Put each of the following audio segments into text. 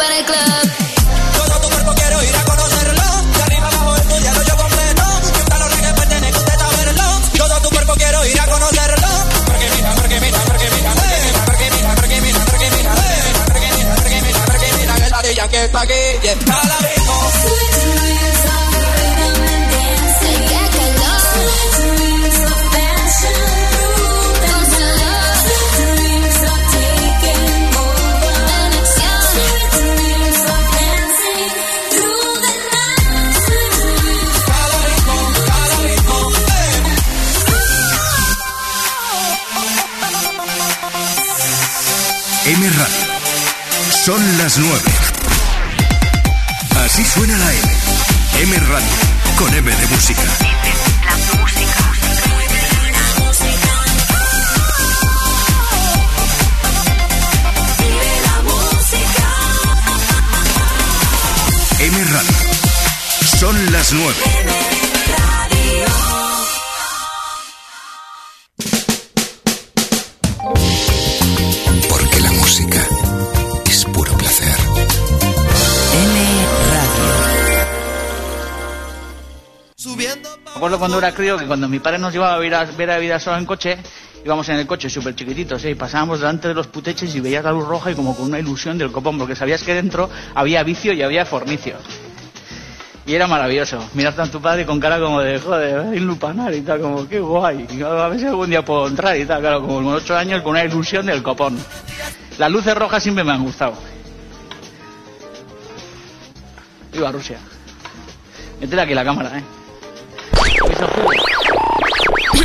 para el club. Nos llevaba a ver a, ver a vida sola en coche, íbamos en el coche súper chiquititos, ¿eh? y pasábamos delante de los puteches y veías la luz roja y como con una ilusión del copón, porque sabías que dentro había vicio y había fornicio. Y era maravilloso. Mirar a tu padre con cara como de, joder, voy a lupanar y tal, como, qué guay. Y A si algún día puedo entrar y tal, claro, como con ocho años con una ilusión del copón. Las luces rojas siempre me han gustado. Viva Rusia. Métele aquí la cámara, ¿eh?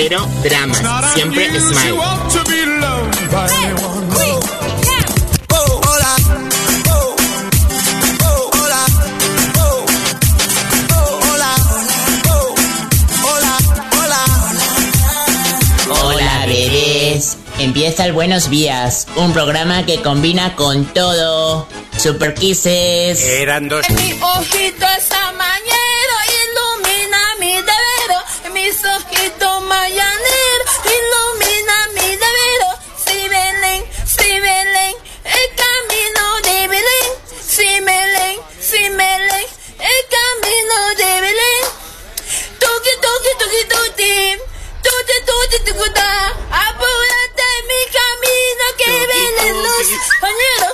Cero dramas. Siempre smile. Hola. Hola. Hola. Hola, hola. Hola, bebés. Empieza el Buenos Días, un programa que combina con todo. Super Kisses. Eran dos. Mi ojito es amañero. Mis ojitos mañaneros, ilumina mi. Si Belén, si Belén, el camino de Belén. Si Belén, si Belén, el camino de Belén. Tuki, tuki, tuki, tuki. Tuti, tuti, tucuta. Apúrate mi camino que Belén nos mañero.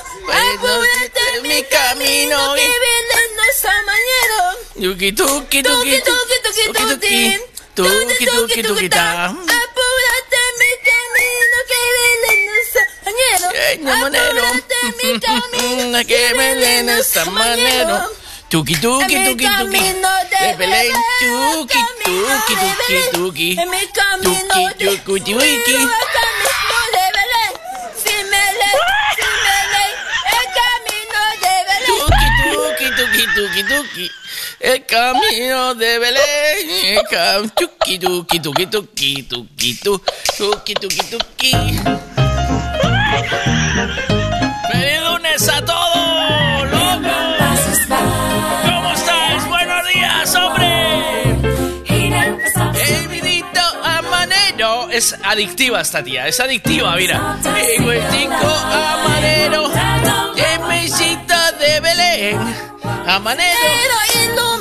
Apúrate mi camino que Belén nos mañero. Yuki tuki Tuki, tuki, tuki, tuki. Tuki Tuki, tuki, tuki, tuki, Apúrate mi camino que Belén es Apúrate mi camino que Belén es. Tuki, tuki, tuki, tuki. De Belén, tuki, tuki, tuki, Tuki, tuki, tuki. Tuki, tuki, tuki, tuki. El camino de Belén. Tuki tuki tuki tuki tuki tu. Tuki tuki tuki. ¡Feliz lunes a todos! ¡Locos! ¿Cómo estáis? ¡Buenos días, hombre! El vidito amanero. Es adictiva esta tía, es adictiva, mira. El huertico amanero. El de Belén. Amanero.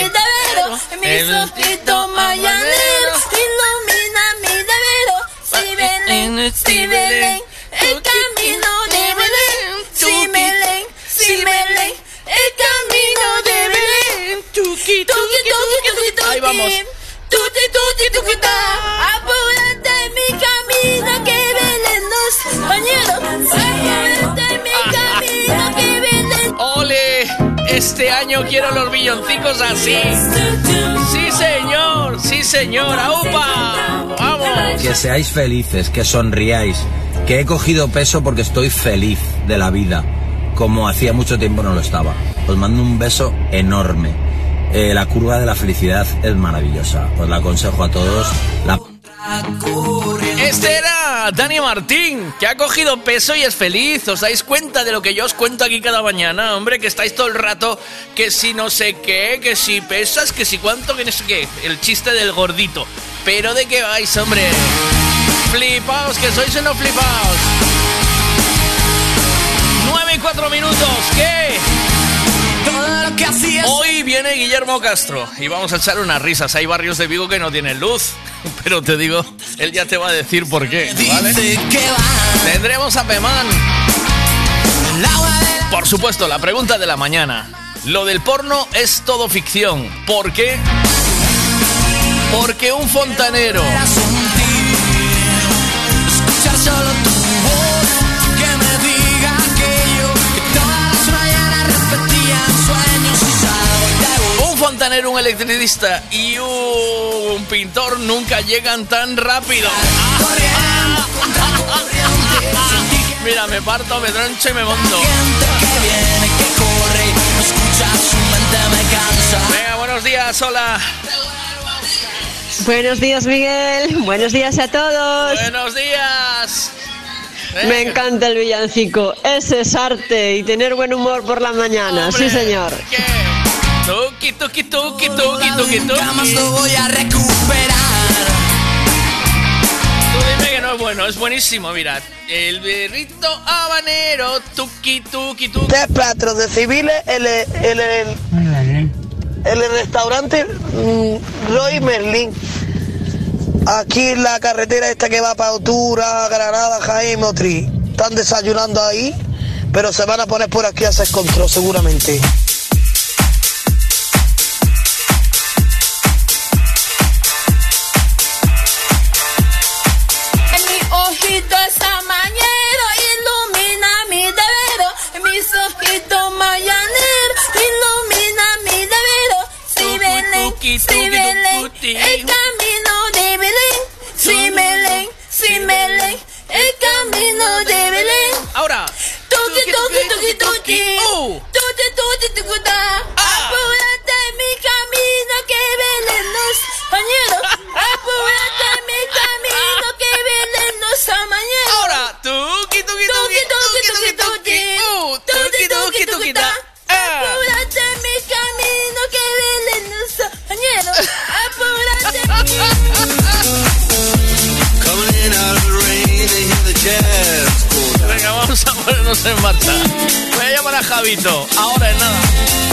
Mi ojitos mañaneros. Ilumina mi deber. Si Belén, si Belén, el camino de Belén. Si Belén, si Belén, el camino de Belén. Tuki, Tuki, tuki, tuki, tuki. Ahí vamos. Apúrate mi camino que Belén nos mañero. Apúrate Este año quiero los villancicos así. Sí, señor. Sí, señor. ¡Aupa! ¡Vamos! Que seáis felices, que sonriáis, que he cogido peso porque estoy feliz de la vida, como hacía mucho tiempo no lo estaba. Os mando un beso enorme eh, la curva de la felicidad es maravillosa. Os la aconsejo a todos. La... Este era Dani Martín, que ha cogido peso y es feliz. ¿Os dais cuenta de lo que yo os cuento aquí cada mañana? Hombre, que estáis todo el rato, que si no sé qué, que si pesas, que si cuánto, que no sé qué. El chiste del gordito. Pero de qué vais, hombre. Flipaos, que sois unos flipaos. 9 y 4 minutos, ¿qué? Hoy viene Guillermo Castro y vamos a echar unas risas. Hay barrios de Vigo que no tienen luz, pero te digo, él ya te va a decir por qué, ¿vale? Tendremos a Pemán. Por supuesto, la pregunta de la mañana. Lo del porno es todo ficción. ¿Por qué? Porque un fontanero Escuchar solo fontanero, un electricista y un pintor nunca llegan tan rápido. Mira, me parto, me troncho y me monto. Venga, buenos días, hola. Buenos días, Miguel. Buenos días a todos. Buenos días. Me encanta el villancico. Ese es arte y tener buen humor por la mañana. Sí, señor. Tuki, tuki, tuki, tuki, tuki, tuki. Jamás lo voy a recuperar. Tú dime que no es bueno, es buenísimo, mirad. El berrito habanero, tuki, tuki, tuki. Tres platos de civiles el, el, en el restaurante mm, Roy Merlin. Aquí en la carretera esta que va para Altura, Granada, Jaén, Motri. Están desayunando ahí, pero se van a poner por aquí a hacer control seguramente. El camino de Belén. Si Belén, si Belén, el camino de Belén. Ahora. Tuki, tuki. Uh. Tuki, tuki, tuki, ta. Apúrate mi camino que Belén nos mañero. Apúrate mi camino que Belén nos amañero. Ahora. Tuki, tuki, tuki, tuki, tuki, tuki. Uh, tuki, tuki, tuki, Venga, vamos a ponernos en marcha. Voy a llamar a Javito. Ahora en nada.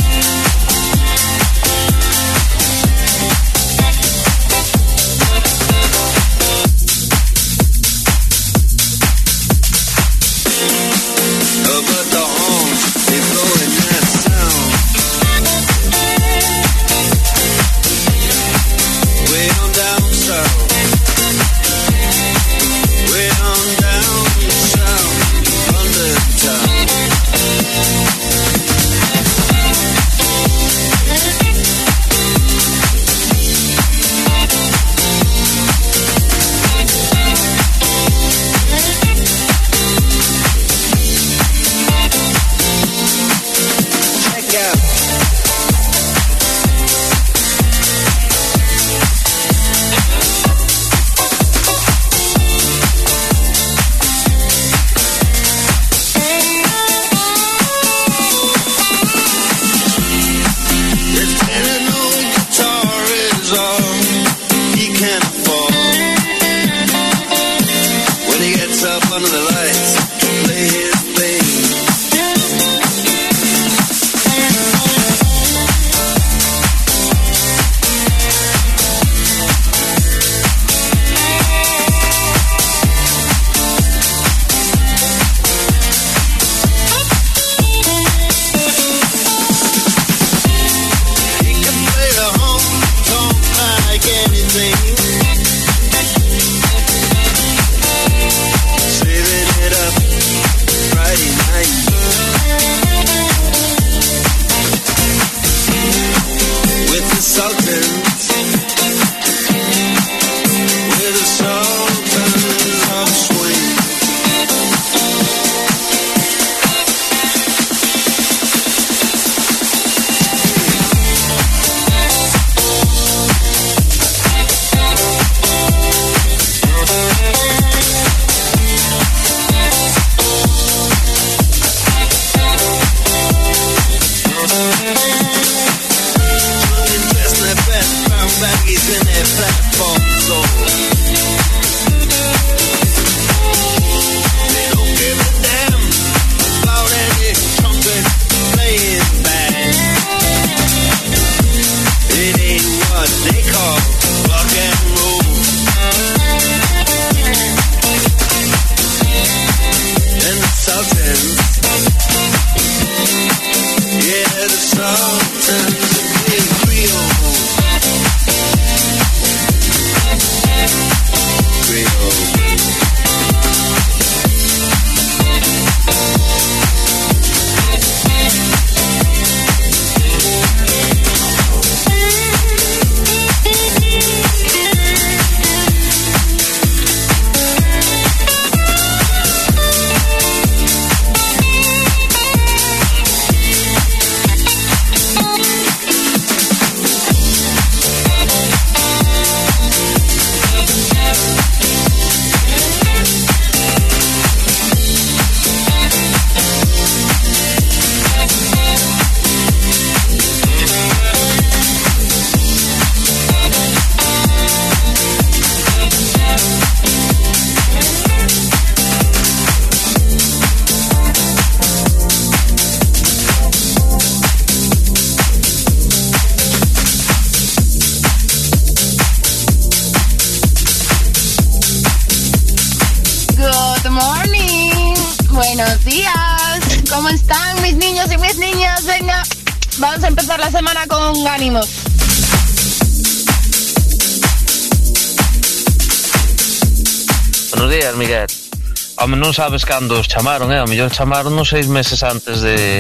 Non sabes cando os chamaron, eh? A mellor chamaron uns seis meses antes de,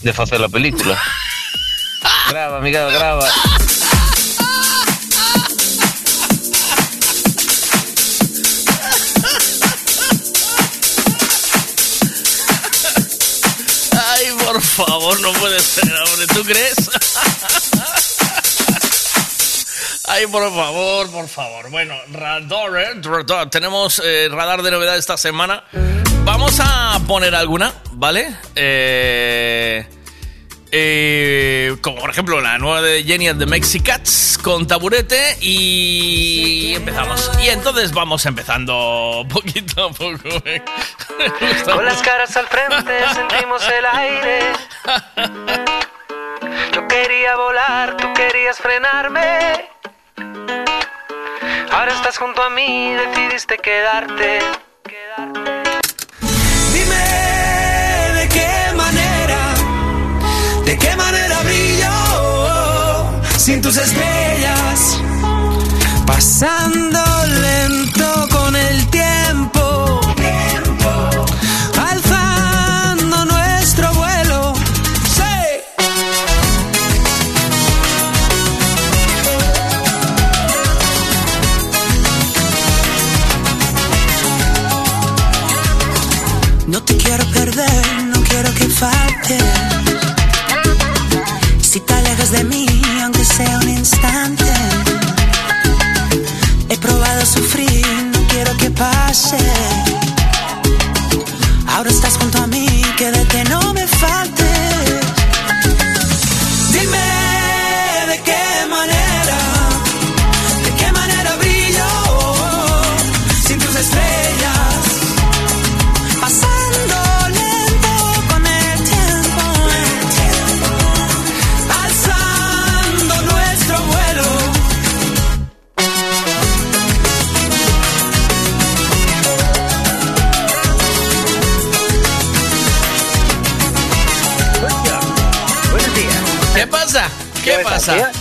de facer a película. grava, Miguel, grava. Ay, por favor, no puede ser, hombre. ¿Tú crees? Por favor, por favor. Bueno, radar, ¿eh? Radar. Tenemos eh, radar de novedad esta semana. Vamos a poner alguna, ¿vale? Eh, eh, como por ejemplo la nueva de Jenny and the Mexicats con taburete y empezamos. Y entonces vamos empezando poquito a poco. ¿eh? Con las caras al frente sentimos el aire. Yo quería volar, tú querías frenarme. Ahora estás junto a mí, decidiste quedarte. Dime de qué manera, de qué manera brillo sin tus estrellas, pasando lento de mí, aunque sea un instante. He probado sufrir, no quiero que pase.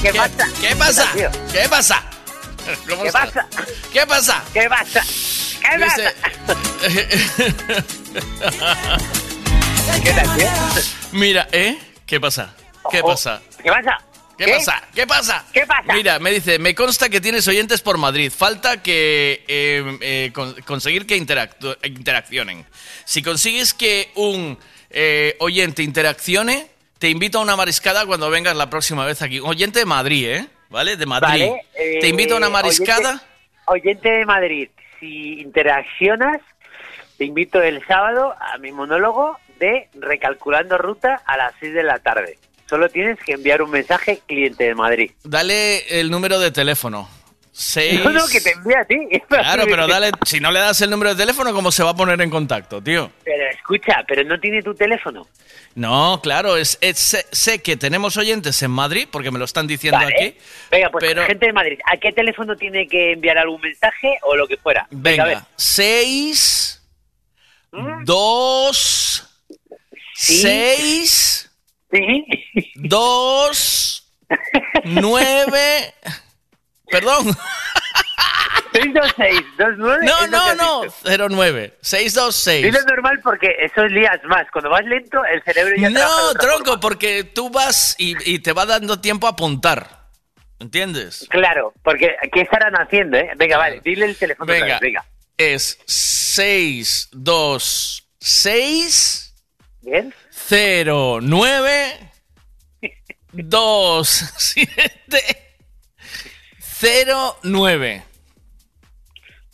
¿Qué pasa? pasa? ¿Qué pasa? ¿Qué pasa? ¿Qué pasa? ¿Cómo ¿Qué pasa? ¿Qué pasa? ¿Qué pasa? ¿Qué Dice- ¿Qué tal, tío? Mira, ¿eh? ¿Qué pasa? ¿Qué Oh, pasa? ¿Qué pasa? ¿Qué, ¿Qué? pasa? ¿Qué pasa? ¿Qué pasa? Mira, me dice, me consta que tienes oyentes por Madrid. Falta que eh, eh, con- conseguir que interactu- interaccionen. Si consigues que un eh, oyente interaccione, te invito a una mariscada cuando vengas la próxima vez aquí. Oyente de Madrid, ¿eh? ¿Vale? De Madrid. Vale, eh, te invito a una mariscada. Oyente, oyente de Madrid, si interaccionas, te invito el sábado a mi monólogo de Recalculando Ruta a las 6 de la tarde. Solo tienes que enviar un mensaje cliente de Madrid. Dale el número de teléfono. Seis... No, no, que te a ti. Claro, pero dale, si no le das el número de teléfono, ¿cómo se va a poner en contacto, tío? Pero escucha, pero no tiene tu teléfono. No, claro, es, es- sé, sé que tenemos oyentes en Madrid, porque me lo están diciendo Vale. aquí. Venga, pues Pero- gente de Madrid, ¿a qué teléfono tiene que enviar algún mensaje o lo que fuera? Venga, a ver. 6, ¿Mm? 2, 6, 2, 9, perdón. 626, 29. No, es no, no, dicho. 09, 626. Dilo normal porque eso lías más. Cuando vas lento, el cerebro ya No, tronco, porque tú vas y, y te va dando tiempo a apuntar. ¿Entiendes? Claro, porque ¿qué estarán haciendo, eh? Venga, vale, dile el teléfono. Venga, vez, venga. es 6, 2, 6, Bien. 0, 9, 2, 7, 0, 9.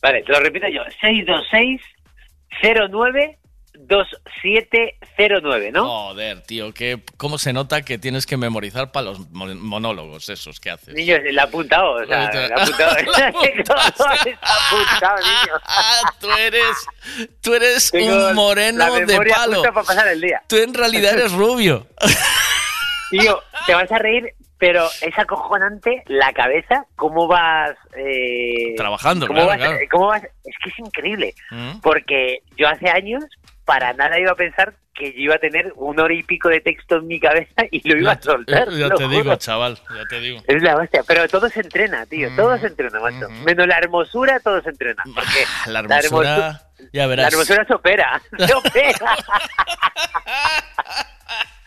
Vale, te lo repito yo. 626 09 2709, ¿no? Joder, tío, que, ¿cómo se nota que tienes que memorizar para los mon- monólogos esos que haces? Niños, le ha apuntado, o sea, ha apuntado. Le ha apuntado, niño. Tú eres, tú eres Tengo un moreno la de palo. justa para pasar el día. Tú en realidad eres rubio. Tío, te vas a reír, pero es acojonante la cabeza, cómo vas... eh, Trabajando, cómo claro, vas, claro. cómo vas- Es que es increíble, ¿Mm? porque yo hace años para nada iba a pensar que yo iba a tener una hora y pico de texto en mi cabeza y lo iba a soltar. Ya te digo, juro. chaval, ya te digo. Es la hostia, pero todo se entrena, tío, todo se entrena, macho. Menos la hermosura, todo se entrena. Porque La hermosura, ya verás. La hermosura se opera, se opera.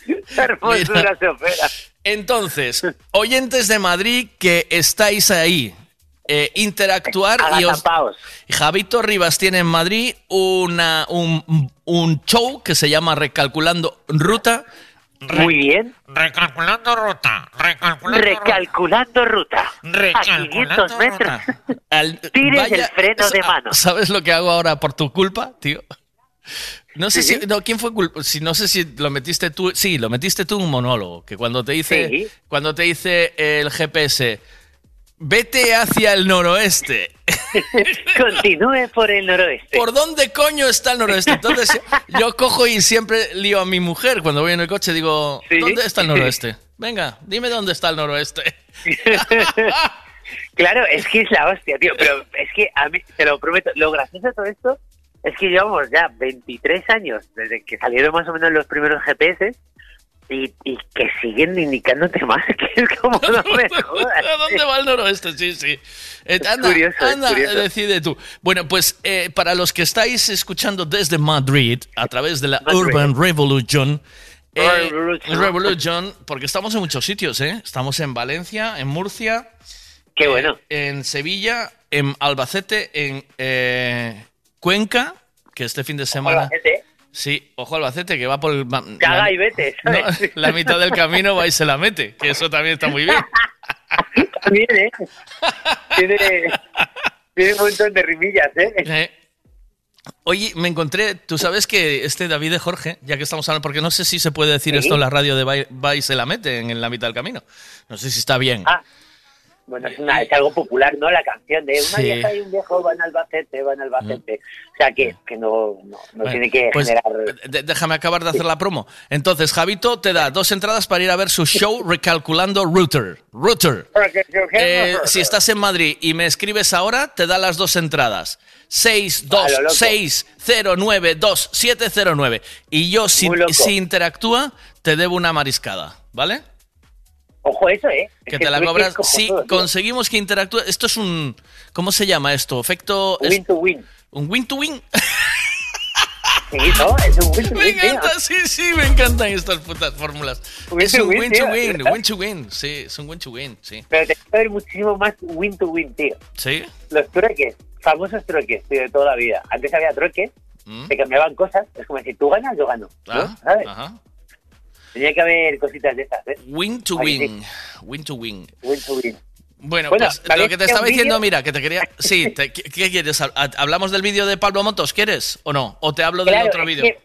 la hermosura Mira. se opera. Entonces, oyentes de Madrid que estáis ahí, eh, interactuar y os... Javito Rivas tiene en Madrid una, un, un show que se llama Recalculando Ruta. Muy bien. Recalculando Ruta. Recalculando ruta. A 500 metros. Tires el freno de mano. ¿Sabes lo que hago ahora por tu culpa, tío? No sé Sí, si, no, ¿quién fue? Si no sé si lo metiste tú, sí, lo metiste tú en un monólogo, que cuando te dice, Sí. cuando te dice el GPS, vete hacia el noroeste. Continúe por el noroeste. ¿Por dónde coño está el noroeste? Entonces yo cojo y siempre lío a mi mujer cuando voy en el coche, digo, Sí. ¿dónde está el noroeste? Venga, dime dónde está el noroeste. Claro, es que es la hostia, tío. Pero es que a mí, te lo prometo, lo gracioso de todo esto es que llevamos ya 23 años desde que salieron más o menos los primeros GPS y, y que siguen indicándote más. Que es como, no me jodas. ¿A dónde va el noroeste? Sí, sí. Eh, anda, curioso, es anda, curioso. decide tú. Bueno, pues eh, para los que estáis escuchando desde Madrid, a través de la Urban Revolution, eh, Revolution. Revolution, porque estamos en muchos sitios, ¿eh? Estamos en Valencia, en Murcia. Qué bueno. En Sevilla, en Albacete, en eh, Cuenca, que este fin de semana... Albacete. Sí, ojo Albacete, que va por el... Caga la- y vete, no, la mitad del camino va y se la mete, que eso también está muy bien. También, ¿eh? Tiene, tiene un montón de rimillas, ¿eh? Eh, Oye, me encontré, tú sabes que este David de Jorge, ya que estamos hablando, porque no sé si se puede decir Sí. esto en la radio de Va- Va y se la mete en, en la mitad del camino. No sé si está bien. Ah, Bueno, es, una- es algo popular, ¿no? La canción de una Sí. vieja y un viejo van al Albacete, van al Albacete. O sea, que, que no, no, no Bueno, tiene que pues, generar... de- déjame acabar de hacer la promo. Entonces, Javito te da dos entradas para ir a ver su show Recalculando Router. Router. Eh, si estás en Madrid y me escribes ahora, te da las dos entradas. A lo loco. 626092709. Y yo, si, si interactúa, te debo una mariscada. ¿Vale? Ojo eso, ¿eh? Que te la cobras. Si tío. conseguimos que interactúe. Esto es un. ¿Cómo se llama esto? Efecto. Win to win. ¿Un win to win? Sí, ¿no? Es un win to Me win, tío. encanta, sí, sí, me encantan estas putas fórmulas. Es un win, to win, win to win, sí, es un win to win, sí. Pero te puede haber muchísimo más win to win, tío. ¿Sí? Los trueques, famosos trueques, tío, de toda la vida. Antes había trueques, Mm. te cambiaban cosas. Es como decir, tú ganas, yo gano. ¿no? ¿Sabes? ajá. Tenía que haber cositas de esas, ¿eh? Win to sí. win, win to win. Win to win. Bueno, Bueno, pues ¿sabéis lo que te estaba diciendo, mira, que te quería... Sí, te- ¿qué, qué quieres? ¿Ha- ¿Hablamos del vídeo de Pablo Motos? ¿Quieres o no? ¿O te hablo del Claro, otro es vídeo?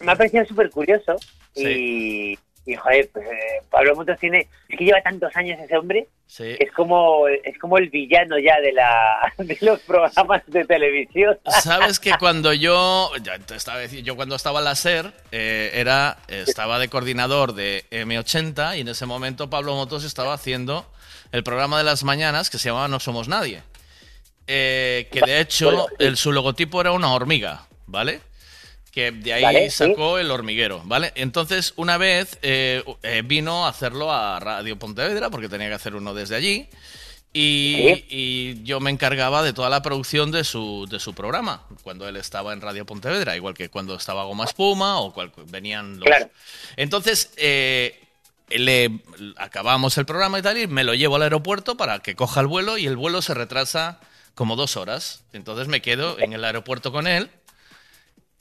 Me ha parecido súper curioso y, y, joder, pues, eh, Pablo Motos tiene... Es que lleva tantos años ese hombre Sí. es como es como el villano ya de la de los programas de televisión. Sabes que cuando yo, ya te estaba diciendo, yo cuando estaba en la SER, eh, era, estaba de coordinador de M80 y en ese momento Pablo Motos estaba haciendo el programa de las mañanas que se llamaba No Somos Nadie. Eh, que de hecho el, su logotipo era una hormiga, ¿vale? Que de ahí Vale, sí. sacó el hormiguero, ¿vale? Entonces, una vez eh, eh, vino a hacerlo a Radio Pontevedra, porque tenía que hacer uno desde allí, y, y yo me encargaba de toda la producción de su, de su programa, cuando él estaba en Radio Pontevedra, igual que cuando estaba Goma Espuma o cual, venían los... Claro. Entonces, eh, le acabamos el programa y tal, y me lo llevo al aeropuerto para que coja el vuelo, y el vuelo se retrasa como dos horas. Entonces me quedo en el aeropuerto con él.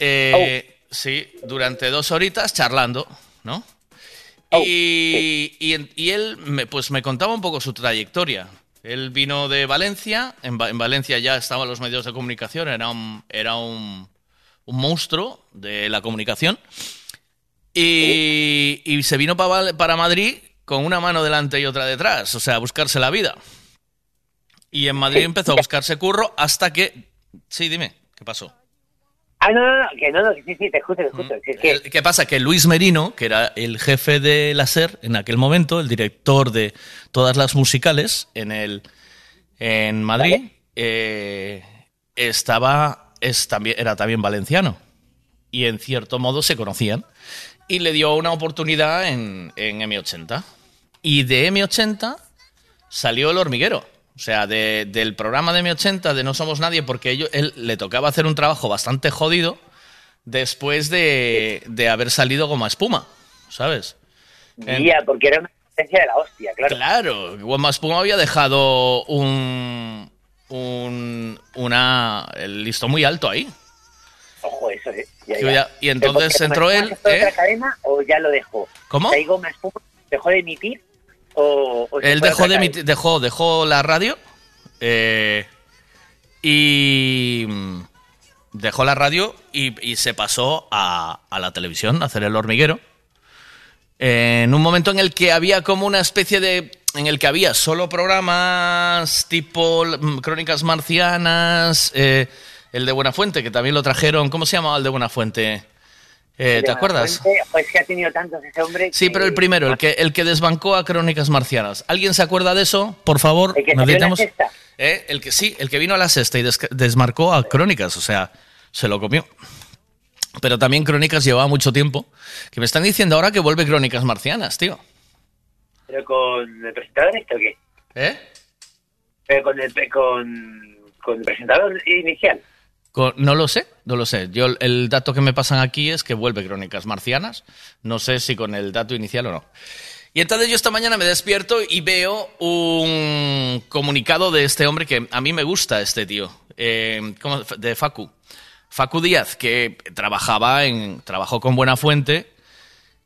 Eh, Sí, durante dos horitas charlando, ¿no? Y, y en- y él me, pues me contaba un poco su trayectoria. Él vino de Valencia, en, en Valencia ya estaban los medios de comunicación, era un, era un, un monstruo de la comunicación. Y, y se vino pa- para Madrid con una mano delante y otra detrás, o sea, a buscarse la vida. Y en Madrid empezó a buscarse curro hasta que... Sí, dime, ¿qué pasó? Ah, no, no, no, que no, no, sí, sí, te escucho, te escucho. ¿Qué pasa? Que Luis Merino, que era el jefe de la SER en aquel momento, el director de todas las musicales en, el, en Madrid, eh, estaba, es también, era también valenciano. y en cierto modo se conocían. Y le dio una oportunidad en, en M80. Y de M80 salió el hormiguero. O sea, de- del programa de M80 de No Somos Nadie, porque ello- él le tocaba hacer un trabajo bastante jodido después de, de haber salido Goma Espuma, ¿sabes? En- Guía, porque era una de la hostia, claro. Claro, Goma Espuma había dejado un, un una el listón muy alto ahí. Ojo, eso, ¿eh? Ya, ya. ya- y entonces ¿Pero entró él, ¿eh? otra cadena o ya lo dejó? ¿Cómo? O sea, ¿y Goma Espuma dejó de emitir o, Él dejó de emitir- dejó, dejó la radio eh, y mm, dejó la radio y, y se pasó a, a la televisión a hacer el hormiguero. Eh, en un momento en el que había como una especie de en el que había solo programas tipo mm, Crónicas Marcianas, eh, el de Buenafuente, que también lo trajeron. ¿Cómo se llamaba el de Buenafuente? Eh, ¿Te acuerdas? Pues que ha tenido tantos ese hombre. Sí, que- pero el primero, el que, el que desbancó a Crónicas Marcianas. ¿Alguien se acuerda de eso? Por favor, El que en la necesitamos. sexta. ¿Eh? El que sí, el que vino a la sexta y des- desmarcó a Crónicas, o sea, se lo comió. Pero también Crónicas llevaba mucho tiempo. Que me están diciendo ahora que vuelve Crónicas Marcianas, tío. ¿Pero con el presentador este o qué? ¿Eh? Pero con el, con, con el presentador inicial. No lo sé, no lo sé. Yo el dato que me pasan aquí es que vuelve Crónicas Marcianas. No sé si con el dato inicial o no. Y entonces yo esta mañana me despierto y veo un comunicado de este hombre que a mí me gusta, este tío, eh, ¿cómo? de Facu. Facu Díaz, que trabajaba en, trabajó con Buenafuente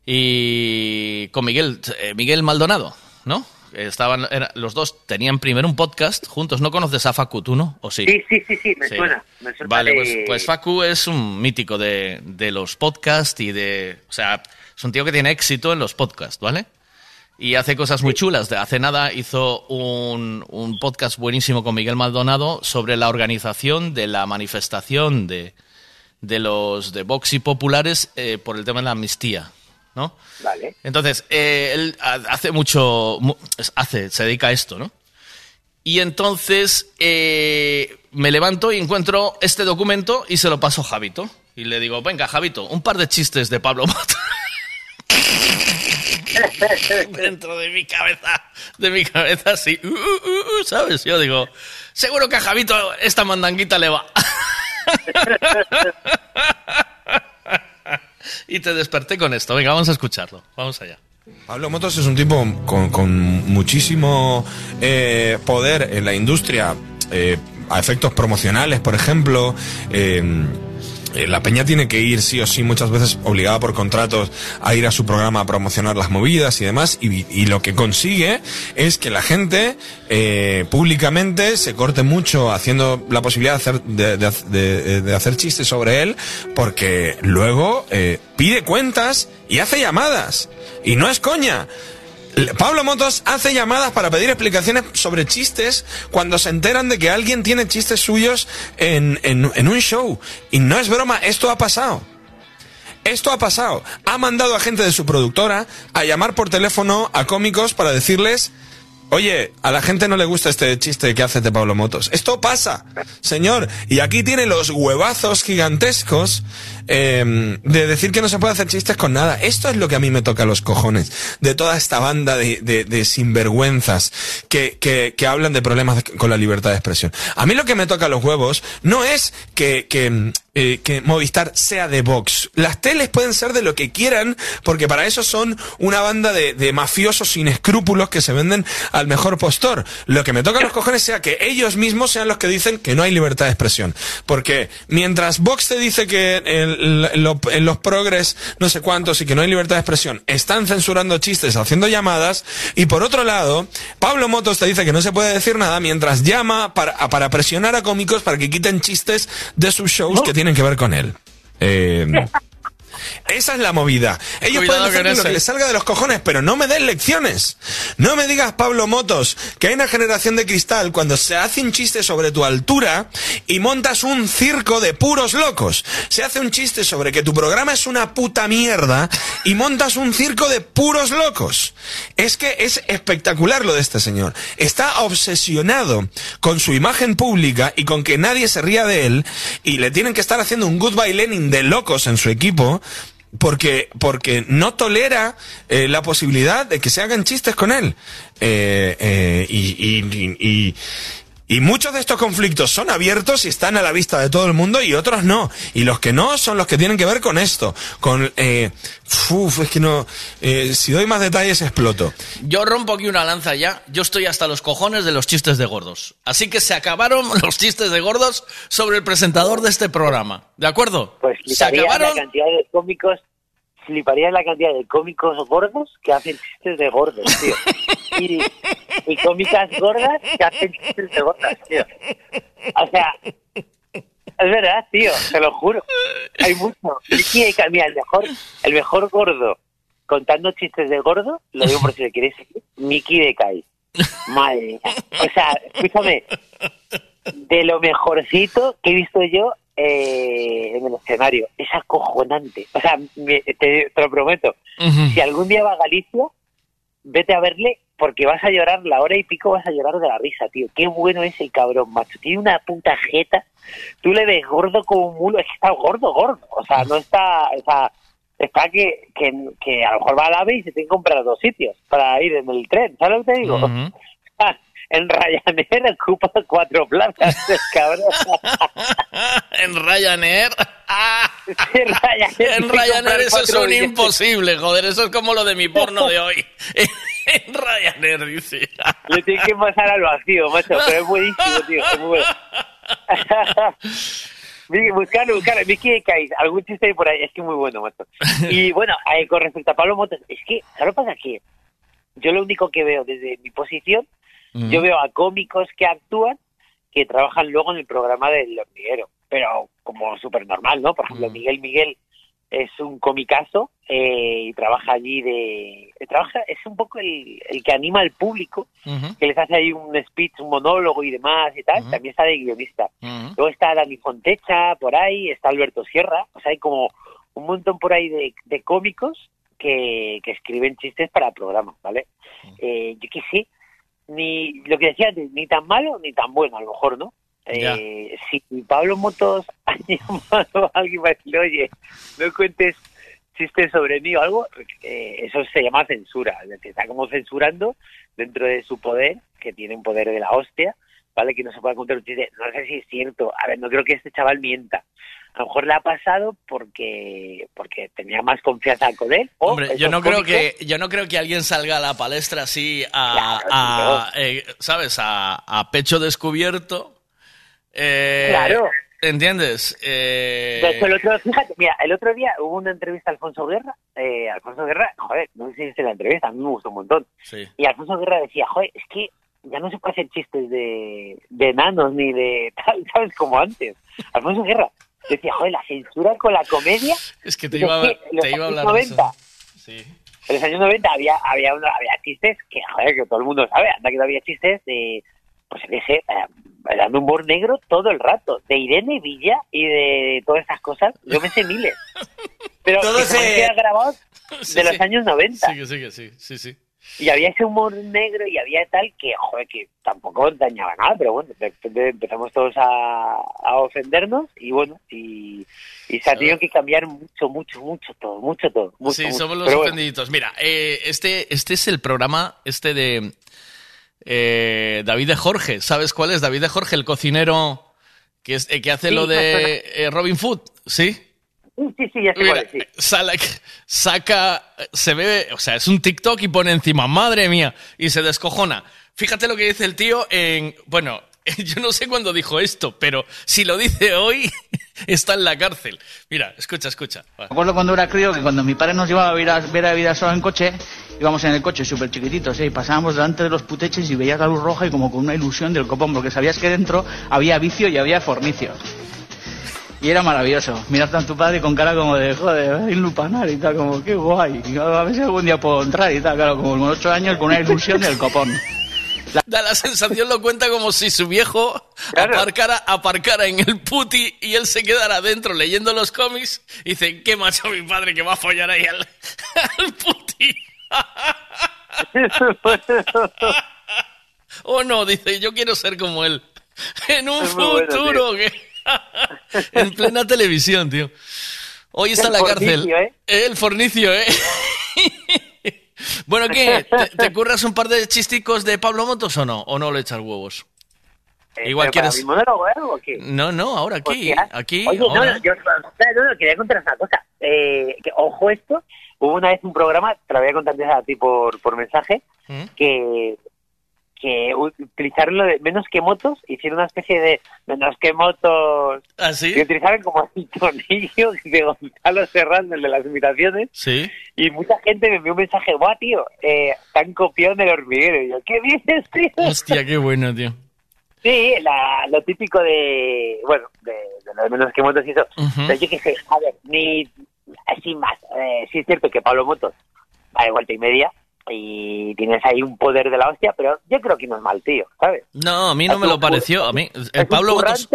y con Miguel, eh, Miguel Maldonado, ¿no? Estaban, era- los dos tenían primero un podcast juntos. ¿No conoces a Facu, tú, no? ¿O sí? Sí, sí, sí, sí, me Sí. suena. Me suena Vale, de- pues, pues Facu es un mítico de, de los podcasts y de... O sea, es un tío que tiene éxito en los podcasts, ¿vale? Y hace cosas muy chulas. De hace nada hizo un, un podcast buenísimo con Miguel Maldonado sobre la organización de la manifestación de, de los de Vox y populares eh, por el tema de la amnistía, ¿no? Vale. Entonces, eh, él ha- hace mucho, mu- hace, se dedica a esto, ¿no? Y entonces eh, me levanto y encuentro este documento y se lo paso a Javito. Y le digo, venga, Javito, un par de chistes de Pablo Mota. Dentro de mi cabeza, de mi cabeza, así, uh, uh, uh, ¿sabes? Yo digo, seguro que a Javito esta mandanguita le va. y te desperté con esto. Venga, vamos a escucharlo. Vamos allá. Pablo Motos es un tipo con, muchísimo eh, poder en la industria, eh, a efectos promocionales, por ejemplo. eh, la peña tiene que ir sí o sí muchas veces obligada por contratos a ir a su programa a promocionar las movidas y demás y, lo que consigue es que la gente eh, públicamente se corte mucho haciendo la posibilidad de hacer, de, hacer chistes sobre él porque luego eh, pide cuentas y hace llamadas. Y no es coña Pablo Motos hace llamadas para pedir explicaciones sobre chistes cuando se enteran de que alguien tiene chistes suyos en, en- en un show. Y no es broma, esto ha pasado. Esto ha pasado. Ha mandado a gente de su productora a llamar por teléfono a cómicos para decirles, oye, a la gente no le gusta este chiste que haces de Pablo Motos. Esto pasa, señor. Y aquí tiene los huevazos gigantescos eh, de decir que no se puede hacer chistes con nada. Esto es lo que a mí me toca los cojones de toda esta banda de, de- de sinvergüenzas que, que- que hablan de problemas con la libertad de expresión. A mí lo que me toca los huevos no es que, que, eh, que Movistar sea de Vox. Las teles pueden ser de lo que quieran porque para eso son una banda de, de mafiosos sin escrúpulos que se venden al mejor postor. Lo que me toca los cojones sea que ellos mismos sean los que dicen que no hay libertad de expresión. Porque mientras Vox te dice que lo- en los progres no sé cuántos y que no hay libertad de expresión, están censurando chistes, haciendo llamadas, y por otro lado, Pablo Motos te dice que no se puede decir nada mientras llama para, a- para presionar a cómicos para que quiten chistes de sus shows que tienen que ver con él. Eh, Esa es la movida. Ellos Cuidado pueden hacer lo que les salga de los cojones, pero no me den lecciones. No me digas, Pablo Motos, que hay una generación de cristal cuando se hace un chiste sobre tu altura y montas un circo de puros locos. Se hace un chiste sobre que tu programa es una puta mierda y montas un circo de puros locos. Es que es espectacular lo de este señor. Está obsesionado con su imagen pública y con que nadie se ría de él y le tienen que estar haciendo un goodbye Lenin de locos en su equipo porque, porque no tolera eh, la posibilidad de que se hagan chistes con él. Eh, eh, y, y- y- y- muchos de estos conflictos son abiertos y están a la vista de todo el mundo y otros no. Y los que no son los que tienen que ver con esto. Con, eh, uf, es que no, eh, si doy más detalles exploto. Yo rompo aquí una lanza ya. Yo estoy hasta los cojones de los chistes de gordos. Así que se acabaron los chistes de gordos sobre el presentador de este programa. ¿De acuerdo? Pues se acabaron. la cantidad de cómicos, fliparía la cantidad de cómicos gordos que hacen chistes de gordos, tío. Y, y cómicas gordas que hacen chistes de gordas, tío. O sea, es verdad, tío, te lo juro. Hay mucho. De Kai- mira, el mejor, el mejor gordo contando chistes de gordo, lo digo por si le seguir, Mickey de Kai. Madre mía. O sea, escúchame, de lo mejorcito que he visto yo eh, en el escenario. Es acojonante. O sea, me- te, te lo prometo. Si algún día va a Galicia, vete a verle porque vas a llorar, la hora y pico vas a llorar de la risa, tío. Qué bueno es el cabrón, macho. Tiene una puta jeta. Tú le ves gordo como un mulo. Es que está gordo, gordo. O sea, no está... O sea, está que, que, que a lo mejor va al AVE y se tiene que comprar dos sitios para ir en el tren. ¿Sabes lo que te digo? Ah, En Ryanair ocupa cuatro plazas, cabrón. en Ryanair. en Ryanair, En Ryanair eso es un imposible, joder. Eso es como lo de mi porno de hoy. en Ryanair, dice. Le tiene que pasar al vacío, macho, pero es buenísimo, tío. Es muy bueno. Buscarlo, buscarlo. Mickey de Kais, algún chiste por ahí. Es que muy bueno, macho. Y bueno, eh, con respecto a Pablo Motos, es que, ¿sabes lo que pasa? Que yo lo único que veo desde mi posición, yo veo a cómicos que actúan que trabajan luego en el programa del hormiguero. Pero como súper normal, ¿no? Por ejemplo, Miguel Miguel es un comicazo eh, y trabaja allí de... eh, trabaja Es un poco el, el que anima al público que les hace ahí un speech, un monólogo y demás y tal, también está de guionista. Luego está Dani Fontecha por ahí, está Alberto Sierra, o sea, hay como un montón por ahí de, de cómicos que, que escriben chistes para programas, ¿vale? Eh, yo qué sé, ni lo que decía, antes, ni tan malo ni tan bueno, a lo mejor, ¿no? Eh, si Pablo Motos ha llamado a alguien para decirle, oye, no cuentes chistes sobre mí o algo, eh, eso se llama censura. Es decir, está como censurando dentro de su poder, que tiene un poder de la hostia, ¿vale? Que no se pueda contar un chiste. No sé si es cierto. A ver, no creo que este chaval mienta. A lo mejor le ha pasado porque porque tenía más confianza con él. o Hombre, yo no creo que yo no creo que alguien salga a la palestra así a, a, eh, sabes a, a pecho descubierto eh, Claro. entiendes Eh, De hecho, el otro, fíjate, mira, el otro día hubo una entrevista a Alfonso Guerra. Eh, Alfonso Guerra, joder, no sé si viste la entrevista, a mí me gustó un montón. sí. Y Alfonso Guerra decía, joder, es que ya no se puede hacer chistes de, de enanos ni de tal, ¿sabes? Como antes. Alfonso Guerra decía, joder, la censura con la comedia. es que te iba, a- es que en los te iba a años hablar de eso. 90, Sí. En los años 90 había, había, una- había chistes que, joder, que todo el mundo sabe, anda que no había chistes de, pues sé, eh, dando humor negro todo el rato, de Irene Villa y de todas estas cosas, yo me sé miles. Pero Todo que se grabados Sí, de los sí. años 90. Sí, que sí, que sí, sí, sí. Y había ese humor negro y había tal que, joder, que tampoco dañaba nada, pero bueno, de repente empezamos todos a, a ofendernos y bueno, y, y se ha tenido que cambiar mucho, mucho, mucho todo, mucho todo. Mucho, Sí, mucho. somos los Pero bueno, ofendiditos. Mira, eh, este, este es el programa, este de eh, David de Jorge. ¿Sabes cuál es? David de Jorge, el cocinero que, es, eh, que hace Sí, lo de eh, Robin Food, ¿sí? Sí, sí, sí, ya sé Mira, cuál es, sí. sala- saca, se ve, o sea, es un TikTok y pone encima, madre mía, y se descojona. Fíjate lo que dice el tío en, bueno, yo no sé cuándo dijo esto, pero si lo dice hoy, está en la cárcel. Mira, escucha, escucha. Me acuerdo cuando era crío que cuando mi padre nos llevaba a ver a, ver a vida sola en coche, íbamos en el coche súper chiquititos, ¿eh? y pasábamos delante de los puteches y veías la luz roja y como con una ilusión del copón, porque sabías que dentro había vicio y había fornicio. Y era maravilloso. Mirar a tu padre con cara como de, joder, hay lupanar y tal, como, qué guay. Y a ver si algún día puedo entrar y tal, claro, como con ocho años con una ilusión del copón. Da la sensación, lo cuenta como si su viejo aparcara, aparcara en el puti y él se quedara adentro leyendo los cómics y dice, qué macho mi padre que va a follar ahí al, al puti. o no, dice, yo quiero ser como él. En un bueno, futuro. tío. que- en plena televisión, tío. Hoy está en la cárcel. fornicio, ¿eh? El fornicio, ¿eh? bueno, ¿qué? ¿Te, te curras un par de chisticos de Pablo Motos o no? ¿O no le echas huevos? Igual Eh, ¿Pero para quieres... mi monólogo, ¿eh? ¿O qué? No, no, ahora aquí, Hostia. aquí, Oye, no, ahora. no, yo no, no, quería contar una cosa. Eh, que, ojo esto, hubo una vez un programa, te lo voy a contar a ti por, por mensaje, ¿Mm? que, que utilizaron lo de menos que motos, hicieron una especie de menos que motos. ¿Ah, sí? Y utilizaron como el tonillo de Gonzalo Serrano, el de las imitaciones. Sí. Y mucha gente me envió un mensaje, guau, tío, eh, tan copiado en el hormiguero. Y yo, ¿qué dices, tío? Hostia, qué bueno, tío. Sí, la, lo típico de, bueno, de, de lo de menos que motos y eso. Ujú. Pero yo qué sé, a ver, ni así más. Eh, sí es cierto que Pablo Motos va de vuelta y media y tienes ahí un poder de la hostia, pero yo creo que no es mal tío, ¿sabes? No, a mí no me lo pareció. A mí, el Pablo Motos...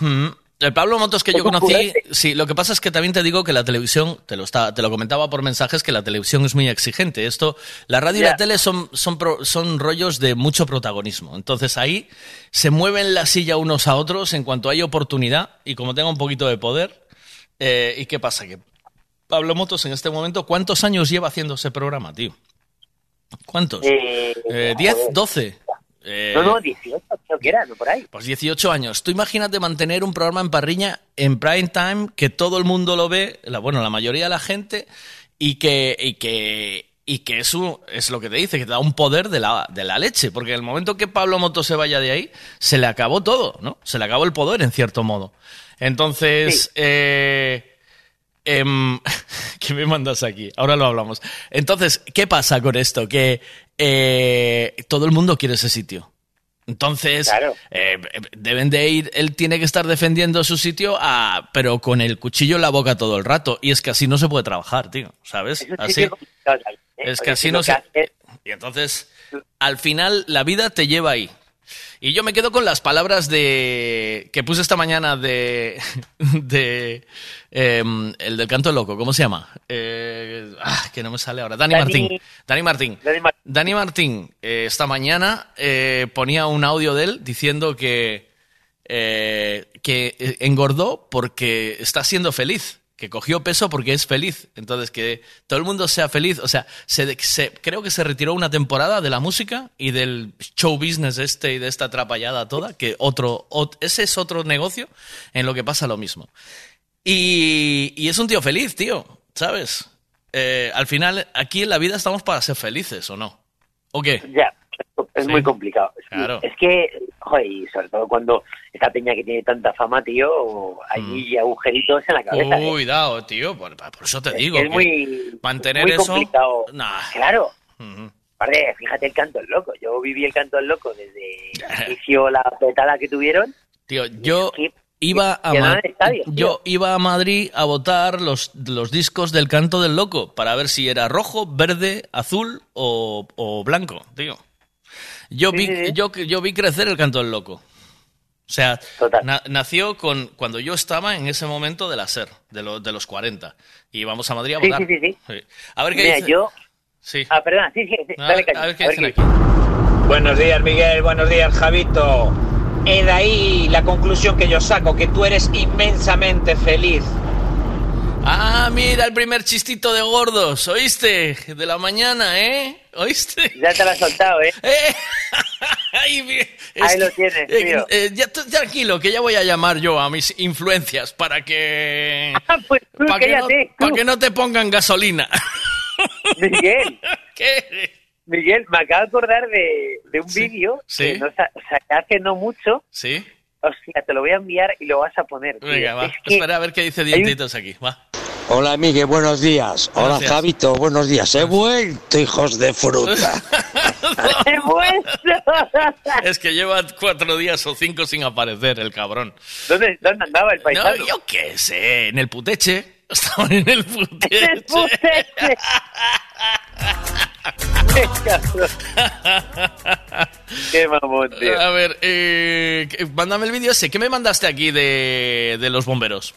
Mm. El Pablo Motos que yo conocí, sí, lo que pasa es que también te digo que la televisión, te lo, está, te lo comentaba por mensajes, que la televisión es muy exigente. Esto, la radio y la tele son, son, pro- son rollos de mucho protagonismo. Entonces ahí se mueven la silla unos a otros en cuanto hay oportunidad y como tenga un poquito de poder. eh, ¿Y qué pasa? Que Pablo Motos en este momento, ¿cuántos años lleva haciendo ese programa, tío? ¿Cuántos? eh, Eh, ¿10, joder. 12? Eh, No, no, 18 creo que. Por ahí. pues 18 años. Tú imagínate mantener un programa en parrilla en prime time que todo el mundo lo ve, la, bueno, la mayoría de la gente, y que, y que, y que eso es lo que te dice, que te da un poder de la, de la leche. Porque en el momento que Pablo Moto se vaya de ahí, se le acabó todo, ¿no? Se le acabó el poder en cierto modo. Entonces, eh, em, ¿qué me mandas aquí? Ahora lo hablamos. Entonces, ¿qué pasa con esto? Que eh, todo el mundo quiere ese sitio. Entonces, eh, deben de ir, él tiene que estar defendiendo su sitio, a, pero con el cuchillo en la boca todo el rato. Y es que así no se puede trabajar, tío, ¿sabes? Así. es ¿sabes? Eh, Es que así no se... Y entonces, al final, la vida te lleva ahí. Y yo me quedo con las palabras de que puse esta mañana de, de em, el del canto loco, ¿cómo se llama? Eh, ah, que no me sale ahora. Dani, Dani- Martín. Dani Martín. Dani, Martín eh, esta mañana eh, ponía un audio de él diciendo que eh, que engordó porque está siendo feliz, que cogió peso porque es feliz. Entonces, que todo el mundo sea feliz. O sea, se, se- creo que se retiró una temporada de la música y del show business este y de esta atrapallada toda, que otro, ot- ese es otro negocio en lo que pasa lo mismo. Y, y es un tío feliz, tío, ¿sabes? Eh, al final, aquí en la vida estamos para ser felices, ¿o no? ¿O qué? Ya, es Sí. muy complicado. Es, que- Claro. es que, joder, y sobre todo cuando esta peña que tiene tanta fama, tío, hay agujeritos en la cabeza. ¿eh? Cuidado, tío, por, por eso te digo. es que muy, mantener muy eso. complicado. Nah. Claro. Aparte, fíjate el canto del loco. Yo viví el canto del loco desde el inicio la petada que tuvieron. Tío, yo iba a Ma- estadio, yo iba a Madrid a votar los, los discos del Canto del Loco para ver si era rojo, verde, azul o, o blanco, tío. Yo vi yo yo vi crecer el Canto del Loco. O sea, na- nació con cuando yo estaba en ese momento de la SER, de, los de los 40. Y íbamos a Madrid a Sí, votar. sí, sí, sí. A ver qué Mira, dice. yo... Sí. Ah, perdona, sí, sí, sí, A dale a ver qué a ver qué-. Buenos días, Miguel. Buenos días, Javito. He de ahí la conclusión que yo saco, que tú eres inmensamente feliz. Ah, mira el primer chistito de gordos, ¿oíste? De la mañana, ¿eh? ¿Oíste? Ya te lo has soltado, ¿eh? Ahí, vi- Ahí es lo tienes, eh, tío. eh, ya, tranquilo, que ya voy a llamar yo a mis influencias para que... pues tú para que, no, cállate, tú. pa' que no te pongan gasolina. Miguel. ¿Qué? Miguel, me acabo de acordar de, de un vídeo sí. que no sa- saqué hace no mucho. ¿Sí? Hostia, te lo voy a enviar y lo vas a poner. tío. Venga, va. Es que Espera a ver qué dice Dientitos aquí. Va. Hola, Miguel, buenos días. Hola, Gracias. Javito, buenos días. He vuelto, hijos de fruta. Es que lleva cuatro días o cinco sin aparecer el cabrón. ¿Dónde, dónde andaba el paisano? No, yo qué sé, en el puteche. Estaba en el puteche. el puteche. Qué mamón, tío. A ver, eh, mándame el vídeo ese. ¿Qué me mandaste aquí de, de los bomberos?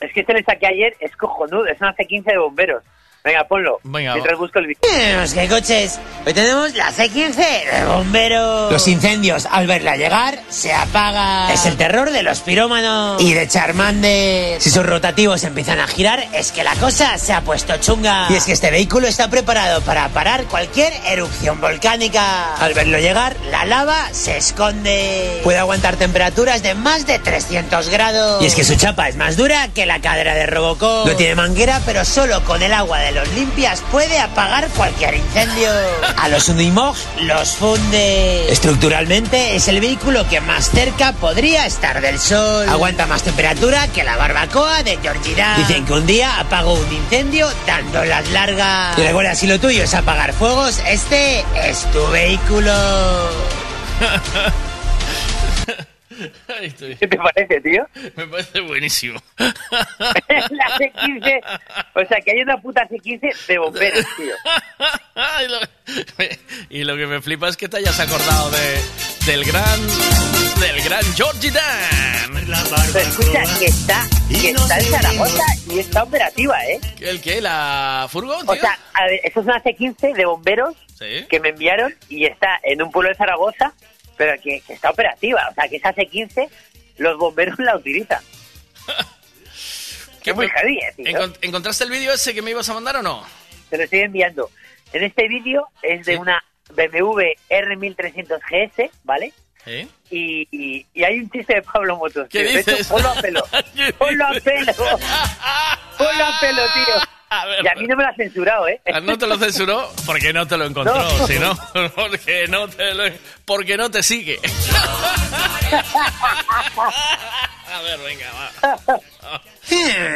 Es que este le saqué ayer, es cojonudo, es una C15 de bomberos. Venga, ponlo. Venga, Mientras busco el vídeo. Tenemos que coches. Hoy tenemos la C15 de bomberos. Los incendios, al verla llegar, se apagan. Es el terror de los pirómanos y de Charmander. Si sus rotativos empiezan a girar, es que la cosa se ha puesto chunga. Y es que este vehículo está preparado para parar cualquier erupción volcánica. Al verlo llegar, la lava se esconde. Puede aguantar temperaturas de más de 300 grados. Y es que su chapa es más dura que la cadera de Robocop. No tiene manguera, pero solo con el agua de los limpias puede apagar cualquier incendio. A los Unimog los funde. Estructuralmente es el vehículo que más cerca podría estar del sol. Aguanta más temperatura que la barbacoa de Georgina. Dicen que un día apagó un incendio dando las largas. Y recuerda, si lo tuyo es apagar fuegos, este es tu vehículo. ¿Qué te parece, tío? Me parece buenísimo. la C15. O sea, que hay una puta C15 de bomberos, tío. y, lo, y lo que me flipa es que te hayas acordado de, del gran del gran Georgie Dan. Pero escucha, que está, que está en Zaragoza y está operativa, ¿eh? ¿El qué? ¿La furgo, tío? O sea, a ver, eso es una C15 de bomberos Sí. que me enviaron y está en un pueblo de Zaragoza, pero que, que está operativa. O sea, que esa C15 los bomberos la utilizan. ¿Qué muy me- heavy, eh, tío. ¿Encont- ¿Encontraste el vídeo ese que me ibas a mandar o no? Te lo estoy enviando. En este vídeo es de una BMW R1300 GS, ¿vale? ¿Eh? Y, y, y hay un chiste de Pablo Motos. ¿Qué tío. De hecho, dices? Ponlo a pelo. Ponlo a pelo. Ponlo a pelo, tío. y a mí no me lo ha censurado, ¿eh? Ah, ¿No te lo censuró? Porque no te lo encontró, No. si no, porque no te lo, porque no te sigue. A ver, venga, va.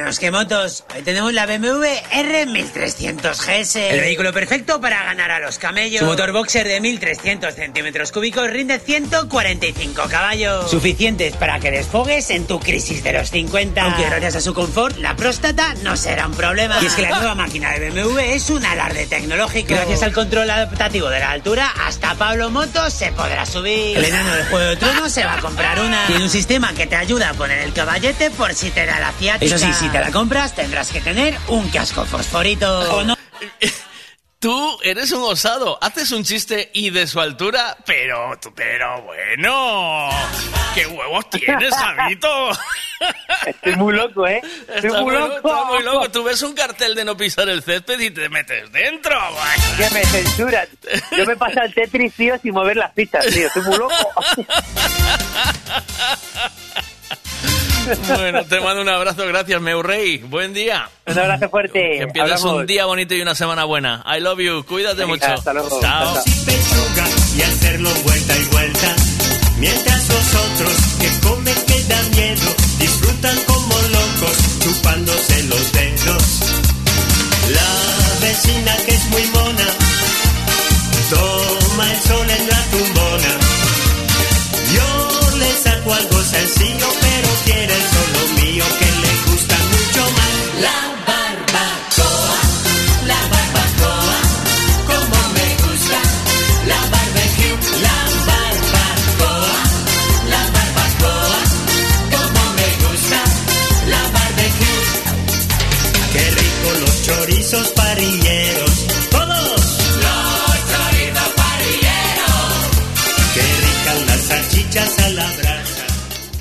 Los que motos. Hoy tenemos la BMW R1300 GS. El vehículo perfecto para ganar a los camellos. Su motor boxer de 1300 centímetros cúbicos rinde 145 caballos. Suficientes para que desfogues en tu crisis de los 50. Aunque gracias a su confort, la próstata no será un problema. Y es que la nueva máquina de BMW es un alarde tecnológico. Gracias al control adaptativo de la altura, hasta Pablo Motos se podrá subir. El enano del Juego de Tronos se va a comprar una. Tiene un sistema que te ayuda a poner el caballete por si te da la ciática. Eso sí, si te la compras, tendrás que tener un casco fosforito. ¿O no? Tú eres un osado, haces un chiste y de su altura, pero, tú- pero bueno, ¿qué huevos tienes, Javito? Estoy muy loco, ¿eh? Estoy Está muy muy, loco. está muy loco. Tú ves un cartel de no pisar el césped y te metes dentro. Que me censuran. Yo me paso al Tetris, tío, sin mover las fichas, tío. Estoy muy loco. Bueno, te mando un abrazo, gracias, meu rey. Buen día. Un abrazo fuerte. Que empieces Hablamos. un día bonito y una semana buena. I love you, cuídate Venga, mucho. hasta luego. Chao. Chao, pechuga y hacerlo vuelta y vuelta. Mientras vosotros que comen que da miedo, disfrutan como locos, chupándose los dedos. La vecina que es muy mona, toma el sol en la tumbona. Le saco algo sencillo, pero quiere solo mío, que le gusta mucho más. La barbacoa, la barbacoa, como me gusta. La barbecue, la barbacoa, la barbacoa, como me gusta. La barbecue, qué rico los chorizos parrilleros. La brasa.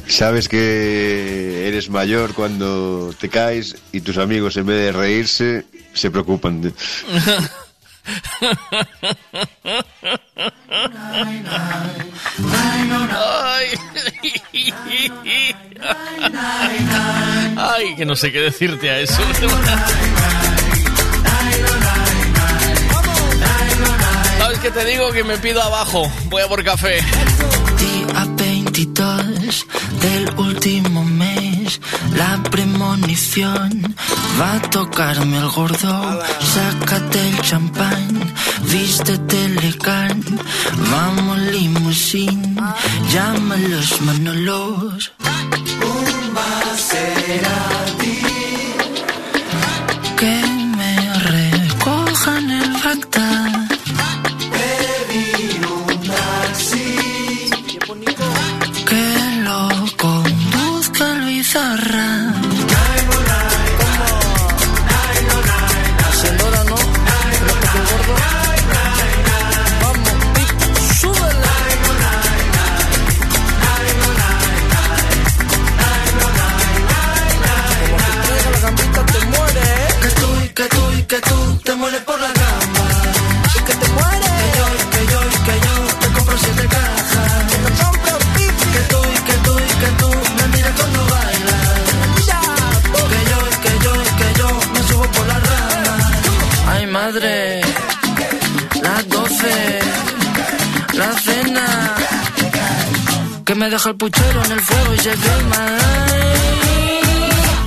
Sabes que eres mayor cuando te caes y tus amigos en vez de reírse se preocupan. de- Ay, que no sé qué decirte a eso. ¿Sabes qué te digo? Que me pido abajo. Voy a por café. Día 22 del último mes, la premonición. Va a tocarme el gordo, sácate el champán, vístete elegant. Vamos limusín, llama los manolos. Un Maserati.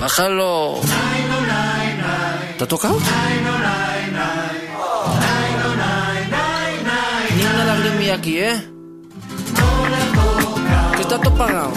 Bájalo. ¿Te tocado? Ni una lagrimilla aquí, ¿eh? Que está todo.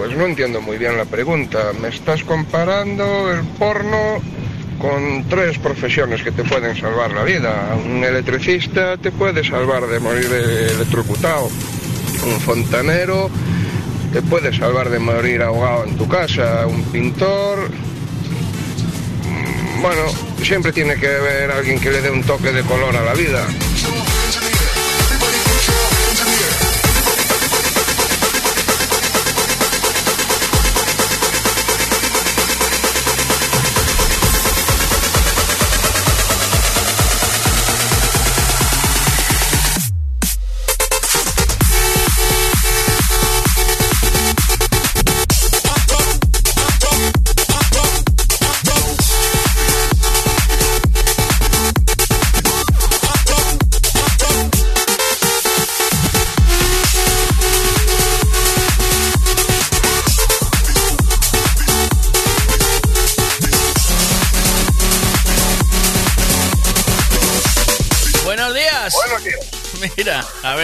Pues no entiendo muy bien la pregunta. Me estás comparando el porno con tres profesiones que te pueden salvar la vida. Un electricista te puede salvar de morir electrocutado. Un fontanero te puede salvar de morir ahogado en tu casa. Un pintor... mm, Bueno, siempre tiene que haber alguien que le dé un toque de color a la vida.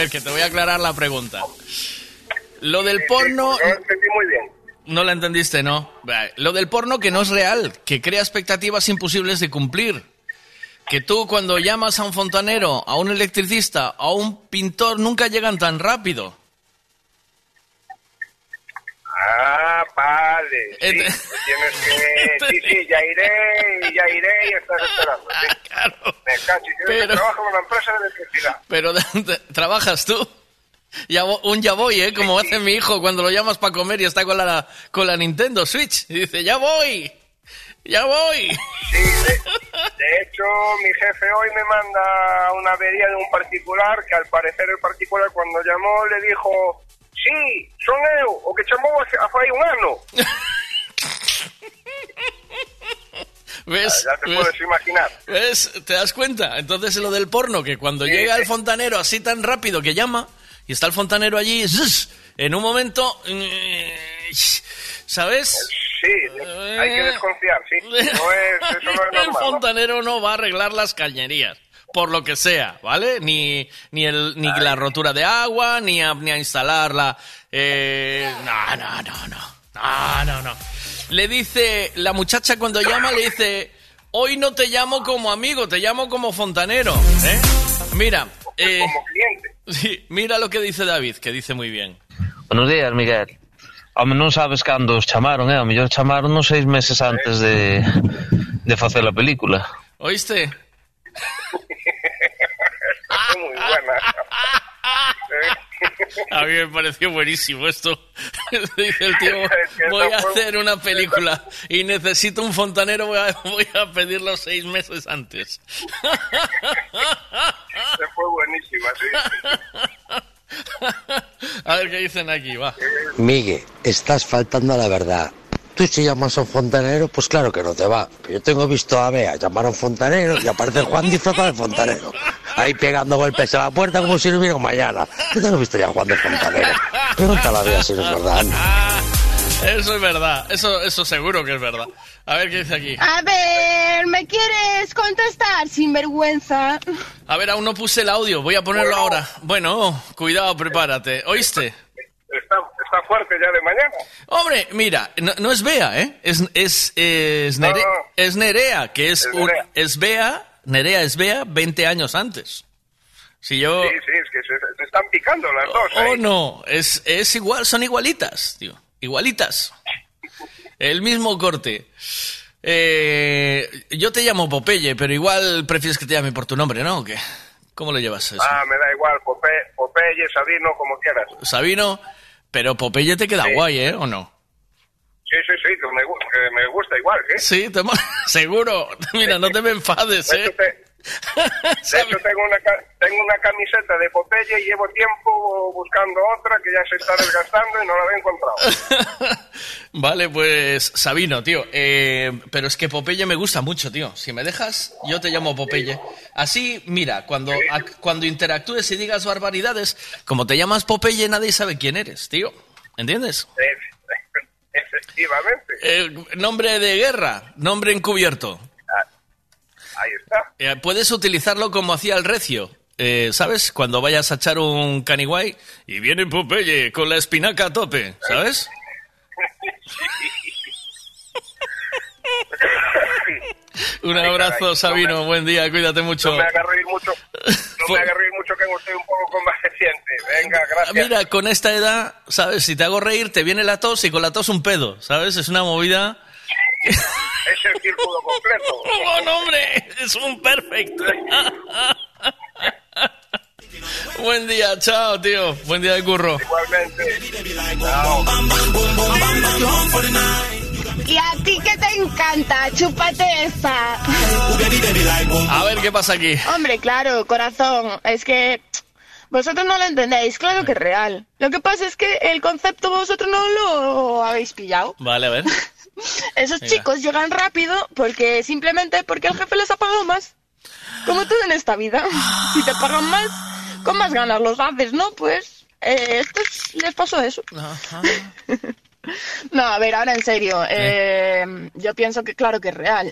Ver, que te voy a aclarar la pregunta. Lo del porno... No entendí muy bien. No la entendiste, ¿no? Lo del porno que no es real, que crea expectativas imposibles de cumplir. Que tú cuando llamas a un fontanero, a un electricista, a un pintor, nunca llegan tan rápido. Ah, vale. Sí, tienes que. Sí, sí, ya iré, ya iré y estás esperando. Sí. Me cacho, yo Pero- trabajo en una empresa de electricidad. Pero trabajas tú. Ya un ya voy, ¿eh? Como hace mi hijo cuando lo llamas para comer y está con la, con la Nintendo Switch. Y dice, ya voy, ya voy. Sí, de, de hecho, mi jefe hoy me manda una avería de un particular que al parecer el particular cuando llamó le dijo: Sí, son eu, o que chamou hace hace un ano. ¿Ves? Ya te ¿Ves? puedes imaginar. ¿Ves? ¿Te das cuenta? Entonces lo del porno, que cuando Sí, llega sí. el fontanero así tan rápido que llama, Y está el fontanero allí, en un momento, eh, ¿sabes? Sí, hay que desconfiar, sí. No es, eso no es el normal. ¿no? fontanero no va a arreglar las cañerías, por lo que sea, ¿vale? Ni, ni, el, ni la rotura de agua, ni a, ni a instalarla. Eh, no, no, no, no. No, no, no. Le dice, la muchacha cuando llama le dice, hoy no te llamo como amigo, te llamo como fontanero. ¿eh? Mira, eh, sí, mira lo que dice David, que dice muy bien. Buenos días, Miguel. Home, non sabes cando os chamaron, eh? A mellor chamaron uns seis meses antes de, de facer a película. ¿Oíste? Buena. A mí me pareció buenísimo esto. Dice el tío, voy a hacer una película y necesito un fontanero, voy a, voy a pedirlo seis meses antes. Se fue buenísima, sí. A ver qué dicen aquí, va. Migue, estás faltando a la verdad. Tú si llamas a un fontanero, pues claro que no te va. Pero yo tengo visto a Bea llamar a un fontanero y aparece Juan disfrazado de fontanero. Ahí pegando golpes a la puerta como si no hubiera un mañana. Yo tengo visto ya a Juan de fontanero. Pregúntale a Bea si no es verdad. Eso es verdad, eso, eso seguro que es verdad. A ver qué dice aquí. A ver, ¿me quieres contestar sin vergüenza? A ver, aún no puse el audio, voy a ponerlo ahora. Bueno, cuidado, prepárate. ¿Oíste? Está, está fuerte ya de mañana. Hombre, mira, no, no es Bea, ¿eh? Es, es, es, Nere- No, no. es Nerea, que es, Es un- Nerea. es Bea, Nerea es Bea 20 años antes. Si yo... Sí, sí, es que se, se están picando las dos. Oh, ¿eh? no, es, es igual, son igualitas, tío. Igualitas. El mismo corte. Eh, yo te llamo Popeye, pero igual prefieres que te llame por tu nombre, ¿no? ¿O qué? ¿Cómo lo llevas eso? Ah, me da igual, Pope, Popeye, Sabino, como quieras. Sabino, pero Popeye te queda guay, ¿eh? ¿O no? Sí, sí, sí, que me, gusta igual, ¿sí? Sí, te seguro. Mira, no te me enfades, De hecho, ¿eh? De hecho, tengo una, tengo una camiseta de Popeye y llevo tiempo buscando otra que ya se está desgastando y no la he encontrado. Vale, pues Sabino, tío. eh, pero es que Popeye me gusta mucho, tío. Si me dejas, yo te llamo Popeye. Así, mira, cuando, a- cuando interactúes y digas barbaridades, como te llamas Popeye, nadie sabe quién eres, tío. ¿Entiendes? Efectivamente. Eh, nombre de guerra, nombre encubierto. Ahí está. Eh, puedes utilizarlo como hacía el recio. eh, ¿Sabes? Cuando vayas a echar un caniguay y viene Popeye con la espinaca a tope, ¿sabes? Un abrazo, Sabino. Buen día, cuídate mucho. No me haga reír mucho. No me haga reír mucho que estoy un poco convaleciente. Venga, gracias. Mira, con esta edad, ¿sabes? Si te hago reír, te viene la tos y con la tos un pedo, ¿sabes? Es una movida. Es el círculo completo. ¡Oh, no, hombre! Es un perfecto. Buen día, chao, tío. Buen día de curro. Igualmente. ¿Y a ti qué te encanta? Chúpate esa. A ver qué pasa aquí. Hombre, claro, corazón. Es que vosotros no lo entendéis. Claro que es real. Lo que pasa es que el concepto vosotros no lo habéis pillado. Vale, a ver. Esos chicos llegan rápido porque simplemente porque el jefe les ha pagado más. Como todo en esta vida. Si te pagan más, con más ganas los haces, ¿no? Pues eh, estos les pasó eso. No, a ver, ahora en serio. eh, yo pienso que claro que es real.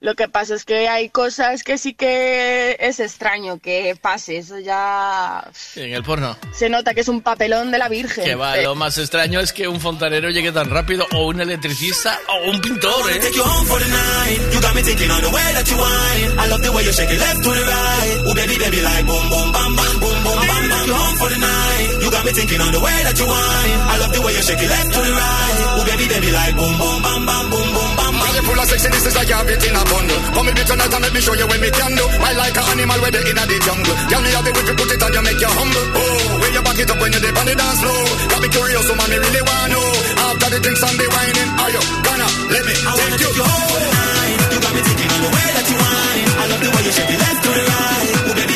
Lo que pasa es que hay cosas que sí que es extraño que pase. Eso ya En el porno. se nota que es un papelón de la Virgen. Que va, Eh, lo más extraño es que un fontanero llegue tan rápido, o un electricista, o un pintor, ¿eh? Take you home for the night. You got me thinking on the way that you whine. I love the way you shake it left to the right. Ooh, baby, baby, like is have it in a bundle. Come with me tonight and let me show you what me can do. I like an animal where they in the jungle. Girl, me have the whip, you put it on you, make you humble. Oh, when you back it up when you dip on the dance floor. Got me curious, so man, me really wanna know. After the drinks and the whining, are you gonna let me take you home for the night? You got me thinking on the way that you whine. I love the way you shake it left to the right. Ooh, baby,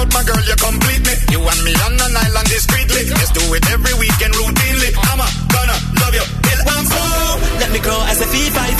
out, my girl, you complete me. You and me on an island discreetly. Let's do it every weekend routinely. I'm a gonna love you till I'm full. Let me grow as a fee five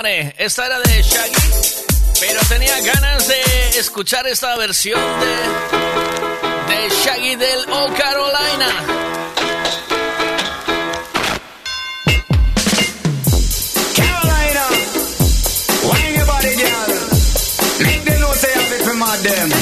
Esta era de Shaggy, pero tenía ganas de escuchar esta versión de, de Shaggy del O Carolina. Carolina, why anybody down? Make the noise, they have my.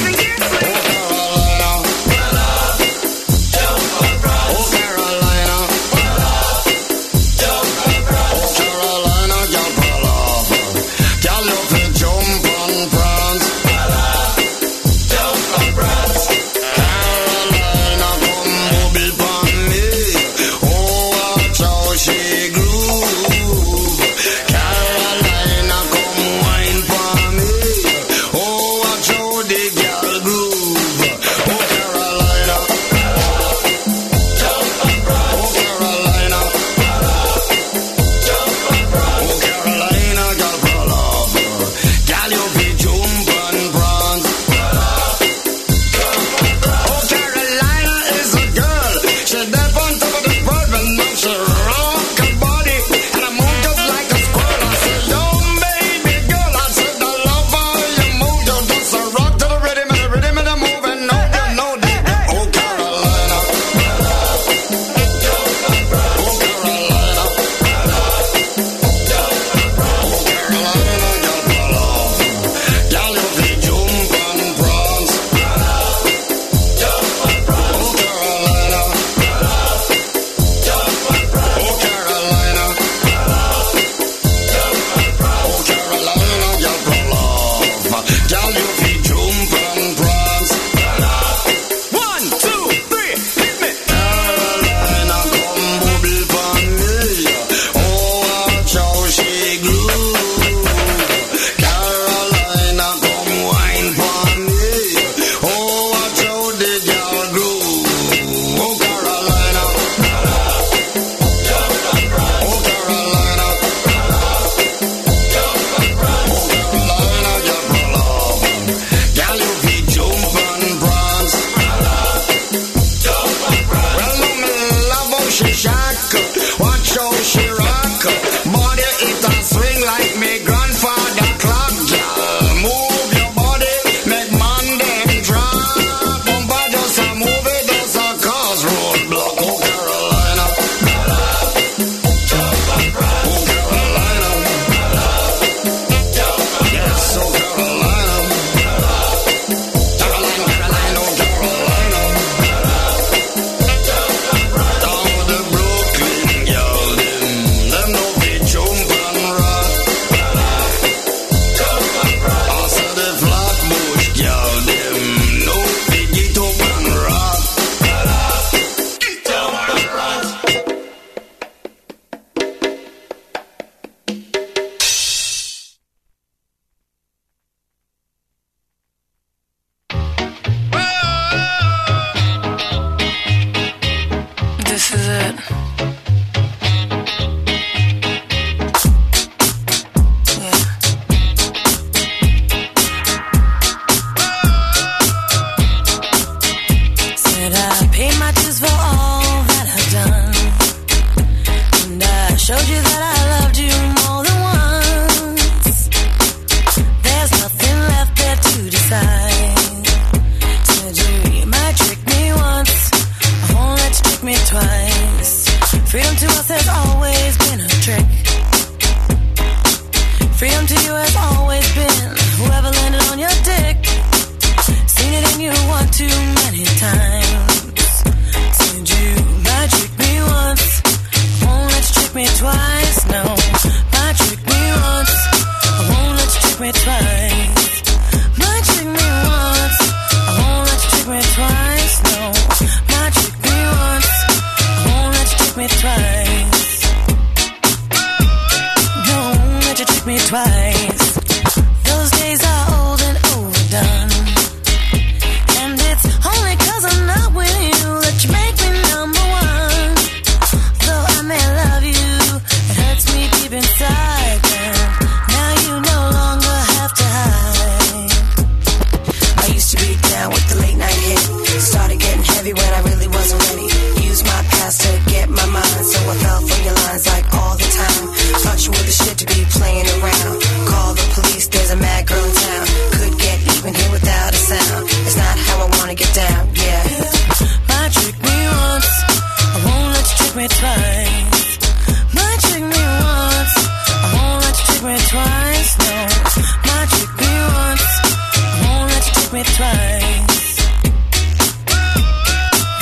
Me twice.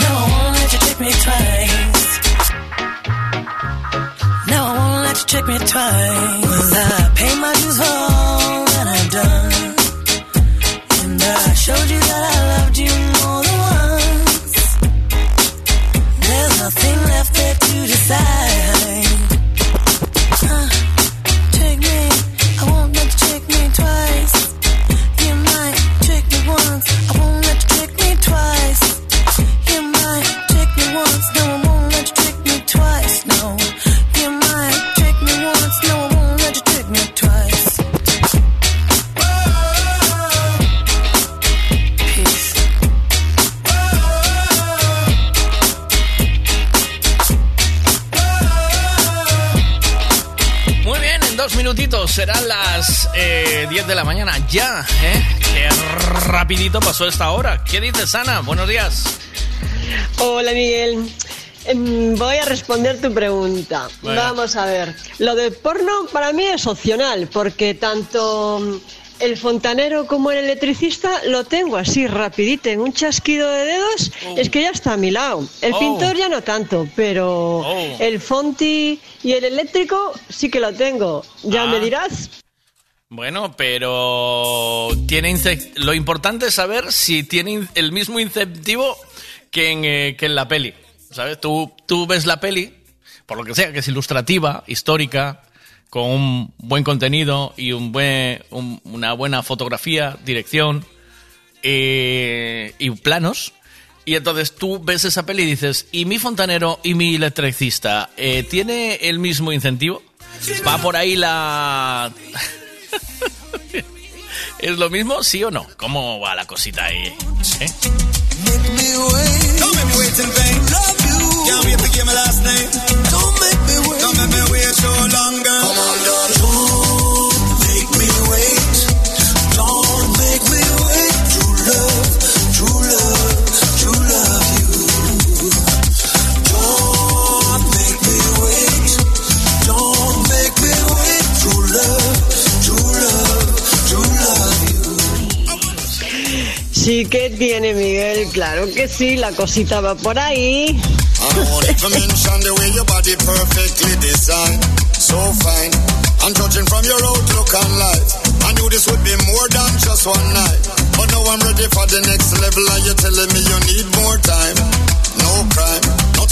No, I won't let you trick me twice. No, I won't let you trick me twice. Rapidito pasó esta hora. ¿Qué dices, Ana? Buenos días. Hola Miguel. Em, Voy a responder tu pregunta. Bueno. Vamos a ver. Lo del porno para mí es opcional, porque tanto el fontanero como el electricista lo tengo así rapidito, en un chasquido de dedos, es que ya está a mi lado. El Oh. pintor ya no tanto, pero Oh. el fonti y el eléctrico sí que lo tengo. Ya Ah. me dirás. Bueno, pero tiene lo importante es saber si tiene el mismo incentivo que en, eh, que en la peli. ¿Sabes? Tú, tú ves la peli, por lo que sea, que es ilustrativa, histórica, con un buen contenido y un buen, un- una buena fotografía, dirección eh, y planos. Y entonces tú ves esa peli y dices, ¿y mi fontanero y mi electricista eh, tiene el mismo incentivo? ¿Va por ahí la... ¿Es lo mismo, sí o no? ¿Cómo va la cosita ahí? ¿Eh? Sí que tiene Miguel, claro que sí, la cosita va por ahí.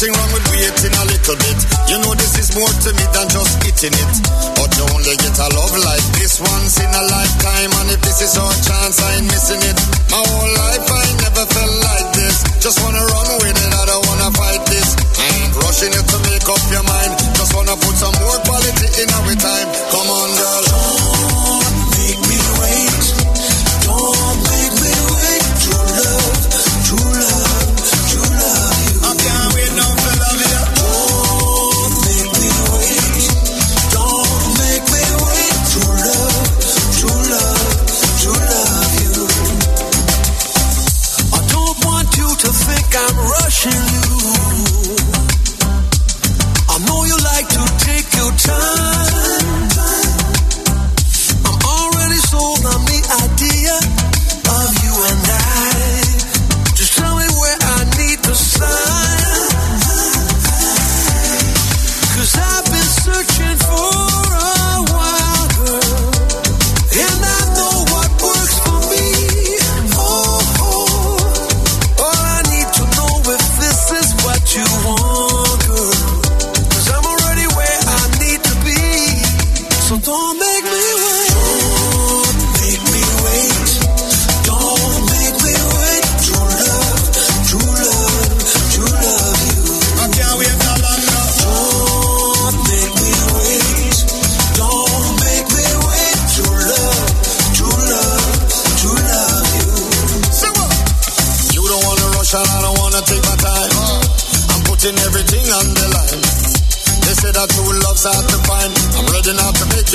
Nothing wrong with waiting a little bit. You know this is more to me than just eating it. But you only get a love like this once in a lifetime. And if this is our chance, I ain't missing it. My whole life I never felt like this. Just wanna run with it, I don't wanna fight this. I ain't rushing you to make up your mind. Just wanna put some more quality in our time. Come on, time.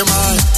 Now to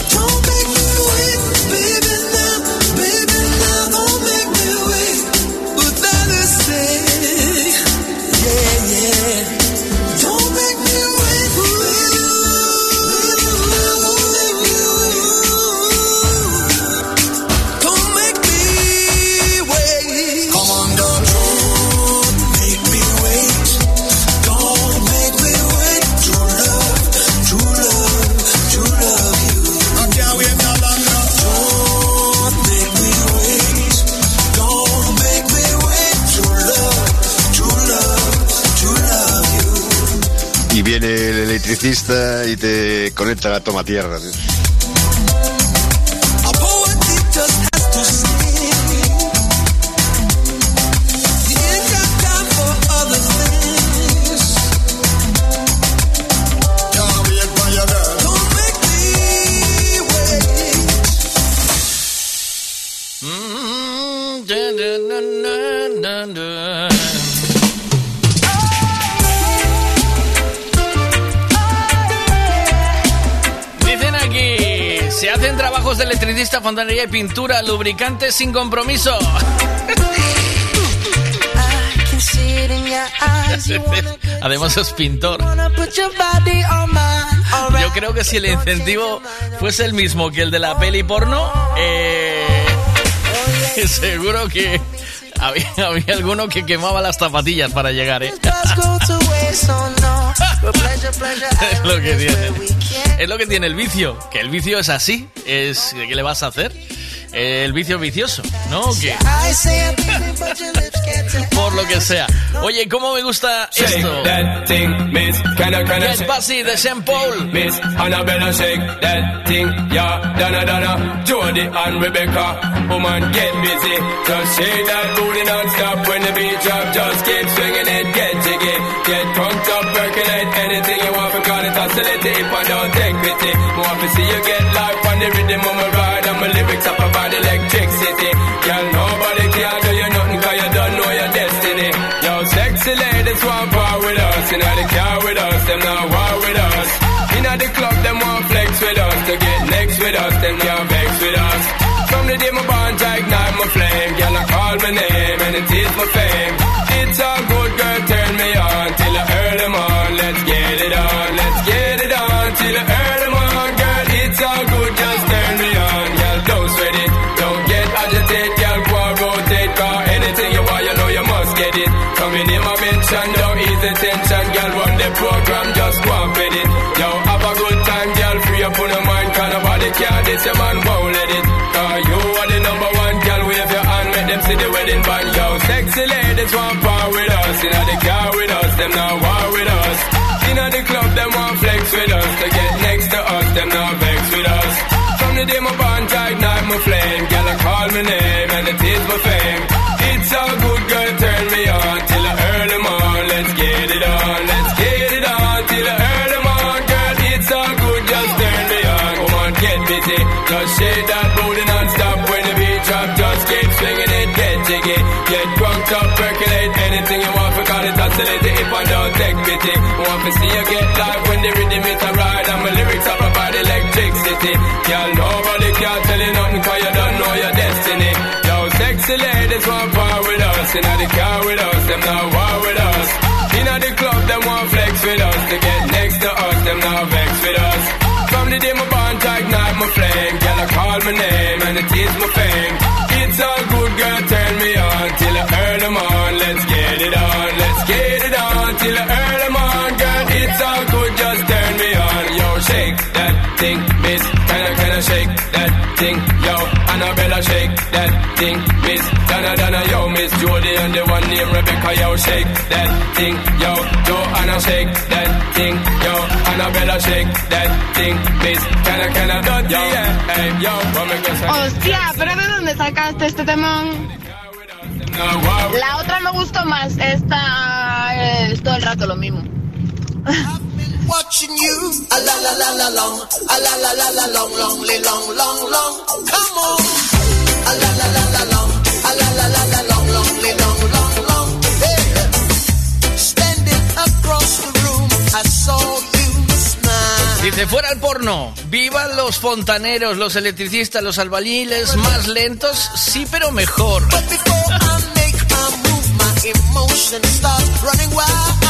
y te conecta la toma tierra. Fontanería y pintura, lubricantes sin compromiso. Además es pintor. Yo creo que si el incentivo fuese el mismo que el de la peli porno, eh, seguro que había, había alguno que quemaba las zapatillas para llegar, ¿eh? Es lo que tiene. Es lo que tiene el vicio. Que el vicio es así. Es, ¿Qué le vas a hacer? El vicio vicioso, ¿no? ¿O qué? Por lo que sea. Oye, ¿cómo me gusta esto? Get? Bassy de Sean Paul. Miss Annabella shake that thing, yeah, Donna Donna, Jody and Rebecca, woman get busy, just shake that booty non-stop when the beat drop, just keep swinging it, get jiggy, get drunk up, percolate anything you want, oscillating if I don't take pity, more to see you get life on the rhythm of my ride, and my lyrics up about electricity, girl, nobody can do you nothing, cause you don't know your destiny, yo, sexy ladies want part with us, you know the car with us, them not war with us, Inna the club, them want flex with us. To get next with us, them can't vex with us. From the day my bond, I ignite my flame. Girl, I call my name and it is my fame. Us, inna the car with us, them not war with us. Inna the club, them want flex with us, to get next to us, them not vex with us. From the day my bond, I ignite my flame, girl, I call my name, and it is my fame. It's all good, girl, turn me on, till I earn them let's get it on, let's get it on, till I earn them girl, it's all good, just turn me on, come on, get busy, just shake that booty non-stop. When the beat drop, just keep swinging it, get jiggy, get drunk up, it, if I don't take pity, want to see you get live when the rhythm is a ride, and my lyrics up about electricity, girl, nobody can tell you nothing, cause you don't know your destiny, yo, sexy ladies want power with us, inna the car with us, them not war with us, inna the club, them want flex with us, to get next to us, them not vex with us, from the day my bond, ignite my flame, girl, I call my name, and it is my fame, it's all good, thing, miss, kinda, kinda shake that thing, yo, Annabella shake that thing, miss, Donna, Donna, yo, miss. Jody, and the one named Rebecca, yo, shake that thing, yo, Joanna shake that thing, yo, Annabella shake that thing, miss, kinda, kinda, yo, hey, yo, vamos a empezar. Hostia, pero ¿de dónde sacaste este temón? La otra me gustó más, esta es todo el rato lo mismo watching you. A la la la la long, a la la la la long, long, long, long, long. Come on. A la la la la long, a la la la la long, long, long, long, long. Hey. Standing across the room, I saw you smile. Dice fuera el porno. Vivan los fontaneros, los electricistas, los albañiles, más lentos, sí pero mejor. But before I make my move, my emotions start running wild.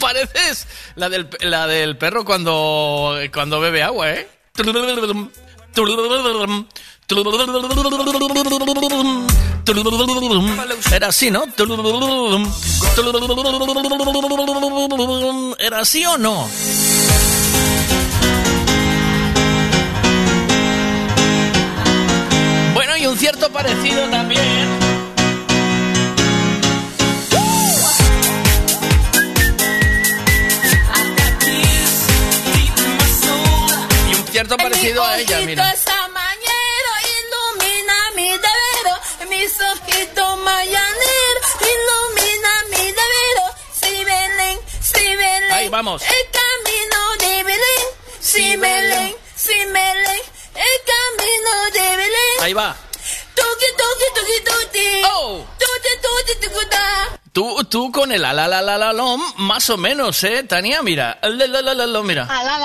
Pareces la del, la del perro cuando, cuando bebe agua, ¿eh? Era así, ¿no? ¿Era así o no? Bueno, y un cierto parecido también parecido a ella, mira. ilumina mi deber, mis ojitos mañaneros, ilumina mi deber, si Belén, si Belén. Ahí vamos. El camino de Belén, si Belén, si Belén, el camino de Belén. Ahí va. Tuki, tuki, tuki, tuki. Oh. Tuti, tuti, tucuta. Tú, tú con el ala la la la lom, más o menos, ¿eh, Tania? Mira, la la la la mira. Ala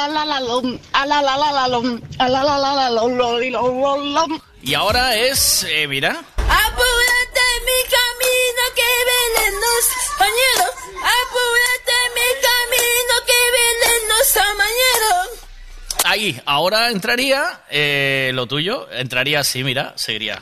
y ahora es, eh, mira. Apúrate mi camino que velen los compañeros. Apúrate mi camino que velen los compañeros. Ahí, ahora entraría eh, lo tuyo, entraría así, mira, seguiría.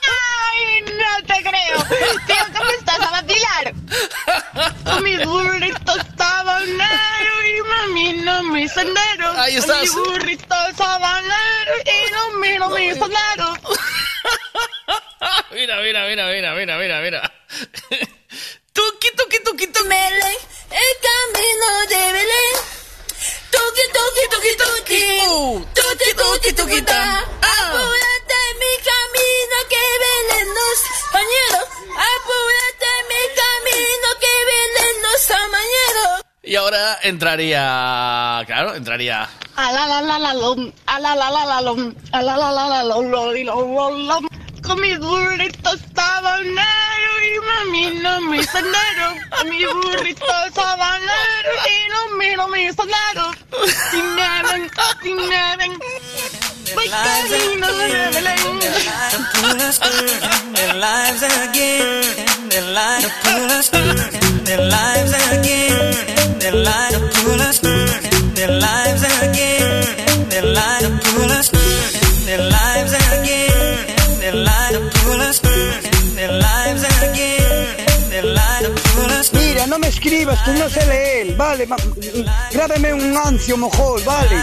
no te creo. Tío, ¿cómo estás a vacilar? Con mis burritos sabanero y mami no mis senderos. Ahí Con estás. mis burritos sabanero y no miro mis senderos. Mira, mira, mira, mira, mira, mira, mira. Tuki, tuki, tuki, tuki. Belén, el camino de Belén. Tuki, tuki, tuki, tuki. Tuki, tuki, tuki, ta. Apúrate mi camino que Belén nos mañero. Apúrate mi camino que Belén nos amañero. Y ahora entraría... Claro, entraría... A la la la la lom, a la la la la lom, a la la la la lom, lo di lo lo lom. Mis burritos sabanero y no senderos. Con mis burritos sabanero y no mis senderos. Sin nada, sin Belén. Their lives again, their pullers, their lives again, their lives again, lives Mira, no me escribas, tú no sé leer, vale, grábame un ancio mojol, vale.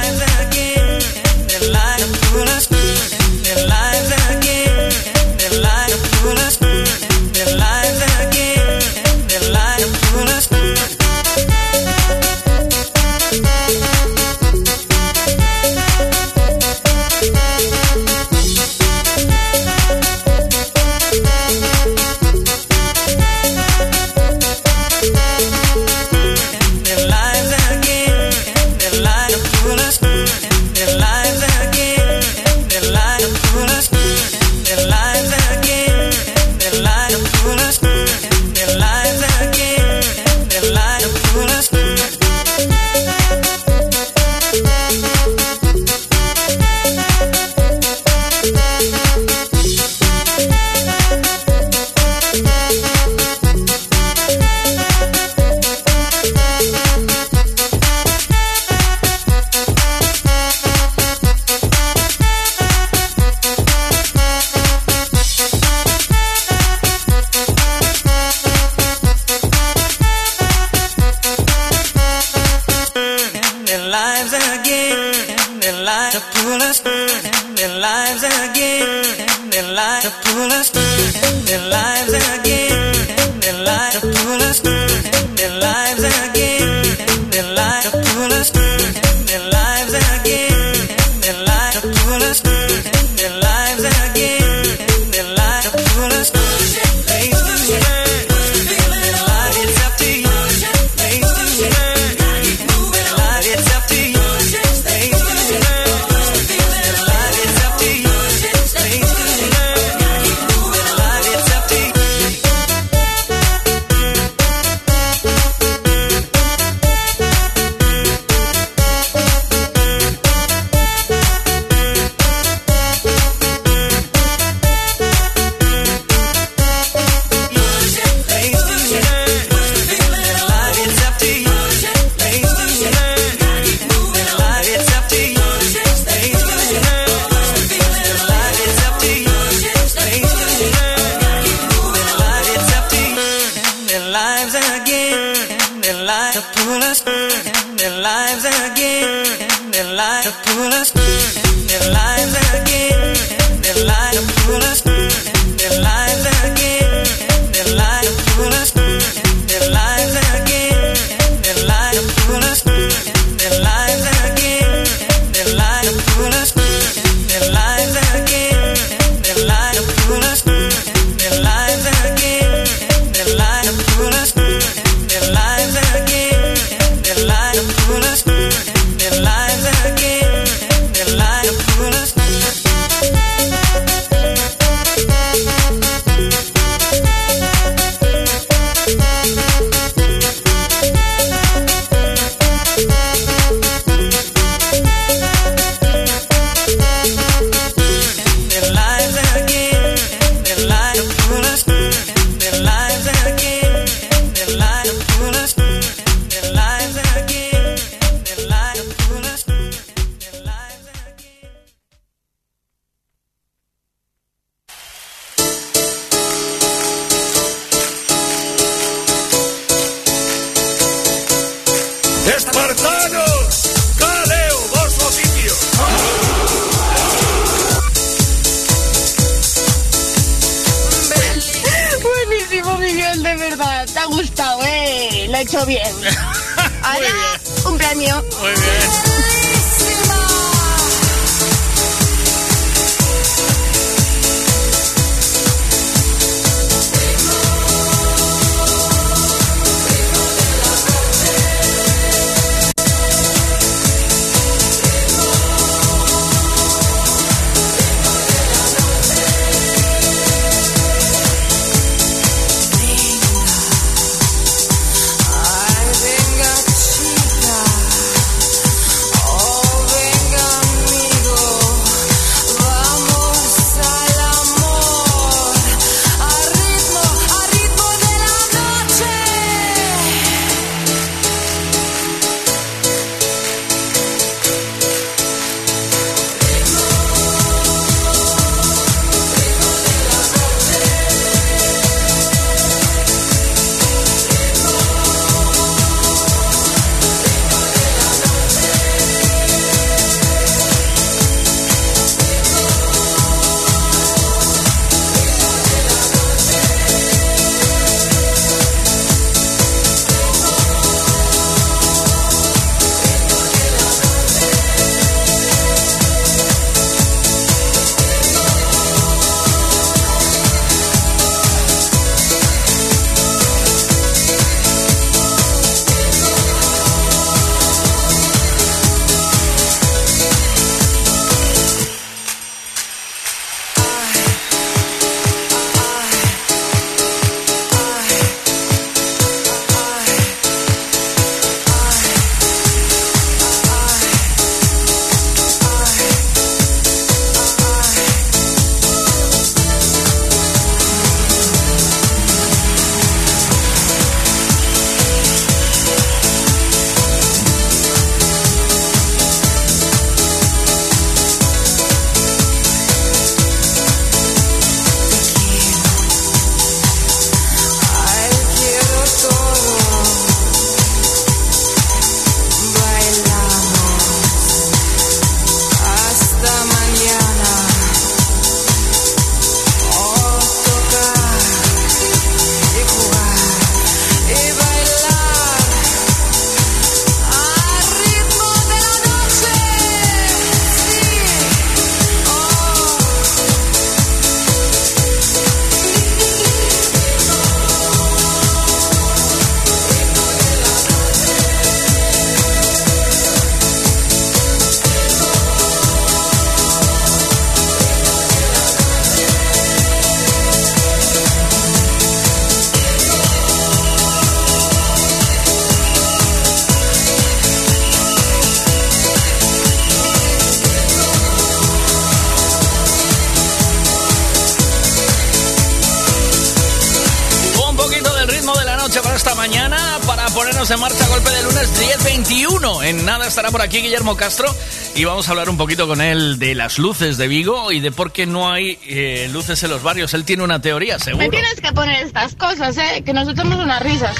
Guillermo Castro y vamos a hablar un poquito con él de las luces de Vigo y de por qué no hay eh, luces en los barrios. Él tiene una teoría, seguro. Me tienes que poner estas cosas, ¿eh? que nos echamos unas risas.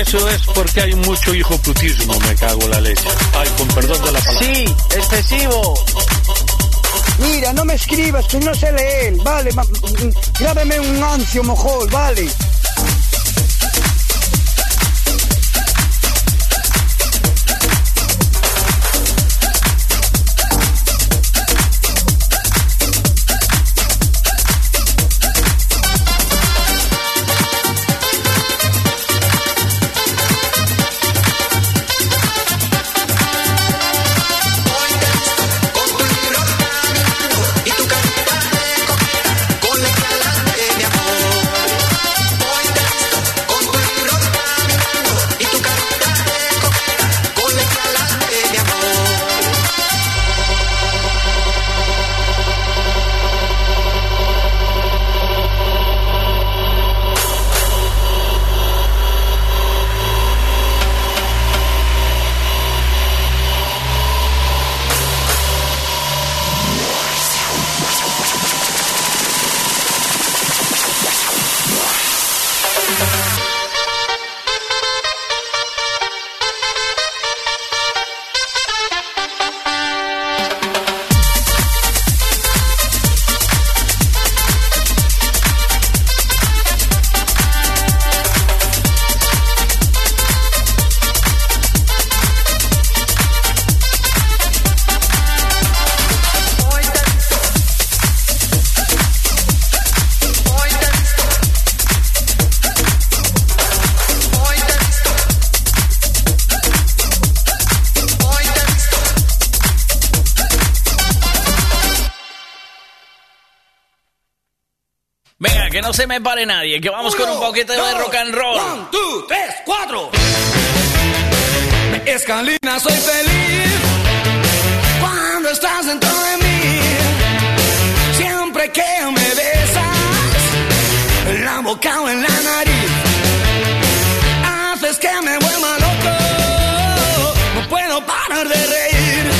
Eso es porque hay mucho hijo putismo, me cago en la leche. Ay, con perdón de la palabra. Sí, excesivo. Mira, no me escribas, que no sé leer. Vale, ma- mm, grábeme un ancio, mojol, vale. Se me pare nadie, que vamos con un poquito de rock and roll. One, two, tres, cuatro. Escalina, soy feliz cuando estás dentro de mí. Siempre que me besas, en la boca o en la nariz, haces que me vuelva loco. No puedo parar de reír.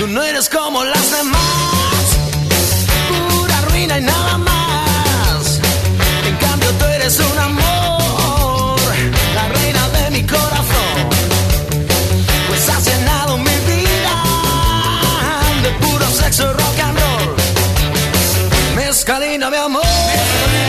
Tú no eres como las demás, rock and roll. Mezcalina, mi amor.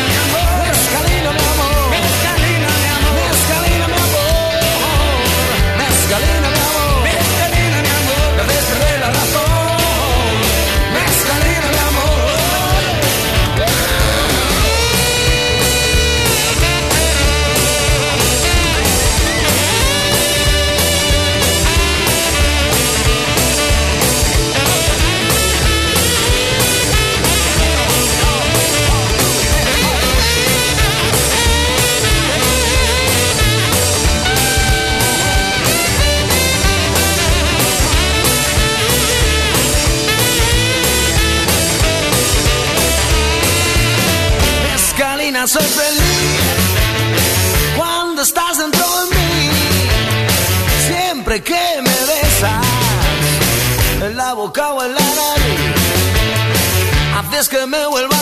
Soy feliz cuando estás dentro de mí. Siempre que me besas en la boca o en la nariz, haces que me vuelva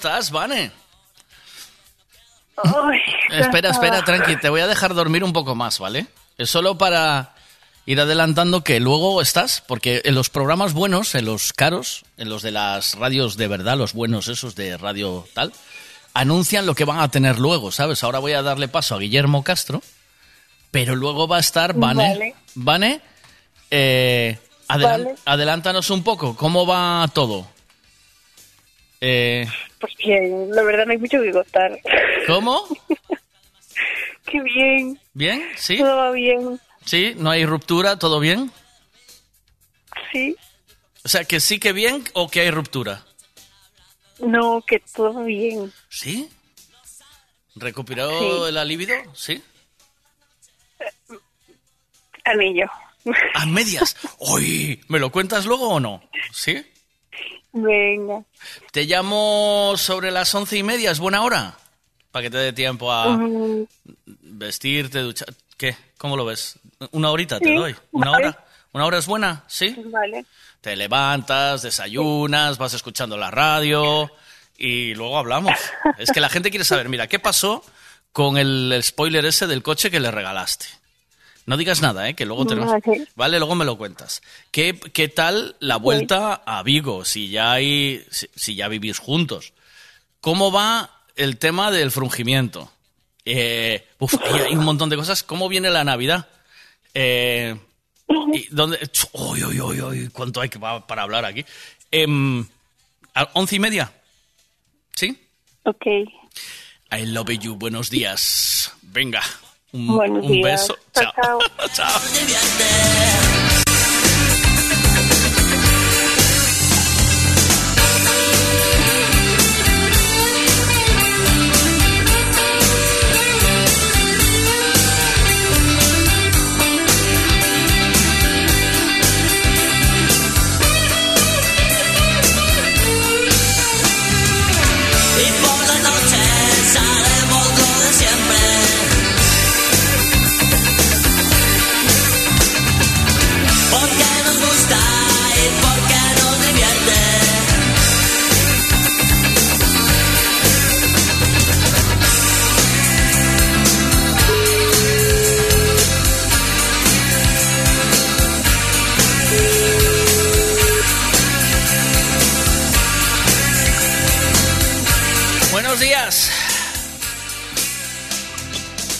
estás, Vane? Ay, Espera, espera, tranqui, te voy a dejar dormir un poco más, ¿vale? Es solo para ir adelantando que luego estás, porque en los programas buenos, en los caros, en los de las radios de verdad, los buenos esos de radio tal, anuncian lo que van a tener luego, ¿sabes? Ahora voy a darle paso a Guillermo Castro, pero luego va a estar Vane. Vale. Vane, eh, adelan- Vale. adelántanos un poco, ¿cómo va todo? Eh, Pues bien, la verdad no hay mucho que contar. ¿Cómo? Qué bien. ¿Bien? ¿Sí? Todo va bien. ¿Sí? ¿No hay ruptura? ¿Todo bien? Sí. O sea, que sí que bien o que hay ruptura. No, que todo va bien. ¿Sí? ¿Recuperó Sí. el alivido? ¿Sí? Anillo. A medias. Uy, ¿me lo cuentas luego o no? ¿Sí? Venga. Te llamo sobre las once y media, ¿es buena hora? Para que te dé tiempo a vestirte, duchar. ¿Qué? ¿Cómo lo ves? ¿Una horita te doy? ¿Una vale. hora? ¿Una hora es buena? ¿Sí? Vale. Te levantas, desayunas, vas escuchando la radio y luego hablamos. Es que la gente quiere saber, mira, ¿qué pasó con el spoiler ese del coche que le regalaste? No digas nada, ¿eh? Que luego tenemos... Vale. Vale, luego me lo cuentas. ¿Qué, qué tal la vuelta a Vigo? Si ya hay, si, si ya vivís juntos. ¿Cómo va el tema del frungimiento? Eh, uf, hay, hay un montón de cosas. ¿Cómo viene la Navidad? Eh, ¿y dónde? Uy, uy, uy, uy, ¿Cuánto hay que para hablar aquí? Em, ¿a ¿Once y media? ¿Sí? Ok. I love you. Buenos días. Venga. Un, Buenos un días. beso. Chao, Chao. Chao.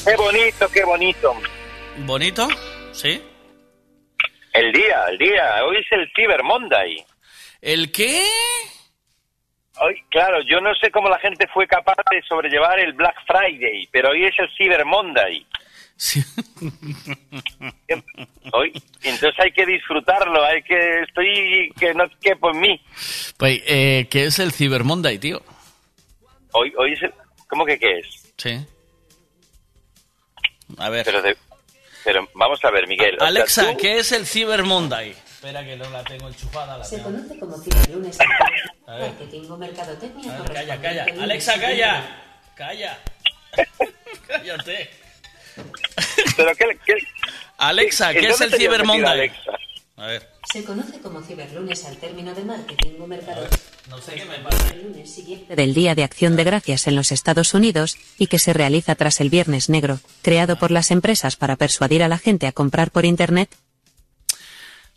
Qué bonito, qué bonito. ¿Bonito? ¿Sí? El día, el día. Hoy es el Cyber Monday. ¿El qué? Hoy, claro, yo no sé cómo la gente fue capaz de sobrellevar el Black Friday, pero hoy es el Cyber Monday. Hoy, entonces hay que disfrutarlo, hay que estoy que no quepo en mí. Pues, eh, ¿qué es el Cyber Monday, tío? Hoy, hoy es el, ¿cómo que qué es? Sí. A ver. Pero, de- pero vamos a ver, Miguel. o sea, Alexa, tú- ¿qué es el Cyber Monday? Espera que no la tengo enchufada. La Se tengo. conoce como ciberlunes A ver. marketing o mercadotecnia A ver, calla, calla. lunes Alexa, calla. Calla. Cállate. Pero qué, qué- Alexa, ¿en ¿qué es el Cyber Monday? Alexa? A ver. Se conoce como ciberlunes al término de marketing o mercadotecnia. No sé qué me pasa. El lunes siguiente del Día de Acción de Gracias en los Estados Unidos y que se realiza tras el Viernes Negro, creado por las empresas para persuadir a la gente a comprar por Internet.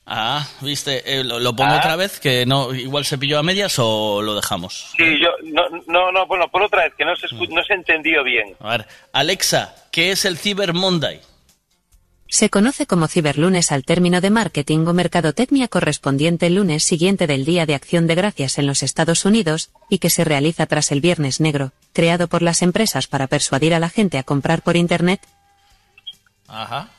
Ah, viste, Eh, lo, lo pongo Ah. otra vez, que no, igual se pilló a medias o lo dejamos. Sí, yo, no, no, no, bueno, por otra vez, que no se, escu- no se entendió bien. A ver, Alexa, ¿qué es el Cyber Monday? Se conoce como ciberlunes al término de marketing o mercadotecnia correspondiente el lunes siguiente del Día de Acción de Gracias en los Estados Unidos y que se realiza tras el Viernes Negro, creado por las empresas para persuadir a la gente a comprar por Internet. Ajá.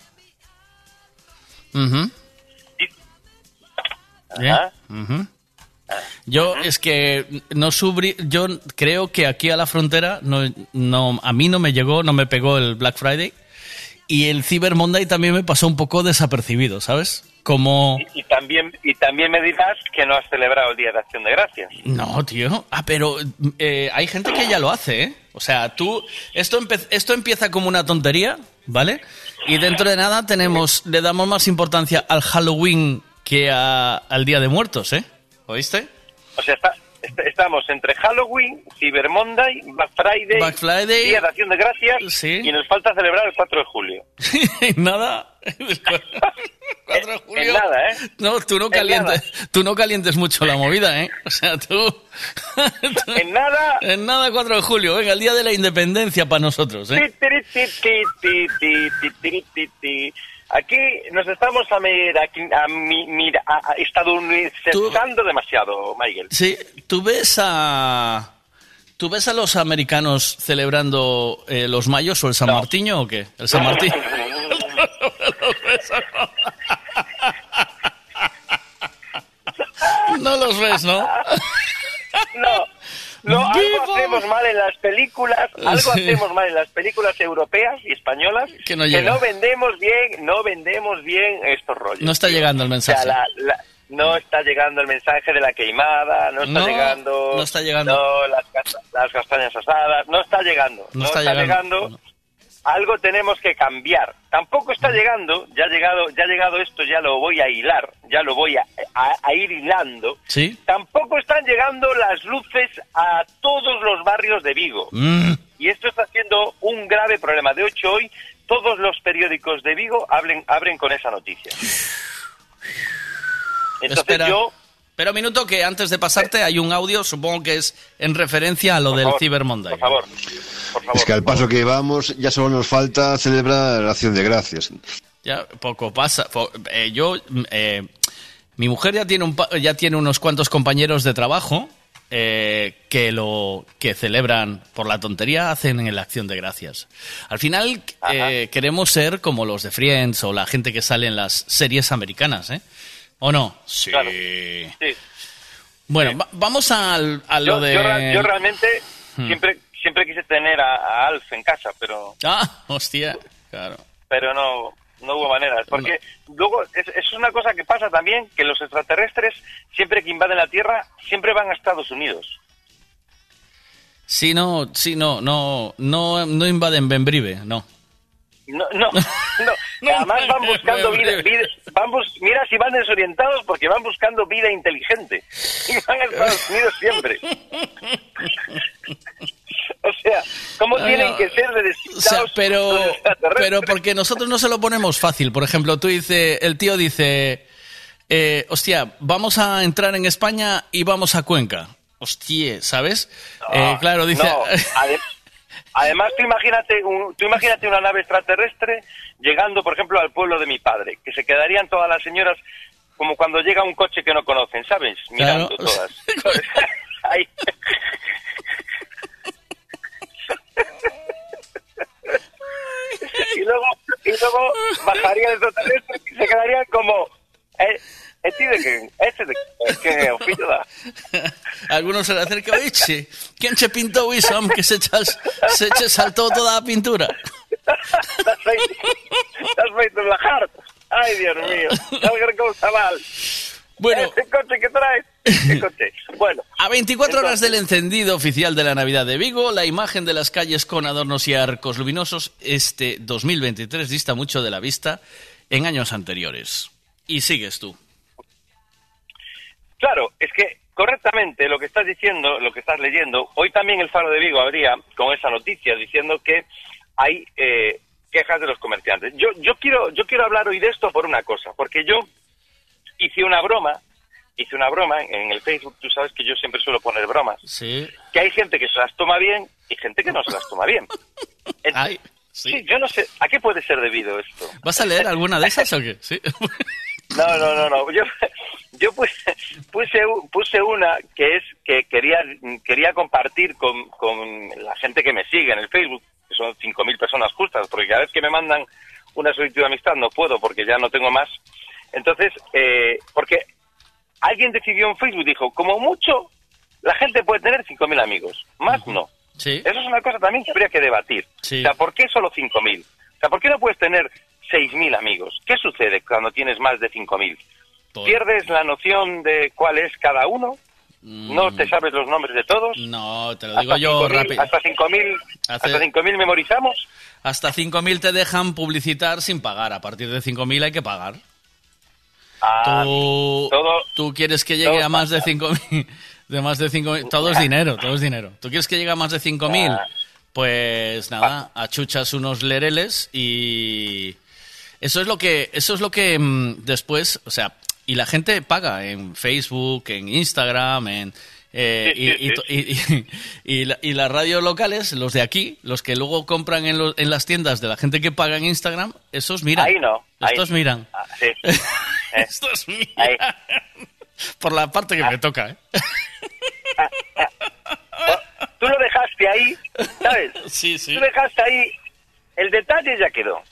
Bien. Ajá. Ujú. Yo es que no subri, yo creo que aquí a la frontera no, no, a mí no me llegó, no me pegó el Black Friday y el Cyber Monday también me pasó un poco desapercibido, ¿sabes? Como Y también, y también me dirás que no has celebrado el Día de Acción de Gracias. no, tío. Ah, pero eh, hay gente que ya lo hace, ¿eh? O sea, tú esto esto empieza como una tontería, ¿vale? Y dentro de nada tenemos le damos más importancia al Halloween que a- al Día de Muertos, ¿eh? ¿Oíste? O sea, está- est- estamos entre Halloween, Cyber Monday, Black Friday, Black Friday. Día de Acción de Gracias Sí. y nos falta celebrar el 4 de julio. nada. 4 de julio. En nada, ¿eh? No, tú no En calientes, tú no calientes mucho la movida, ¿eh? O sea, tú En nada. en nada 4 de julio, venga, el día de la independencia para nosotros, ¿eh? Aquí nos estamos a, mir- a, a mi- mira, a, a estadounidenseando demasiado, Michael. Sí, tú ves a tú ves a los americanos celebrando eh, los mayos o el San Martiño o qué? El San Martín. No los ves, ¿no? No, no, algo hacemos mal en las películas, algo Sí. hacemos mal en las películas europeas y españolas Que no vendemos bien, no vendemos bien estos rollos. No está llegando el O sea, mensaje. la- la- no está llegando el mensaje de la queimada, no está No, llegando, no está llegando. no, las, las castañas asadas, no está llegando, No no, está está, llegando. llegando. Algo tenemos que cambiar. Tampoco está llegando, ya ha llegado, ya ha llegado esto, ya lo voy a hilar, ya lo voy a, a- a ir hilando. Sí. Tampoco están llegando las luces a todos los barrios de Vigo. Mm. Y esto está siendo un grave problema. De hecho, hoy todos los periódicos de Vigo hablen, abren con esa noticia. Entonces Espera. yo... Pero un minuto que antes de pasarte hay un audio, supongo que es en referencia a lo del favor, Cyber Monday. Por favor. Es que al paso que vamos, ya solo nos falta celebrar la acción de gracias. Ya poco pasa. Eh, yo, eh, mi mujer ya tiene un pa- ya tiene unos cuantos compañeros de trabajo eh, que lo que celebran por la tontería hacen en la acción de gracias. Al final eh, queremos ser como los de Friends o la gente que sale en las series americanas, ¿eh? ¿O no? Sí. Claro. Sí. Bueno, va- vamos al, a lo Yo, de. yo realmente Hmm. siempre siempre quise tener a, a Alf en casa, pero Ah, hostia, claro. pero no no hubo maneras. Porque luego es, es una cosa que pasa también, que los extraterrestres, siempre que invaden la Tierra, siempre van a Estados Unidos. Sí, no, sí, no, no, no, no invaden Benbrive, no. No, no, no. Además van buscando vida, vida- van bus- mira si van desorientados porque van buscando vida inteligente. Y van a Estados Unidos siempre. O sea, ¿cómo Ah, tienen no. que ser de O sea, pero, pero porque nosotros no se lo ponemos fácil. Por ejemplo, tú dice, el tío dice, eh, hostia, vamos a entrar en España y vamos a Cuenca. Hostia, ¿sabes? Eh, claro, dice. No, Además, tú imagínate, un- tú imagínate una nave extraterrestre llegando, por ejemplo, al pueblo de mi padre, que se quedarían todas las señoras como cuando llega un coche que no conocen, ¿sabes? Mirando Claro. todas. Y luego, y luego bajaría el extraterrestre y se quedarían como... Eh, este de que, este de que, o fillo da. Algunos se le acerca, oye, ¿quién se pintó hombre, que se, se che saltó toda la pintura? Estás feito, en la jarta. Ay, Dios mío, alguna cosa mal. Bueno. ¿Ese coche que traes? ¿Qué coche? Bueno. A 24 horas entonces- del encendido oficial de la Navidad de Vigo, la imagen de las calles con adornos y arcos luminosos este 2023 dista mucho de la vista en años anteriores. Y sigues tú. Claro, es que correctamente lo que estás diciendo, lo que estás leyendo, hoy también el Faro de Vigo habría con esa noticia diciendo que hay eh, quejas de los comerciantes. Yo, yo quiero, yo quiero hablar hoy de esto por una cosa, porque yo hice una broma, hice una broma en, el Facebook, tú sabes que yo siempre suelo poner bromas, Sí. que hay gente que se las toma bien y gente que no se las toma bien. Ay, sí. yo no sé, ¿a qué puede ser debido esto? ¿Vas a leer alguna de esas o qué? Sí. No, no, no, no. Yo, yo puse, puse, puse una que es que quería, quería compartir con, con la gente que me sigue en el Facebook, que son 5.000 personas justas, porque cada vez que me mandan una solicitud de amistad no puedo porque ya no tengo más. Entonces, eh, porque alguien decidió en Facebook, dijo, como mucho, la gente puede tener 5.000 amigos, más no. Sí. Eso es una cosa también que habría que debatir. Sí. O sea, ¿por qué solo 5.000? O sea, ¿por qué no puedes tener 6.000 amigos? ¿Qué sucede cuando tienes más de 5.000? ¿Pierdes la noción de cuál es cada uno? ¿No te sabes los nombres de todos? Mm. No, te lo digo yo 5.000 rápido. ¿Hasta 5.000 Hace- hasta 5.000 memorizamos? Hasta 5.000 te dejan publicitar sin pagar. A partir de 5.000 hay que pagar. Ah, tú, tú quieres que llegue a más de 5.000. De más de 5.000. Todo es dinero, todo es dinero. ¿Tú quieres que llegue a más de 5.000? Ah. Pues nada, achuchas unos lereles y. Eso es lo que. Eso es lo que mm, después. O sea, y la gente paga en Facebook, en Instagram, en. eh, y, y la- las radios locales, los de aquí, los que luego compran en, los- en las tiendas de la gente que paga en Instagram, esos miran. Ahí no. ahí- Estos miran. Ah, sí. Eh, Estos miran. ahí. Por la parte que me toca, ¿eh? Tú lo dejaste ahí, ¿sabes? Sí, sí. Tú dejaste ahí, el detalle ya quedó.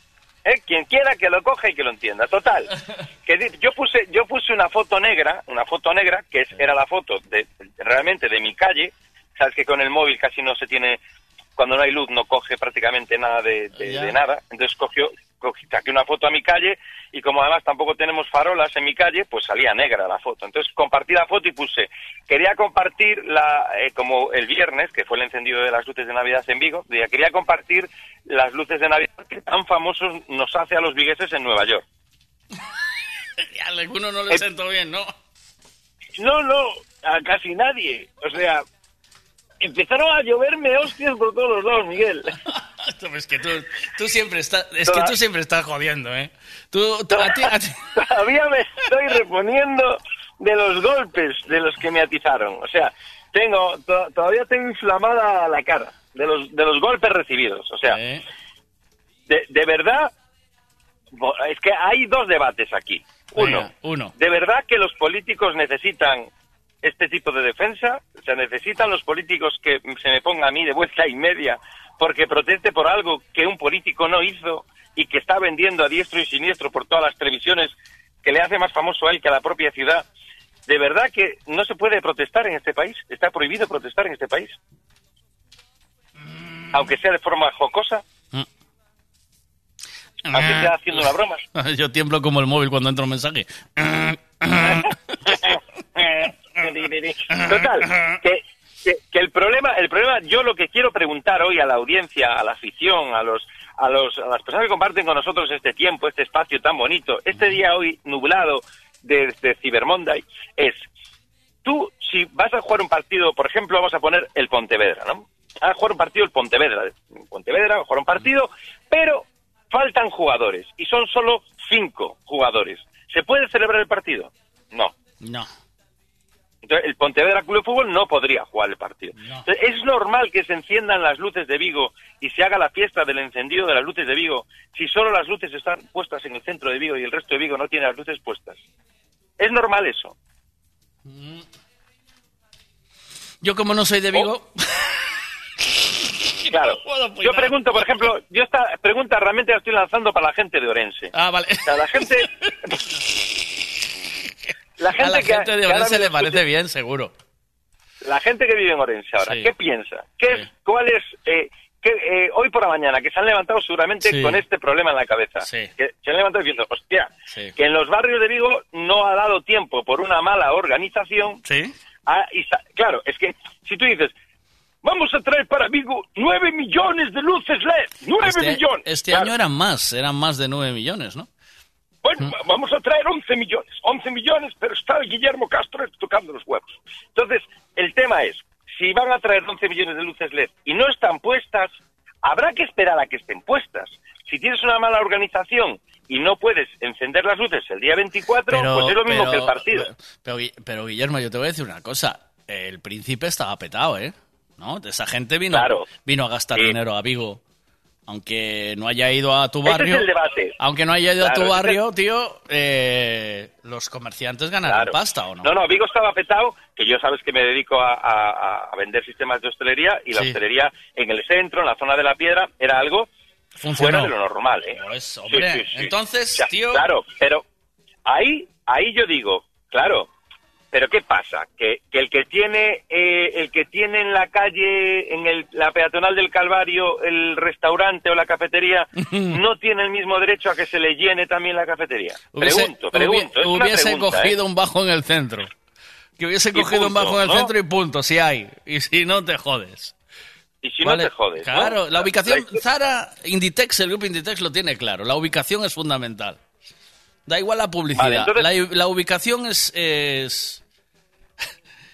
¿Eh? Quien quiera que lo coja y que lo entienda. Total, que yo puse yo puse una foto negra, una foto negra que es, era la foto de realmente de mi calle. Sabes que con el móvil casi no se tiene, cuando no hay luz no coge prácticamente nada de, de- Ya. de nada. Entonces cogió, cogí, saqué una foto a mi calle y como además tampoco tenemos farolas en mi calle, pues salía negra la foto. Entonces compartí la foto y puse, quería compartir la, eh, como el viernes, que fue el encendido de las luces de Navidad en Vigo, quería compartir las luces de Navidad que tan famosos nos hace a los vigueses en Nueva York. A alguno no le sentó bien, ¿no? No, no, a casi nadie. O sea, empezaron a lloverme hostias por todos los lados, Miguel. Es que tú, tú siempre estás, es Toda- que tú siempre estás jodiendo, ¿eh? Tú, tú- a ti- a ti- Todavía me estoy reponiendo de los golpes de los que me atizaron. O sea, tengo to- todavía tengo inflamada la cara de los de los golpes recibidos. O sea, de, de verdad, es que hay dos debates aquí. Uno, Venga, uno. ¿de verdad que los políticos necesitan este tipo de defensa? O sea, ¿necesitan los políticos que se me ponga a mí de vuelta y media porque proteste por algo que un político no hizo y que está vendiendo a diestro y siniestro por todas las televisiones que le hace más famoso a él que a la propia ciudad? ¿De verdad que no se puede protestar en este país? ¿Está prohibido protestar en este país? Aunque sea de forma jocosa, aunque sea haciendo una broma. Yo tiemblo como el móvil cuando entra un mensaje. Total, que, que, que el problema, el problema, yo lo que quiero preguntar hoy a la audiencia, a la afición, a los, a los, a las personas que comparten con nosotros este tiempo, este espacio tan bonito, este día hoy nublado de, de Cyber Monday, es, tú, si vas a jugar un partido, por ejemplo, vamos a poner el Pontevedra, ¿no? A jugar un partido el Pontevedra, Pontevedra, va a jugar un partido, pero faltan jugadores y son solo cinco jugadores. ¿Se puede celebrar el partido? No. No. Entonces, el Pontevedra Club de Fútbol no podría jugar el partido. Entonces, es normal que se enciendan las luces de Vigo y se haga la fiesta del encendido de las luces de Vigo si solo las luces están puestas en el centro de Vigo y el resto de Vigo no tiene las luces puestas. Es normal eso. Yo como no soy de Vigo... Claro. Yo pregunto, por ejemplo, yo esta pregunta realmente la estoy lanzando para la gente de Orense. Ah, vale. O sea, la gente... La gente a la que- gente de Orense le parece bien, seguro. La gente que vive en Orense ahora, Sí. ¿qué piensa? ¿Qué es, ¿Cuál es, eh, eh, hoy por la mañana, que se han levantado seguramente Sí. con este problema en la cabeza? Sí. Que se han levantado diciendo, hostia, Sí. que en los barrios de Vigo no ha dado tiempo por una mala organización. Sí. a- y claro, es que si tú dices, vamos a traer para Vigo nueve millones de luces LED, nueve Este, millones. este Claro. año eran más, eran más de 9 millones, ¿no? Bueno, va- vamos a traer 11 millones, 11 millones, pero está Guillermo Castro tocando los huevos. Entonces, el tema es, si van a traer 11 millones de luces LED y no están puestas, habrá que esperar a que estén puestas. Si tienes una mala organización y no puedes encender las luces el día 24, pues es lo mismo pero- que el partido. Pero, pero, Guillermo, yo te voy a decir una cosa. El príncipe estaba petado, ¿eh? ¿No? Esa gente vino, Claro. vino a gastar Sí. dinero a Vigo. Aunque no haya ido a tu barrio. es el debate. Aunque no haya ido a tu barrio, tío, eh, los comerciantes ganaron Claro. pasta, ¿o no? No, no, Vigo estaba petado, que yo sabes que me dedico a, a- a vender sistemas de hostelería y la hostelería en el centro, en la zona de la piedra, era algo Funcionó. fuera de lo normal, ¿eh? Pues, hombre, entonces, tío- Claro, pero ahí, ahí yo digo, claro, pero ¿qué pasa? Que, que el que tiene eh, el que tiene en la calle, en el, la peatonal del Calvario, el restaurante o la cafetería, no tiene el mismo derecho a que se le llene también la cafetería. Hubiese, pregunto, pregunto. es hubi- una hubiese pregunta, cogido ¿eh? un bajo en el centro. Que hubiese cogido un bajo en el ¿no? centro y punto, si hay. Y si no, te jodes. Y si Vale, no te jodes. ¿no? Claro, la ubicación, Zara, Inditex, el grupo Inditex lo tiene claro. La ubicación es fundamental. Da igual la publicidad. Vale, entonces- la, la ubicación es, es-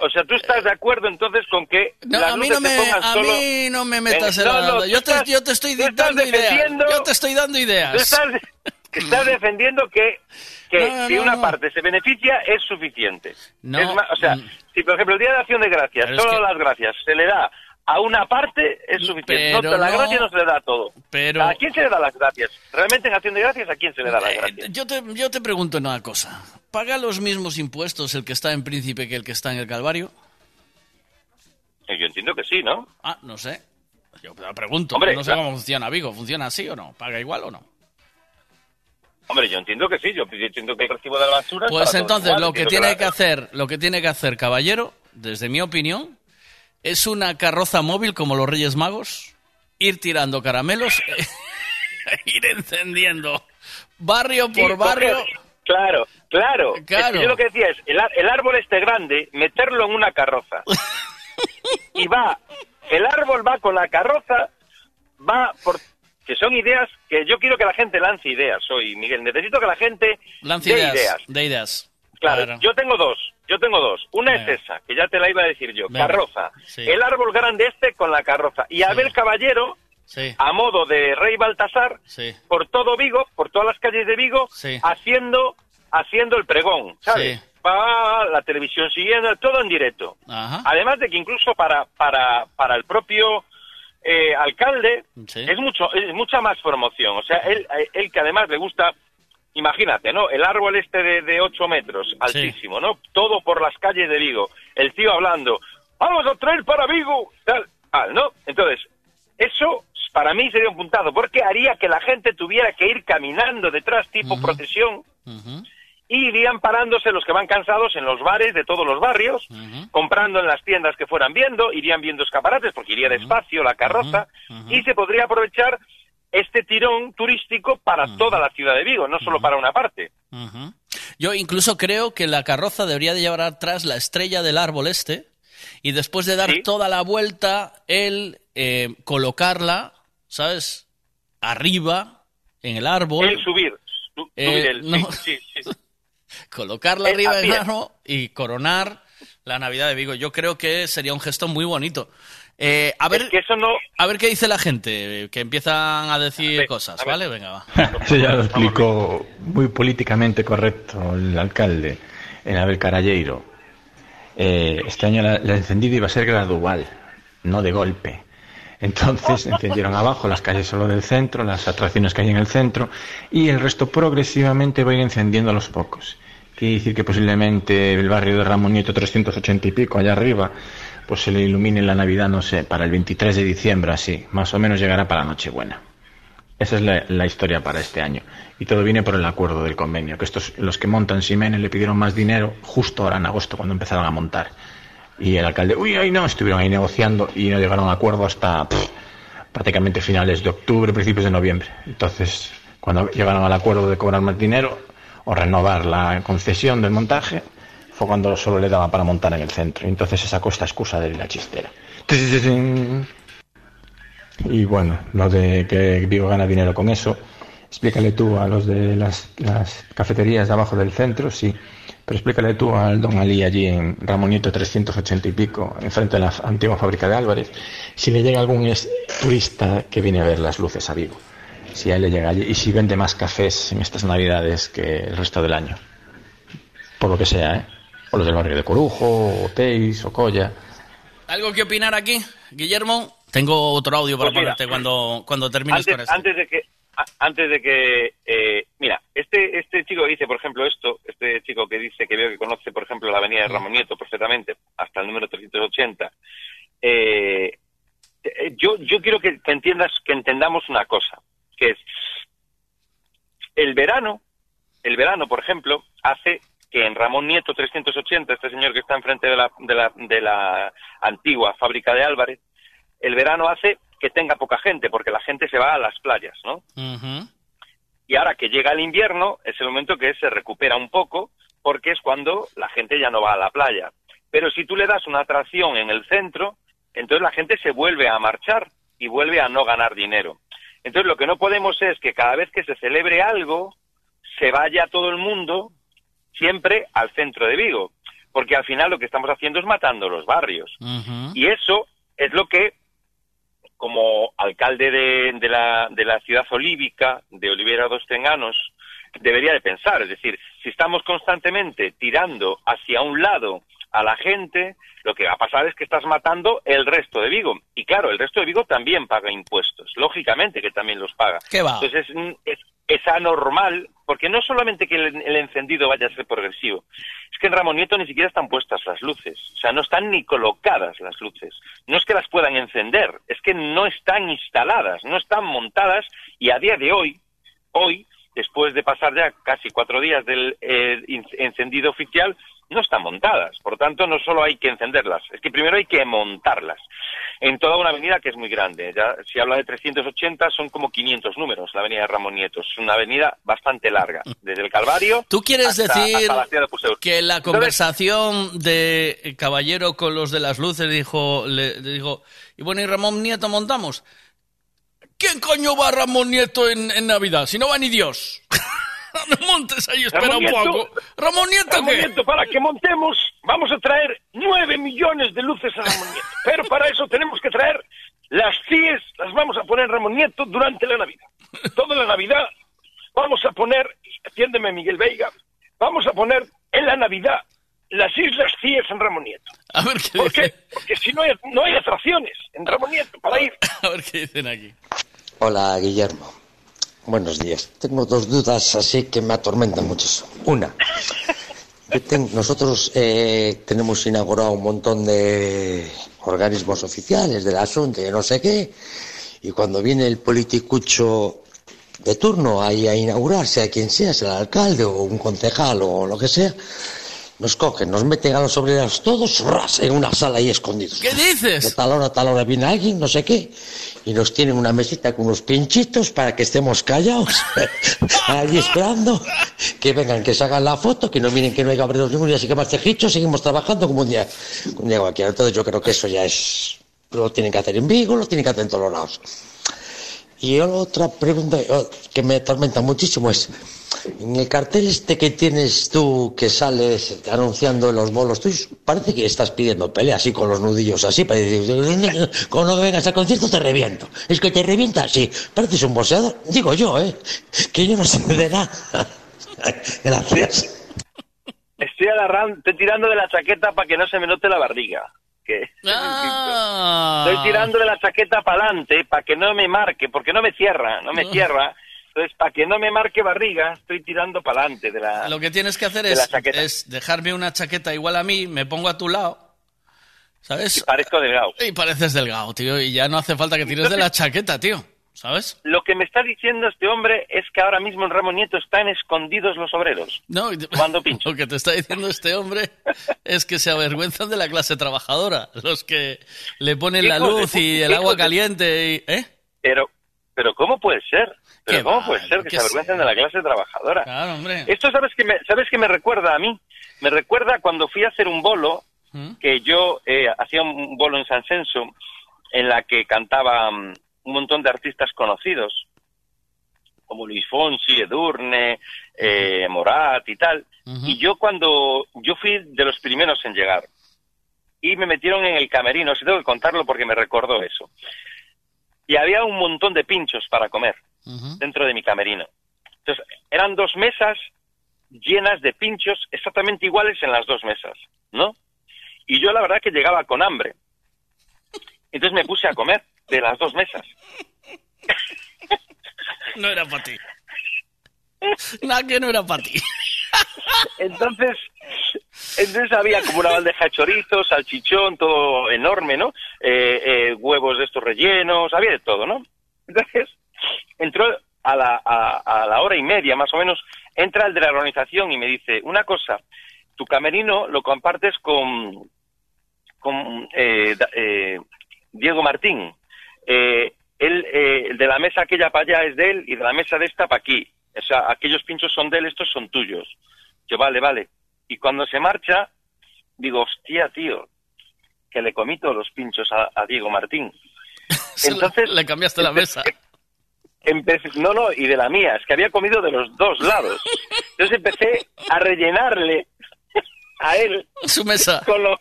O sea, tú estás de acuerdo entonces con que No, las a mí no me, pongan a solo mí no me metas en- en no, la no, nada. Yo te, estás- yo te estoy dando ideas. Yo te estoy dando ideas. Tú estás, estás defendiendo que, que No, si una parte se beneficia es suficiente. No, Es más, o sea, mm. si por ejemplo el Día de Acción de Gracias, Pero es solo que- las gracias se le da a una parte, es suficiente. No, Pero la no- gracia no se le da a todo. Pero- ¿A quién se le da las gracias? ¿Realmente en Acción de Gracias a quién se le da las Eh, gracias? yo, te, yo te pregunto una cosa. ¿Paga los mismos impuestos el que está en Príncipe que el que está en el Calvario? Eh, Yo entiendo que sí, ¿no? Ah, no sé. Yo te lo pregunto. Hombre, no sé claro. cómo funciona Vigo. ¿Funciona así o no? ¿Paga igual o no? Hombre, yo entiendo que sí. Yo entiendo que el recibo de la basura es Pues entonces lo que tiene que hacer, lo que tiene que hacer Caballero, desde mi opinión, es una carroza móvil como los Reyes Magos, ir tirando caramelos, ir encendiendo barrio Sí, por barrio. Claro, claro. Es que yo lo que decía es, el, el árbol este grande, meterlo en una carroza. y va, el árbol va con la carroza, va por... Que son ideas que yo quiero que la gente lance ideas hoy, Miguel. Necesito que la gente Lance ideas, ideas. de ideas. Claro, yo tengo dos, yo tengo dos. Una Venga. es esa, que ya te la iba a decir yo, Venga. carroza. Sí. El árbol grande este con la carroza. Y Abel Caballero, Sí, a modo de Rey Baltasar, sí. por todo Vigo, por todas las calles de Vigo, Sí. haciendo haciendo el pregón, ¿sabes? Sí. Va la televisión siguiendo, todo en directo. Ajá. Además de que incluso para para para el propio eh, alcalde Sí. es mucho es mucha más promoción. O sea, él, él que además le gusta, imagínate, ¿no? El árbol este de, de 8 metros, altísimo, ¿no? Todo por las calles de Vigo. El tío hablando, vamos a traer para Vigo, tal, tal, ¿no? Entonces, eso para mí sería un puntado, porque haría que la gente tuviera que ir caminando detrás tipo procesión y irían parándose los que van cansados en los bares de todos los barrios, comprando en las tiendas que fueran viendo, irían viendo escaparates porque iría despacio la carroza y se podría aprovechar este tirón turístico para toda la ciudad de Vigo, no solo para una parte. Yo incluso creo que la carroza debería de llevar atrás la estrella del árbol este y después de dar toda la vuelta, él eh, colocarla, ¿sabes? Arriba, en el árbol. El subir, su- Eh, subir el, no. sí, sí, colocarla Eh, arriba en el árbol y coronar la Navidad de Vigo. Yo creo que sería un gesto muy bonito. Eh, a ver, que eso no... a ver qué dice la gente, que empiezan a decir cosas, ¿vale? Venga, va. Eso ya lo explicó muy políticamente correcto el alcalde en Abel Caralleiro. eh, este año la- el encendido iba a ser gradual, no de golpe. Entonces encendieron abajo las calles solo del centro, las atracciones que hay en el centro, y el resto progresivamente va a ir encendiendo a los pocos. Quiere decir que posiblemente el barrio de Ramón Nieto 380 y pico, allá arriba, pues se le ilumine la Navidad, no sé, para el 23 de diciembre, así, más o menos llegará para Nochebuena. Esa es la, la historia para este año. Y todo viene por el acuerdo del convenio, que estos, los que montan Simenes le pidieron más dinero justo ahora en agosto, cuando empezaron a montar. Y el alcalde, uy, ay no, estuvieron ahí negociando y no llegaron a acuerdo hasta prácticamente finales de octubre, principios de noviembre. Entonces, cuando llegaron al acuerdo de cobrar más dinero o renovar la concesión del montaje, fue cuando solo le daba para montar en el centro. Entonces se sacó esta excusa de la chistera. Y bueno, lo de que Vigo gana dinero con eso, explícale tú a los de las, las cafeterías de abajo del centro, sí. Pero explícale tú al don Ali allí en Ramón Nieto 380 y pico, enfrente de la antigua fábrica de Álvarez, si le llega algún turista que viene a ver las luces a Vigo. Si a él le llega allí y si vende más cafés en estas navidades que el resto del año. Por lo que sea, ¿eh? O los del barrio de Corujo, o Teis, o Colla. ¿Algo que opinar aquí, Guillermo? Tengo otro audio para Pues mira, ponerte cuando, cuando termines con antes, esto. antes de que antes de que eh, mira este este chico que dice por ejemplo esto este chico que dice que veo que conoce por ejemplo la avenida de Ramón Nieto perfectamente hasta el número 380 eh, eh, yo yo quiero que, que entiendas que entendamos una cosa que es el verano el verano por ejemplo hace que en Ramón Nieto 380 este señor que está enfrente de la de la, de la antigua fábrica de Álvarez el verano hace que tenga poca gente, porque la gente se va a las playas, ¿no? Y ahora que llega el invierno, es el momento que se recupera un poco, porque es cuando la gente ya no va a la playa. Pero si tú le das una atracción en el centro, entonces la gente se vuelve a marchar y vuelve a no ganar dinero. Entonces lo que no podemos es que cada vez que se celebre algo, se vaya todo el mundo siempre al centro de Vigo, porque al final lo que estamos haciendo es matando los barrios. Y eso es lo que, como alcalde de, de la, de la ciudad olívica, de Olivera dos Tenganos, debería de pensar. Es decir, si estamos constantemente tirando hacia un lado a la gente, lo que va a pasar es que estás matando el resto de Vigo. Y claro, el resto de Vigo también paga impuestos. Lógicamente que también los paga. ¿Qué va? Entonces es, es, es anormal, porque no solamente que el, el encendido vaya a ser progresivo, es que en Ramón Nieto ni siquiera están puestas las luces. O sea, no están ni colocadas las luces. No es que las puedan encender, es que no están instaladas, no están montadas y a día de hoy, hoy, después de pasar ya casi cuatro días del eh, encendido oficial, no están montadas. Por tanto, no solo hay que encenderlas, es que primero hay que montarlas. En toda una avenida que es muy grande. Ya, si habla de 380, son como 500 números, la avenida de Ramón Nieto. Es una avenida bastante larga, desde el Calvario. ¿Tú quieres hasta- decir hasta la de que la Entonces, conversación de Caballero con los de las luces dijo, le, le dijo, y bueno, ¿y Ramón Nieto montamos? ¿Quién coño va Ramón Nieto en, en Navidad? Si no va ni Dios. no montes ahí, espera Ramón un Nieto- poco. ¿Ramón Nieto Ramón qué? Nieto, para que montemos, vamos a traer nueve millones de luces a Ramón Nieto. Pero para eso tenemos que traer las CIES, las vamos a poner en Ramón Nieto durante la Navidad. Toda la Navidad vamos a poner, atiéndeme Miguel Veiga, vamos a poner en la Navidad las Islas CIES en Ramón Nieto. A ver qué ¿Por qué? dicen. Porque si no hay, no hay atracciones en Ramón Nieto para ir. A ver qué dicen aquí. Hola, Guillermo. Buenos días. Tengo dos dudas así que me atormentan mucho. Una, nosotros eh, tenemos inaugurado un montón de organismos oficiales del asunto, y no sé qué, y cuando viene el politicucho de turno ahí a inaugurar, sea quien sea, sea el alcalde o un concejal o lo que sea, nos cogen, nos meten a los obreros todos ras, en una sala ahí escondidos. ¿Qué dices? De tal hora a tal hora viene alguien, no sé qué, y nos tienen una mesita con unos pinchitos para que estemos callados, allí esperando que vengan, que se hagan la foto, que no miren que no hay obreros ninguno, y así que más tejicho, seguimos trabajando como un día, un día cualquiera. Entonces yo creo que eso ya es, lo tienen que hacer en Vigo, lo tienen que hacer en todos los lados. Y otra pregunta oh, que me atormenta muchísimo es, en el cartel este que tienes tú, que sales anunciando los bolos tuyos, parece que estás pidiendo pelea así con los nudillos así, para decir, cuando vengas al concierto te reviento. Es que te revienta, sí, pareces un boxeador, digo yo, ¿eh? Que yo no sé de nada. Gracias. Estoy agarrando, estoy tirando de la chaqueta para que no se me note la barriga. Que, Ah. Estoy tirando de la chaqueta para adelante para que no me marque, porque no me cierra, no me No. cierra. Entonces, para que no me marque barriga, estoy tirando para adelante de la... Lo que tienes que hacer de es, dejarme una chaqueta igual a mí, me pongo a tu lado, ¿sabes? Y parezco delgado. Y pareces delgado, tío, y ya no hace falta que tires de la chaqueta, tío, ¿sabes? Lo que me está diciendo este hombre es que ahora mismo en Ramón Nieto están escondidos los obreros. No, Cuando pincho. lo que te está diciendo este hombre es que se avergüenzan de la clase trabajadora, los que le ponen la de luz pu- y el agua de- caliente, y, ¿eh? Pero, pero ¿cómo puede ser? Pero ¿Qué ¿cómo va? puede ser que ¿Qué se avergüencen de la clase trabajadora? Claro, hombre. Esto sabes que me, sabes que me recuerda a mí. Me recuerda cuando fui a hacer un bolo ¿Mm? que yo eh, hacía un bolo en San Censo en la que cantaba mm, un montón de artistas conocidos como Luis Fonsi, Edurne, eh, Morat y tal. Y yo cuando yo fui de los primeros en llegar y me metieron en el camerino, si tengo que contarlo porque me recordó eso. Y había un montón de pinchos para comer dentro de mi camerino. Entonces, eran dos mesas llenas de pinchos exactamente iguales en las dos mesas, ¿no? Y yo la verdad que llegaba con hambre. Entonces me puse a comer de las dos mesas. No era para ti. Nada que no era para ti. Entonces, entonces había como una bandeja de chorizo, salchichón, todo enorme, ¿no? Eh, eh, huevos de estos rellenos, había de todo, ¿no? Entonces, entró a la, a, a la hora y media, más o menos, entra el de la organización y me dice, una cosa, tu camerino lo compartes con, con eh, eh, Diego Martín. Eh, él, eh, el de la mesa aquella para allá es de él y de la mesa de esta para aquí. O sea, aquellos pinchos son de él, estos son tuyos. Yo, vale, vale. Y cuando se marcha, digo, hostia, tío, que le comí todos los pinchos a, a Diego Martín. Entonces, Le cambiaste la mesa. empecé, no, no, y de la mía, es que había comido de los dos lados. Entonces empecé a rellenarle a él su mesa con lo,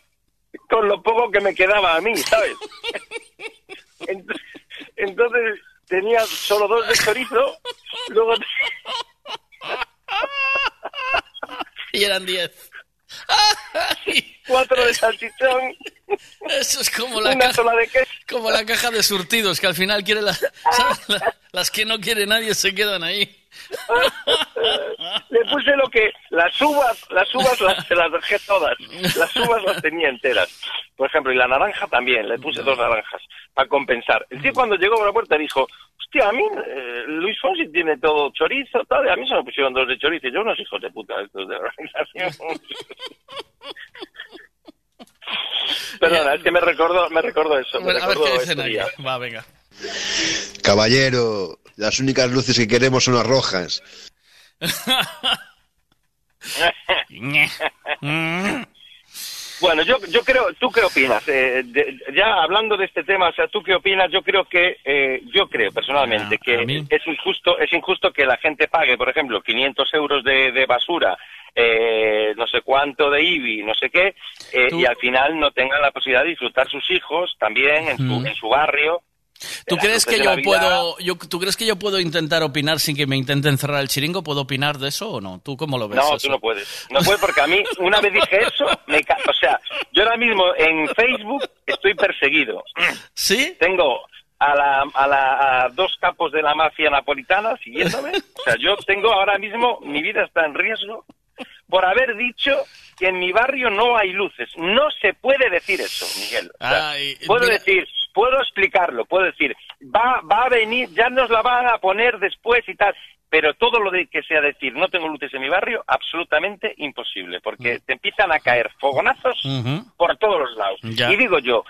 con lo poco que me quedaba a mí, ¿sabes? Entonces, entonces tenía solo dos de chorizo, luego Y eran diez. cuatro de salchichón, Eso es como la caja, como la caja de surtidos, que al final quiere la- ¿sabes? La- las que no quiere nadie se quedan ahí. Le puse lo que las uvas, las uvas las, se las dejé todas, las uvas las tenía enteras. Por ejemplo, y la naranja también, le puse dos naranjas para compensar. El tío cuando llegó a la puerta dijo, hostia, a mí eh, Luis Fonsi tiene todo chorizo, tal, y a mí se me pusieron dos de chorizo, y yo unos hijos de puta estos de organización. Perdona, es que me recordó, me recordó eso. me Bueno, a ver recordó qué dicen aquí. día. Va, venga. Caballero, las únicas luces que queremos son las rojas. Bueno, yo, yo creo, ¿tú qué opinas? Eh, de- ya hablando de este tema, o sea, ¿tú qué opinas? Yo creo que, eh, yo creo personalmente Ah, que es injusto, es injusto que la gente pague, por ejemplo, 500 euros de, de basura, eh, no sé cuánto de IBI, no sé qué, eh, y al final no tengan la posibilidad de disfrutar sus hijos también en su, en su barrio. ¿Tú crees que yo vida. puedo, yo, tú crees que yo puedo intentar opinar sin que me intenten cerrar el chiringo? ¿Puedo opinar de eso o no? ¿Tú cómo lo ves? No, eso? tú no puedes. No puedes porque a mí, una vez dije eso, me ca- o sea, yo ahora mismo en Facebook estoy perseguido. ¿Sí? Tengo a, la, a, la, a dos capos de la mafia napolitana siguiéndome. O sea, yo tengo ahora mismo, mi vida está en riesgo por haber dicho que en mi barrio no hay luces. No se puede decir eso, Miguel. O sea, Ay, puedo mira- decir, puedo explicarlo, puedo decir, va, va a venir, ya nos la van a poner después y tal. Pero todo lo de que sea decir, no tengo luces en mi barrio, absolutamente imposible, porque te empiezan a caer fogonazos por todos los lados. Ya. Y digo yo,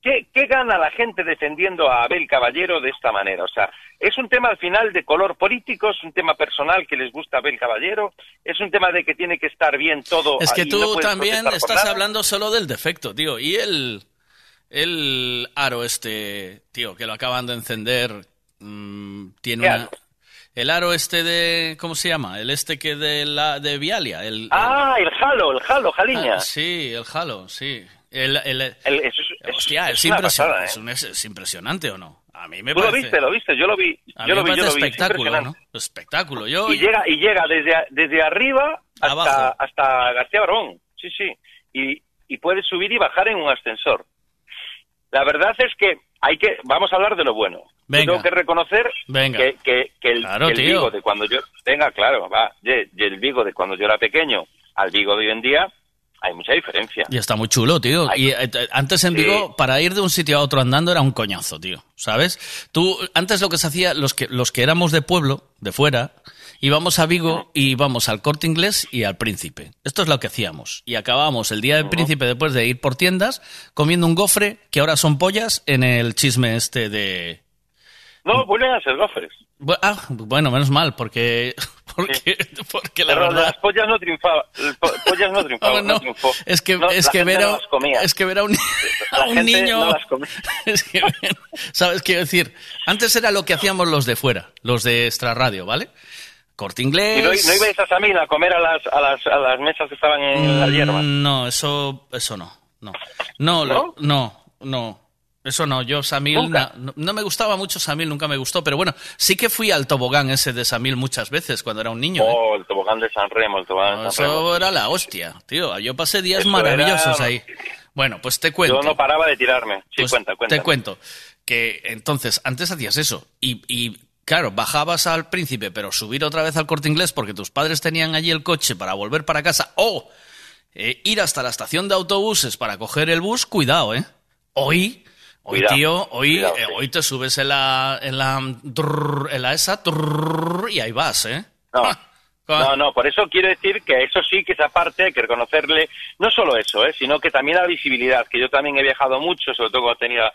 ¿qué, ¿qué gana la gente defendiendo a Abel Caballero de esta manera? O sea, es un tema al final de color político, es un tema personal que les gusta a Abel Caballero, es un tema de que tiene que estar bien todo. Es que tú no también estás hablando solo del defecto, tío. Y el, el aro este, tío, que lo acaban de encender, mm, tiene ¿Qué una... aro? El aro este de... ¿Cómo se llama? El este que de, la, de Vialia. El, Ah, el Jalo, el Jalo, Jaliña. Ah, sí, el Halo, sí. El, el- El- es- hostia, es impresionante, pasada, ¿eh? es, impresionante o no? A mí me Tú lo parece... viste, lo viste, yo lo vi. A yo mí lo me vi, yo lo vi. es espectáculo. Espectáculo. Yo, Y llega, y llega desde, desde arriba hasta, Abajo. hasta García Barbón. Sí, sí. Y, y puedes subir y bajar en un ascensor. La verdad es que hay que, vamos a hablar de lo bueno. Yo. Tengo que reconocer Venga. que, que, que el, Claro, que el. Vigo de cuando yo, venga, claro, va, ye- y el Vigo de cuando yo era pequeño al Vigo de hoy en día, hay mucha diferencia. Y está muy chulo, tío. Y eh, t- antes en Sí. Vigo, para ir de un sitio a otro andando era un coñazo, tío. ¿Sabes? Tú, antes lo que se hacía, los que, los que éramos de pueblo, de fuera, íbamos a Vigo y íbamos al corte inglés y al príncipe. Esto es lo que hacíamos. Y acabábamos el día del príncipe después de ir por tiendas comiendo un gofre, que ahora son pollas, en el chisme este de. No, vuelven a ser gofres. Ah, bueno, menos mal, porque. Porque, porque la Pero verdad. las pollas no po- pollas no triunfaban, Oh, no, no. triunfó. Es que, No, es que ver a, es que ver a un, a un niño. Es que, ¿sabes qué decir? Antes era lo que hacíamos los de fuera, los de extra radio, ¿vale? Corte ¿Y no, inglés. no ibais a Samil a comer a las, a las, a las mesas que estaban en la hierba? Mm, No, eso, eso no. No, no, no, no. Eso no, yo Samil, na- no, no me gustaba mucho Samil, nunca me gustó, pero bueno, sí que fui al tobogán ese de Samil muchas veces cuando era un niño. ¿eh? Oh, el tobogán de San Remo, el tobogán de San Remo. Eso era la hostia, tío. Yo pasé días Eso maravillosos era- ahí. Bueno, pues te cuento. Yo no paraba de tirarme. Sí, Pues cuenta, cuenta. Te cuento que entonces antes hacías eso y, y, claro, bajabas al príncipe, pero subir otra vez al corte inglés porque tus padres tenían allí el coche para volver para casa o eh, ir hasta la estación de autobuses para coger el bus, cuidado, ¿eh? Hoy, hoy Cuidado, tío, hoy, cuidado, eh, hoy te subes en la, en la, trrr, en la esa y ahí vas, ¿eh? No. No, no, por eso quiero decir que eso sí que esa parte hay que reconocerle, no solo eso, ¿eh? sino que también la visibilidad, que yo también he viajado mucho, sobre todo cuando tenía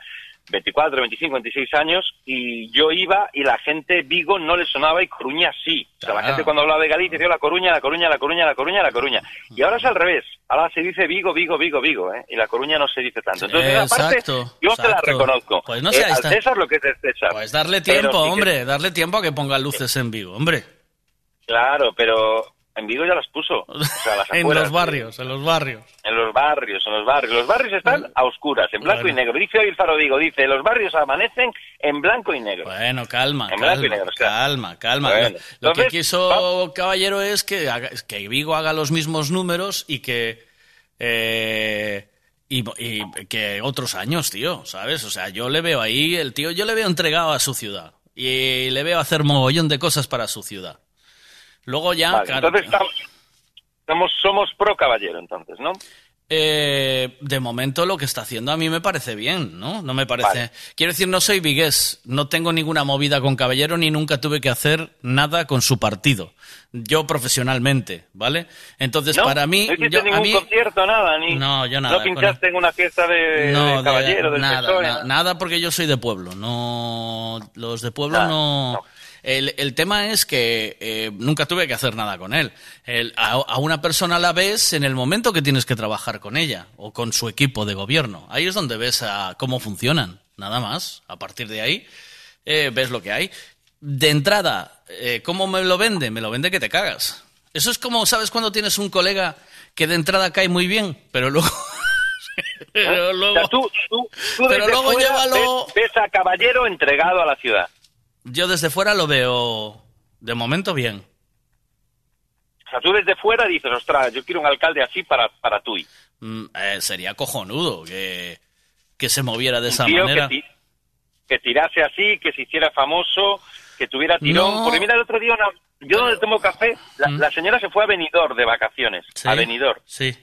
24, 25, 26 años, y yo iba y la gente Vigo no le sonaba y Coruña sí. O sea, la gente cuando hablaba de Galicia decía la Coruña, la Coruña, la Coruña, la Coruña, la Coruña. Y ahora es al revés, ahora se dice Vigo, Vigo, Vigo, Vigo, ¿eh? y la Coruña no se dice tanto. Entonces esa parte Exacto, yo te la reconozco. Pues no Eh, seáis al César lo que es del César. Pues darle tiempo, sí que- hombre, darle tiempo a que ponga luces en vivo, hombre. Claro, pero en Vigo ya las puso. O sea, las en afueras. los barrios, en los barrios. En los barrios, en los barrios. Los barrios están a oscuras, en blanco Bueno. y negro. Dice hoy el Faro Vigo, dice, los barrios amanecen en blanco y negro. Bueno, calma, En blanco y calma, negro, calma, calma. Bueno, Lo que quiso Caballero es que, haga- que Vigo haga los mismos números y que... eh, y, y que otros años, tío, ¿sabes? O sea, yo le veo ahí, el tío, yo le veo entregado a su ciudad. Y le veo hacer mogollón de cosas para su ciudad. Luego ya, Vale, claro, entonces estamos, somos, somos pro caballero, entonces, ¿no? Eh, de momento lo que está haciendo a mí me parece bien, ¿no? No me parece. Vale. Quiero decir, no soy vigués, no tengo ninguna movida con Caballero ni nunca tuve que hacer nada con su partido. Yo profesionalmente, ¿vale? Entonces, ¿No? para mí. ¿No hiciste yo- a ningún mí- concierto, nada? Ni, No, yo nada, ¿No pinchaste en una fiesta de, no, de de- caballero, del nada, PSOE? na- nada porque yo soy de pueblo. No, los de pueblo Nada, no. El, el tema es que eh, nunca tuve que hacer nada con él. El- a, a una persona la ves en el momento que tienes que trabajar con ella o con su equipo de gobierno. Ahí es donde ves a cómo funcionan, nada más. A partir de ahí eh, ves lo que hay. De entrada, eh, ¿cómo me lo vende? Me lo vende que te cagas. Eso es como, ¿sabes cuando tienes un colega que de entrada cae muy bien, pero luego... pero luego... O sea, tú, tú, tú Pero luego fuera llévalo- ves, ves a caballero entregado a la ciudad. Yo desde fuera lo veo de momento bien. O sea, tú desde fuera dices, ostras, yo quiero un alcalde así para, para Tui. Mm, eh, sería cojonudo que, que se moviera de esa tío manera. Que, ti- que tirase así, que se hiciera famoso, que tuviera tirón. No. Porque mira, el otro día, una- yo donde tomo café, la, la señora se fue a Benidorm de vacaciones. Mm. Sí, A Benidorm. Sí.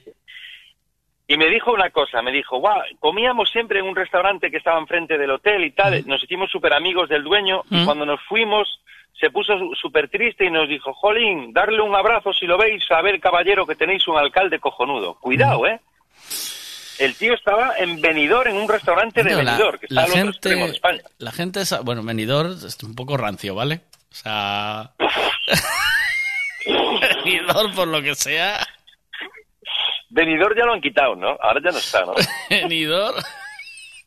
Y me dijo una cosa, me dijo, guau, comíamos siempre en un restaurante que estaba enfrente del hotel y tal, nos hicimos súper amigos del dueño y cuando nos fuimos se puso súper triste y nos dijo, Jolín, darle un abrazo si lo veis, a ver, caballero, que tenéis un alcalde cojonudo. Cuidado. ¿eh? El tío estaba en Benidorm, en un restaurante de Benidorm, que está la al otro gente- de España. La gente, esa- bueno, Benidorm es un poco rancio, ¿vale? O sea... Benidorm, por lo que sea... Benidorm ya lo han quitado, ¿no? Ahora ya no está, ¿no? Benidorm...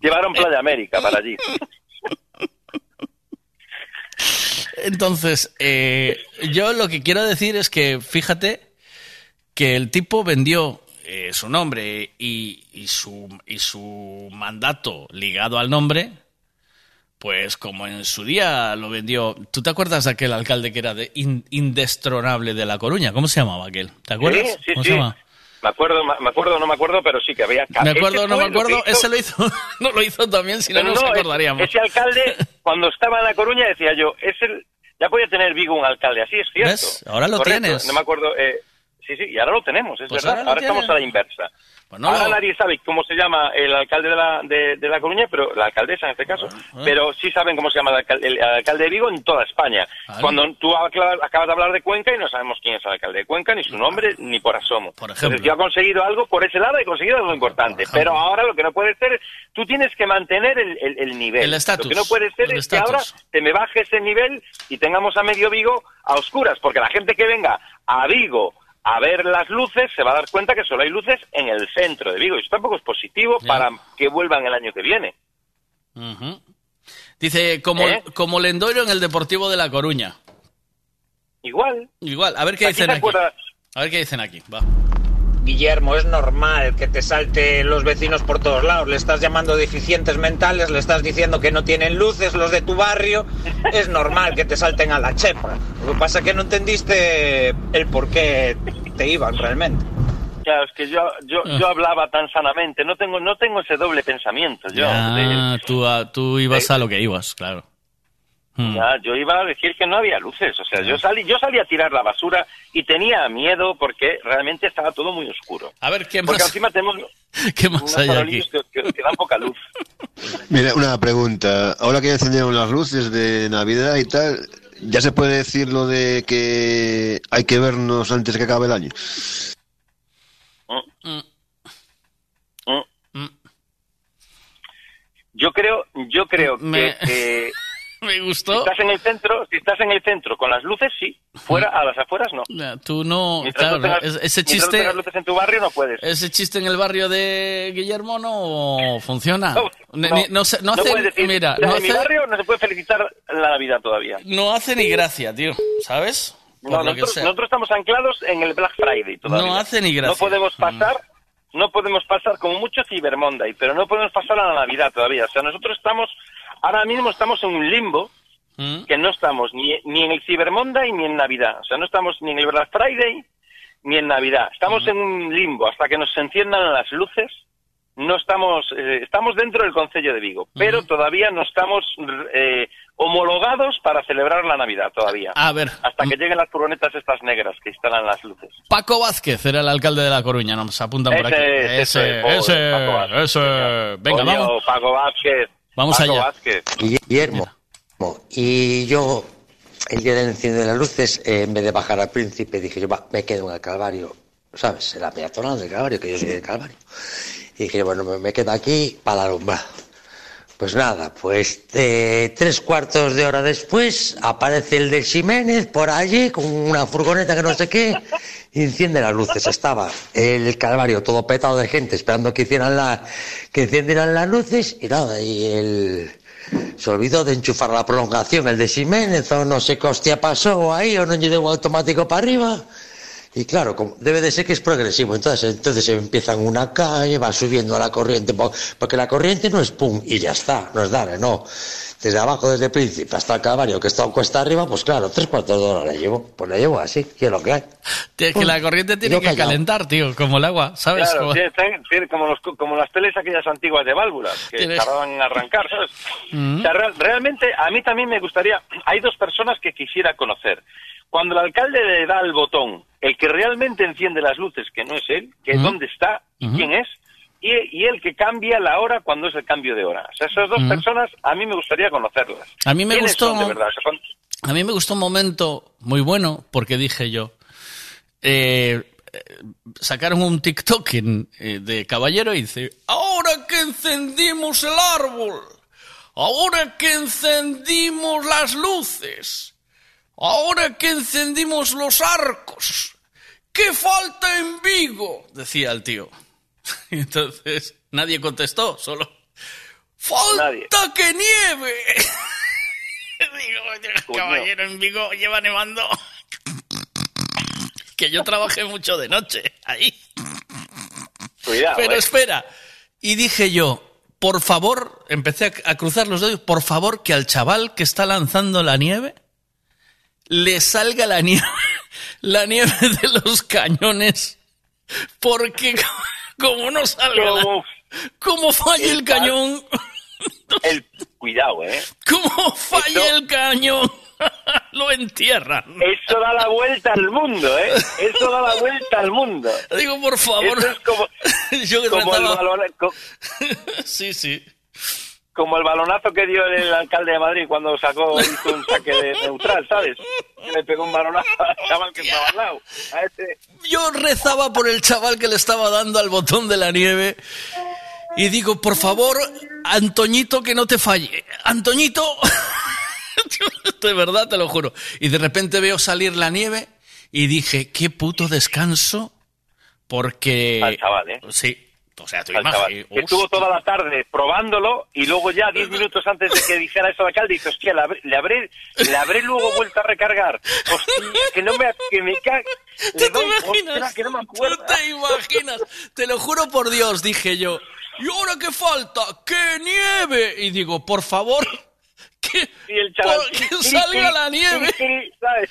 Llevaron Playa América para allí. Entonces, eh, yo lo que quiero decir es que, fíjate, que el tipo vendió eh, su nombre y, y su, y su mandato ligado al nombre pues como en su día lo vendió. ¿Tú te acuerdas de aquel alcalde que era de in- indestronable de La Coruña? ¿Cómo se llamaba aquel? ¿Te acuerdas? Sí, sí, ¿Cómo sí. se llama? Me acuerdo, me acuerdo, no me acuerdo, pero sí que había... Me acuerdo, no me acuerdo. hizo- Ese lo hizo, no lo hizo también, si no nos ese- acordaríamos. Ese alcalde, cuando estaba en La Coruña, decía yo, es el... Ya podía tener Vigo un alcalde así, es cierto. ¿Ves? Ahora lo Correcto, tienes. No me acuerdo... eh, sí, sí, y ahora lo tenemos, es Pues verdad. ahora Ahora, estamos a la inversa. Pues no ahora nadie sabe cómo se llama el alcalde de la, de, de la Coruña, pero la alcaldesa en este caso, pero sí saben cómo se llama el alcalde, el alcalde de Vigo en toda España. Cuando tú acabas de hablar de Cuenca y no sabemos quién es el alcalde de Cuenca, ni su nombre, ni por asomo. Por Entonces ejemplo. yo he conseguido algo por ese lado, he conseguido algo importante. Pero ahora lo que no puede ser es, tú tienes que mantener el, el- el nivel. El estatus, Lo que no puede ser el es que ahora te me baje ese nivel y tengamos a medio Vigo a oscuras, porque la gente que venga a Vigo a ver las luces se va a dar cuenta que solo hay luces en el centro de Vigo. Y eso tampoco es positivo para que vuelvan el año que viene. Dice, como, ¿Eh? como Lendoiro en el Deportivo de La Coruña. Igual. Igual, a ver qué Aquí dicen aquí. A ver qué dicen aquí, va. Guillermo, es normal que te salte los vecinos por todos lados. Le estás llamando deficientes mentales, le estás diciendo que no tienen luces los de tu barrio. Es normal que te salten a la chepa. Lo que pasa es que no entendiste el por qué te iban realmente. Claro, es que yo, yo, Ah. yo hablaba tan sanamente. No tengo, no tengo ese doble pensamiento. Yo, Ya, tú, a- tú ibas a lo que ibas, claro. Hmm. Ya, yo iba a decir que no había luces, o sea, yo salí, yo salí a tirar la basura y tenía miedo porque realmente estaba todo muy oscuro. A ver, ¿qué Porque más, encima tenemos ¿qué más unos hay aquí? que, que- que dan poca luz. Mira, una pregunta. Ahora que ya encendieron las luces de Navidad y tal, ¿ya se puede decir lo de que hay que vernos antes que acabe el año? Yo creo, yo creo Me- que, que Me si gustó. estás en el centro, si estás en el centro con las luces, sí. Fuera, a las afueras, no. Tú no, claro, no tengas- es- ese mientras no chiste, tengas luces en tu barrio, no puedes. ese chiste en el barrio de Guillermo no funciona. No, Ni- no, se- no hace, decir, mira, "Mira, no en mi hace, barrio no se puede felicitar la Navidad todavía. no hace ni gracia, tío, ¿sabes? No, nosotros, nosotros estamos anclados en el Black Friday todavía. No hace ni gracia. No podemos pasar, no podemos pasar como mucho Cyber Monday, pero no podemos pasar a la Navidad todavía. O sea, nosotros estamos, ahora mismo estamos en un limbo ¿Mm? que no estamos ni, ni en el Cyber Monday ni en Navidad. O sea, no estamos ni en el Black Friday ni en Navidad. Estamos en un limbo hasta que nos enciendan las luces. No estamos, eh, estamos dentro del Concello de Vigo, pero todavía no estamos eh, homologados para celebrar la Navidad todavía. A ver, Hasta que lleguen las furgonetas estas negras que instalan las luces. Paco Vázquez era el alcalde de La Coruña, nos apuntan por Ese aquí. es, ese, ese, ese. Venga, vamos. Paco Vázquez. Vamos Paco allá. Vázquez. Guillermo. Y yo, el día del enciendo de las luces, eh, en vez de bajar al príncipe, dije yo, va, me quedo en el Calvario, ¿sabes? En la peatonal del Calvario, que yo soy del Calvario. Y dije, bueno, me, me quedo aquí para la alumbrada. Pues nada, pues eh, tres cuartos de hora después aparece el de Ximénez por allí con una furgoneta que no sé qué y enciende las luces. Estaba el Calvario todo petado de gente esperando que hicieran la, que encendieran las luces y nada, y el se olvidó de enchufar la prolongación, el de Ximénez, o no sé qué hostia pasó ahí, o no llegó automático para arriba. Y claro, como debe de ser que es progresivo, entonces, entonces empiezan una calle, va subiendo la corriente, po- porque la corriente no es pum y ya está, no es dale, no. Desde abajo, desde Príncipe hasta el Calvario, que está cuesta arriba, pues claro, tres cuartos de hora la llevo, pues la llevo así, es lo que hay. Tío, que la corriente tiene que callado. calentar, tío, como el agua, ¿sabes? Claro, Como- tiene- como, los, como las teles aquellas antiguas de válvulas, que Tiene- tardaban en arrancar, ¿sabes? Mm. O sea, real- realmente a mí también me gustaría, hay dos personas que quisiera conocer. Cuando el alcalde le da el botón, el que realmente enciende las luces, que no es él, que dónde está y quién es, y, y el que cambia la hora cuando es el cambio de hora. O sea, esas dos personas a mí me gustaría conocerlas. A mí me ¿Quiénes gustó- son de verdad? Son- A mí me gustó un momento muy bueno porque dije yo, eh, eh, sacaron un TikTok eh, de Caballero y dice, ahora que encendimos el árbol, ahora que encendimos las luces, ahora que encendimos los arcos, ¿qué falta en Vigo? Decía el tío. Y entonces nadie contestó, solo, falta Nadie. que nieve. Digo, caballero en Vigo lleva nevando. que yo trabajé mucho de noche ahí. Cuidado, Pero eh. espera. Y dije yo, por favor, empecé a, a cruzar los dedos, por favor, que al chaval que está lanzando la nieve le salga la nieve, la nieve de los cañones, porque como no salga, la- Como- falle el cañón, El, cuidado, ¿eh? como falle Eso- el cañón, lo entierran. Eso da la vuelta al mundo, ¿eh? Eso da la vuelta al mundo. Digo, por favor. Eso es como, Yo como, el trataba- balona- co- Sí, sí. Como el balonazo que dio el alcalde de Madrid cuando sacó hizo un saque de neutral, ¿sabes? Que le pegó un balonazo al chaval que estaba al lado. A ese. Yo rezaba por el chaval que le estaba dando al botón de la nieve y digo, por favor, Antoñito, que no te falle. Antoñito, de verdad te lo juro. Y de repente veo salir la nieve y dije, qué puto descanso, porque... Al chaval, ¿eh? Sí, o sea, tu imagen... que estuvo toda la tarde probándolo y luego ya 10 minutos antes de que dijera eso al alcalde dice, hostia, le habré, le habré, le habré luego vuelto a recargar. Hostia, que no me, que me ca... Le doy, ostras, que no me acuerdo. ¿Tú te imaginas? Te lo juro por Dios, dije yo. ¿Y ahora qué falta? ¡Que nieve! Y digo, por favor, que, Y el chaval, por- que clic, salga clic, la nieve. clic, ¿sabes?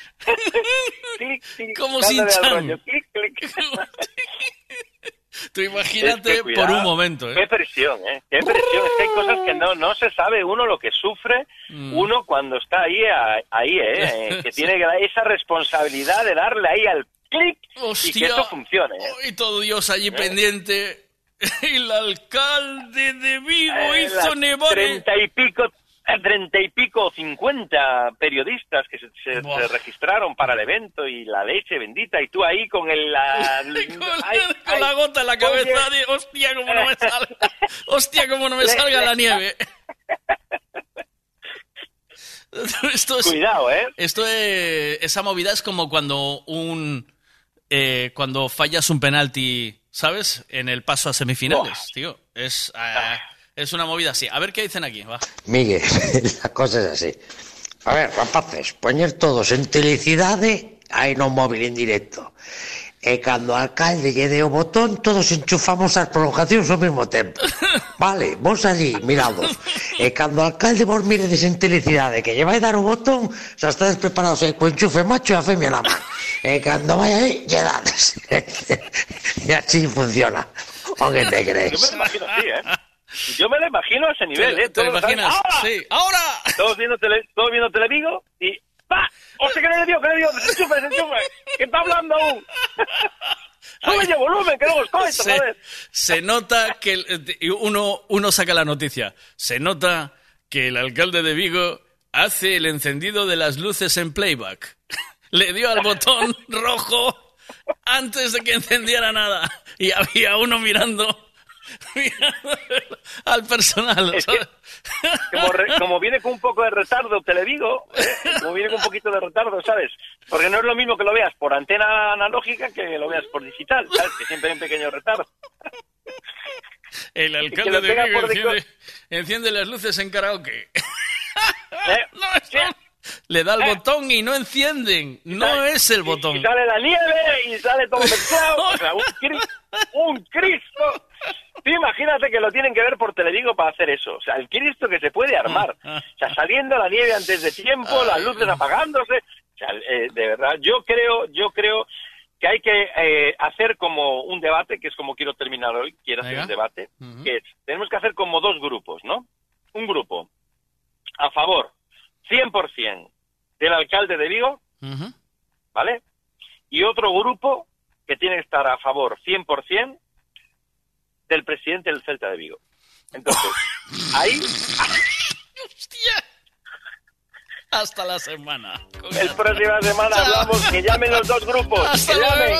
Clic, clic, Como dándole al Tú imagínate Es que, por cuidado, un momento, Qué ¿eh? presión, ¿eh? Qué presión. Es que hay cosas que no, no se sabe uno lo que sufre Mm. uno cuando está ahí, ahí, ¿eh? Eh, Que tiene esa responsabilidad de darle ahí al clic y que esto funcione, ¿eh? Y todo Dios allí pendiente. Y el alcalde de Vigo Eh, hizo nevar. Treinta y pico, eh, treinta y pico, cincuenta periodistas que se, se- se registraron para el evento y la leche bendita y tú ahí con el... la- ay, Con ay, la gota en la cabeza, oye. hostia, cómo no me salga. Hostia, cómo no me salga la nieve. Esto es, Cuidado, ¿eh? Esto es, esa movida es como cuando un eh, cuando fallas un penalti, ¿sabes? En el paso a semifinales, tío. Es ah, Es una movida así. A ver qué dicen aquí. Va. Miguel, la cosa es así. A ver, rapaces, poñer todos en telecidade aí no móvil en directo. E cando o alcalde lle dé o botón, todos enchufamos as prolongacións ao mesmo tempo. Vale, vos allí, mirados. E cando o alcalde vos miredes en telecidade que lle vai dar o botón, xa estades preparados aí co enchufe macho e a femia na man. E cando vai aí, lle dades. e así funciona. O que te crees? Yo me imagino así, eh? Yo me lo imagino a ese nivel, ¿Te- ¿eh? te lo imaginas? ¿sabes? ¡Ahora! Sí, ¡ahora! Todos viendo, tele, todos viendo Televigo y ¡pa! ¡Hostia, que le dio, que le dio! ¡Desenchufe, desenchufe! ¡Que está hablando aún! ¡Sube de volumen, que os coito, se, joder! se nota que el- uno, uno saca la noticia. Se nota que el alcalde de Vigo hace el encendido de las luces en playback. Le dio al botón rojo antes de que encendiera nada. Y había uno mirando, mirando al personal. Es que-. Como, re- como viene con un poco de retardo Televigo, ¿eh? como viene con un poquito de retardo, ¿sabes? Porque no es lo mismo que lo veas por antena analógica que lo veas por digital, ¿sabes? Que siempre hay un pequeño retardo. El alcalde de Vigo enciende, enciende las luces en karaoke. ¿Eh? Le da el botón y no encienden. No es el botón. Y sale la nieve y sale todo mezclado. O sea, un, un Cristo. Tú imagínate que lo tienen que ver por Televigo para hacer eso. O sea, el Cristo que se puede armar. O sea, saliendo la nieve antes de tiempo, las luces apagándose. O sea, eh, de verdad, yo creo, yo creo que hay que eh, hacer como un debate, que es como quiero terminar hoy, quiero hacer Venga. un debate, que es, tenemos que hacer como dos grupos, ¿no? Un grupo a favor, 100%, del alcalde de Vigo. ¿vale? Y otro grupo que tiene que estar a favor 100% del presidente del Celta de Vigo. Entonces, ahí, Hasta la semana. el próxima semana hablamos, que llamen los dos grupos. Hasta que llamen.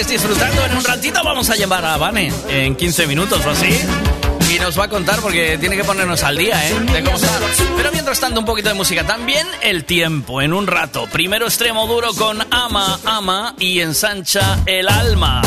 Estéis disfrutando. En un ratito vamos a llevar a Vane en 15 minutos o así. Y nos va a contar porque tiene que ponernos al día, ¿eh? De cómo está. Pero mientras tanto, un poquito de música. También el tiempo, en un rato. Primero extremo duro con Ama, Ama y ensancha el alma.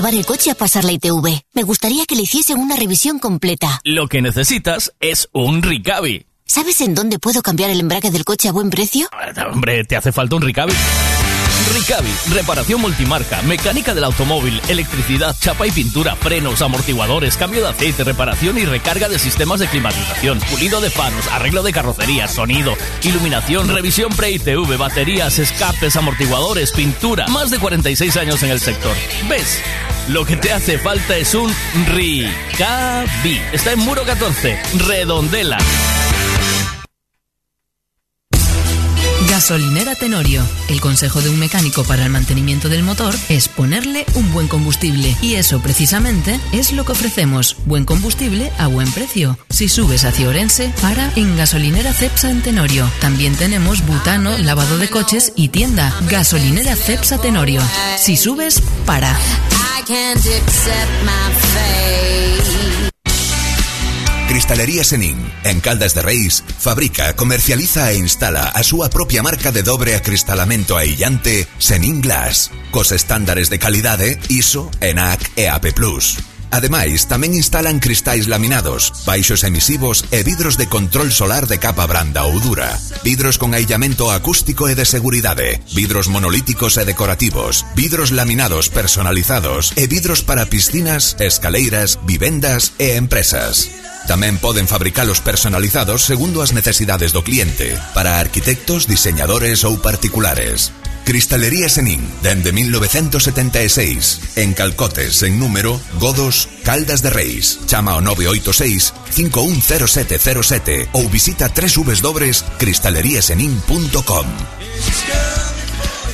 Llevar el coche a pasar la ITV. Me gustaría que le hiciesen una revisión completa. Lo que necesitas es un Ricavi. ¿Sabes en dónde puedo cambiar el embrague del coche a buen precio? Hombre, te hace falta un Ricavi. Ricavi, reparación multimarca, mecánica del automóvil, electricidad, chapa y pintura, frenos, amortiguadores, cambio de aceite, reparación y recarga de sistemas de climatización, pulido de faros, arreglo de carrocería, sonido, iluminación, revisión pre-ITV, baterías, escapes, amortiguadores, pintura. Más de 46 años en el sector. ¿Ves? Lo que te hace falta es un Ricavi. Está en Muro 14, Redondela. Gasolinera Tenorio. El consejo de un mecánico para el mantenimiento del motor es ponerle un buen combustible. Y eso precisamente es lo que ofrecemos. Buen combustible a buen precio. Si subes hacia Orense, para en Gasolinera Cepsa en Tenorio. También tenemos butano, lavado de coches y tienda. Gasolinera Cepsa Tenorio. Si subes, para. Can't accept my. Cristalería Senin, en Caldas de Reis, fabrica, comercializa e instala a súa propia marca de dobre acristalamento aillante Senin Glass, cos estándares de calidade ISO, ENAC e AP+. Ademais, tamén instalan cristais laminados, baixos emisivos e vidros de control solar de capa branda ou dura, vidros con aillamento acústico e de seguridade, vidros monolíticos e decorativos, vidros laminados personalizados e vidros para piscinas, escaleiras, vivendas e empresas. Tamén poden fabricalos personalizados segundo as necesidades do cliente, para arquitectos, diseñadores ou particulares. Cristalería Senin, dende 1976, en Calcotes, en número, Godos, Caldas de Reis. Chama ao 986 510707 ou visita www.cristaleriasenin.com.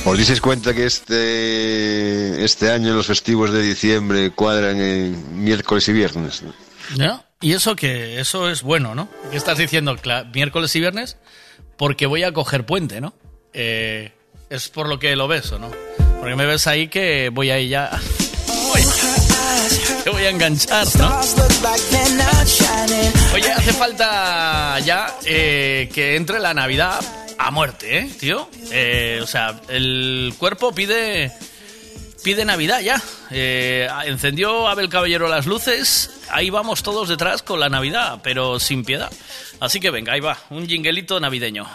¿Os dices cuenta que este, este año los festivos de diciembre cuadran en miércoles y viernes? ¿Ya? Y eso que eso es bueno, ¿no? ¿Qué estás diciendo? ¿Miércoles y viernes? porque voy a coger puente, ¿no? Eh, es por lo que lo beso, ¿no? Porque me ves ahí que voy ahí ya... Voy- Te voy a enganchar, ¿no? Oye, hace falta ya eh, que entre la Navidad a muerte, ¿eh, tío? Eh, o sea, el cuerpo pide pide Navidad ya. Eh, encendió Abel Caballero las luces, ahí vamos todos detrás con la Navidad, pero sin piedad. Así que venga, ahí va, un jinguelito navideño.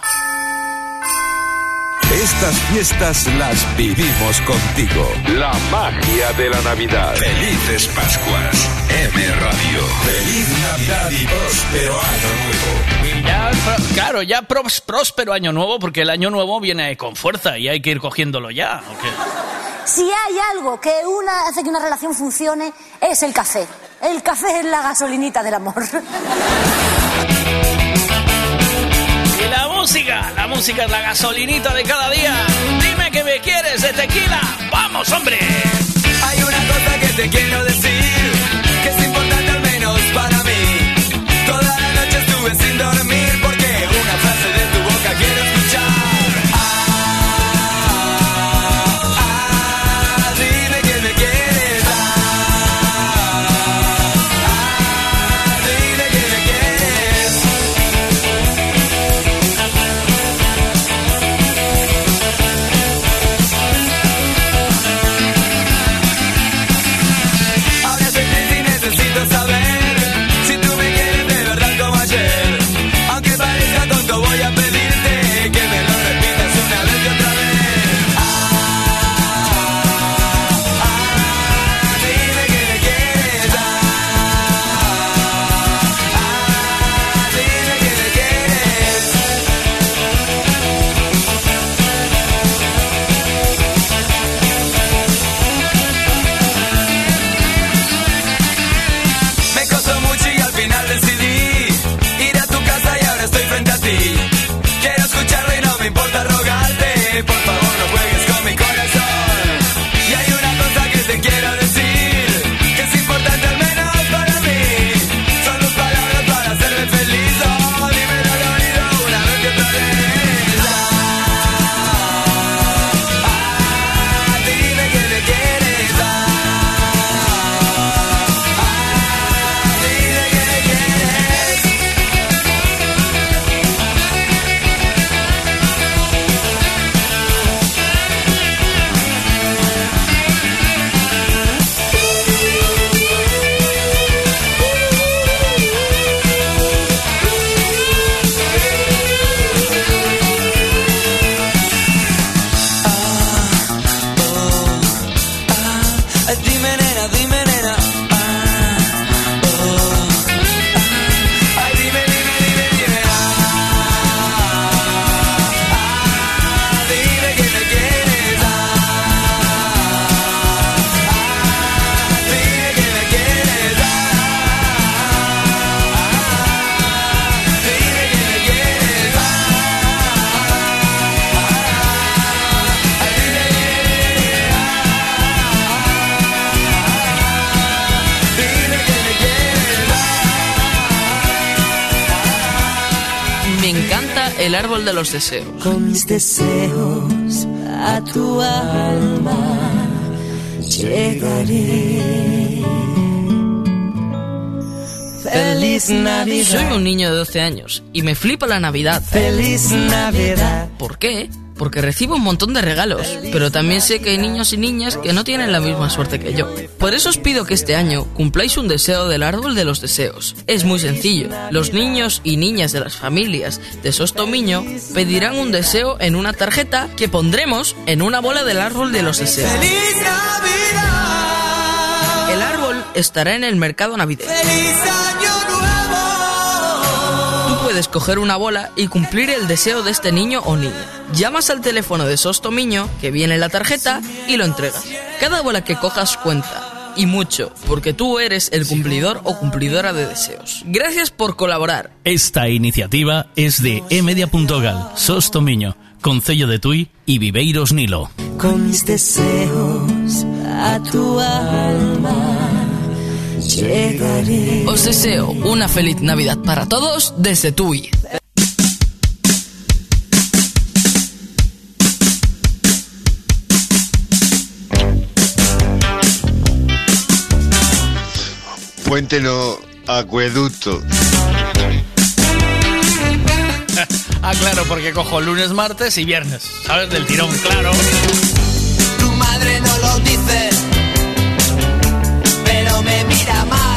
Estas fiestas las vivimos contigo. La magia de la Navidad. Felices Pascuas. M Radio. Feliz Navidad y próspero año nuevo. Ya, claro, ya pros- próspero año nuevo, porque el año nuevo viene con fuerza y hay que ir cogiéndolo ya. ¿o qué? Si hay algo que una, hace que una relación funcione, es el café. El café es la gasolinita del amor. Música, la música es la gasolinita de cada día. Dime que me quieres de tequila. ¡Vamos, hombre! Hay una cosa que te quiero decir, que es importante al menos para mí. Toda la noche estuve sin dormir árbol de los deseos. Con mis deseos a tu alma llegaré. Feliz Navidad. Soy un niño de 12 años y me flipa la Navidad. Feliz Navidad. ¿Por qué? Porque recibo un montón de regalos, pero también sé que hay niños y niñas que no tienen la misma suerte que yo. Por eso os pido que este año cumpláis un deseo del árbol de los deseos. Es muy sencillo. Los niños y niñas de las familias de Sostomiño pedirán un deseo en una tarjeta que pondremos en una bola del árbol de los deseos. El árbol estará en el mercado navideño. Feliz Año Nuevo. Tú puedes coger una bola y cumplir el deseo de este niño o niña. Llamas al teléfono de Sostomiño, que viene en la tarjeta, y lo entregas. Cada bola que cojas cuenta. Y mucho, porque tú eres el cumplidor o cumplidora de deseos. Gracias por colaborar. Esta iniciativa es de emedia.gal, Sostomiño, Concello de Tui y Viveiros Nilo. Con mis deseos a tu alma os deseo una feliz Navidad para todos desde Tui. Puente no, acueducto. ah, claro, porque cojo lunes, martes y viernes. ¿Sabes? Del tirón, claro. Tu madre no lo dice vida más.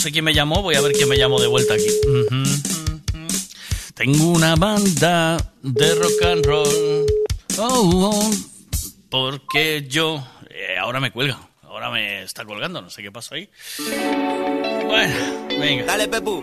sé quién me llamó, voy a ver quién me llamó de vuelta aquí. Tengo una banda de rock and roll. Oh, oh. porque yo. Eh, ahora me cuelga. Ahora me está colgando, no sé qué pasó ahí. Bueno, venga. Dale, Pepu.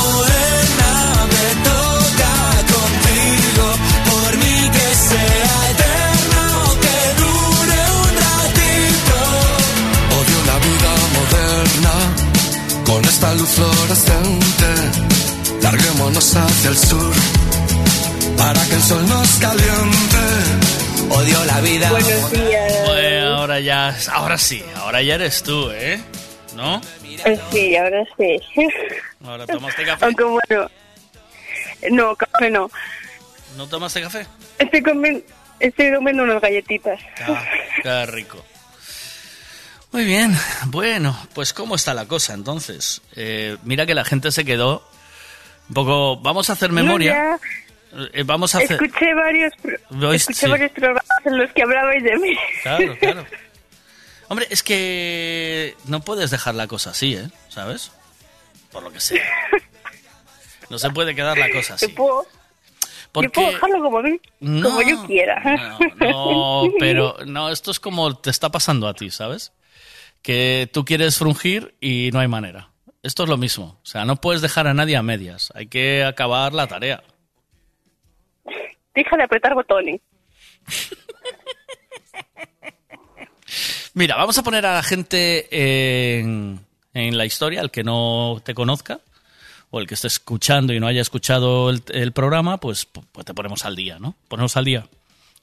fluorescente. Larguémonos hacia el sur para que el sol nos caliente. Odio la vida. Buenos días. Pues ahora ya, ahora sí, ahora ya eres tú, ¿eh? ¿No? Eh, Sí, ahora sí. Ahora tomaste café. Aunque bueno. No, café no. ¿No tomaste café? Estoy comiendo, estoy comiendo unas galletitas. Ah, qué rico. Muy bien, bueno, pues ¿cómo está la cosa entonces? Eh, mira que la gente se quedó un poco... Vamos a hacer memoria. No, Eh, vamos a hacer... escuché varios, pro- Hoy escuché sí. varios programas en los que hablabais de mí. Claro, claro. Hombre, es que no puedes dejar la cosa así, ¿eh? ¿Sabes? Por lo que sea. No se puede quedar la cosa así. puedo, yo Porque... puedo dejarlo como, mí, No, como yo quiera. No, pero no, esto es como te está pasando a ti, ¿sabes? Que tú quieres frungir y no hay manera. Esto es lo mismo. O sea, no puedes dejar a nadie a medias. Hay que acabar la tarea. Deja de apretar botones. Mira, vamos a poner a la gente en, en la historia, el que no te conozca, o el que esté escuchando y no haya escuchado el, el programa, pues, pues te ponemos al día, ¿no? Ponemos al día.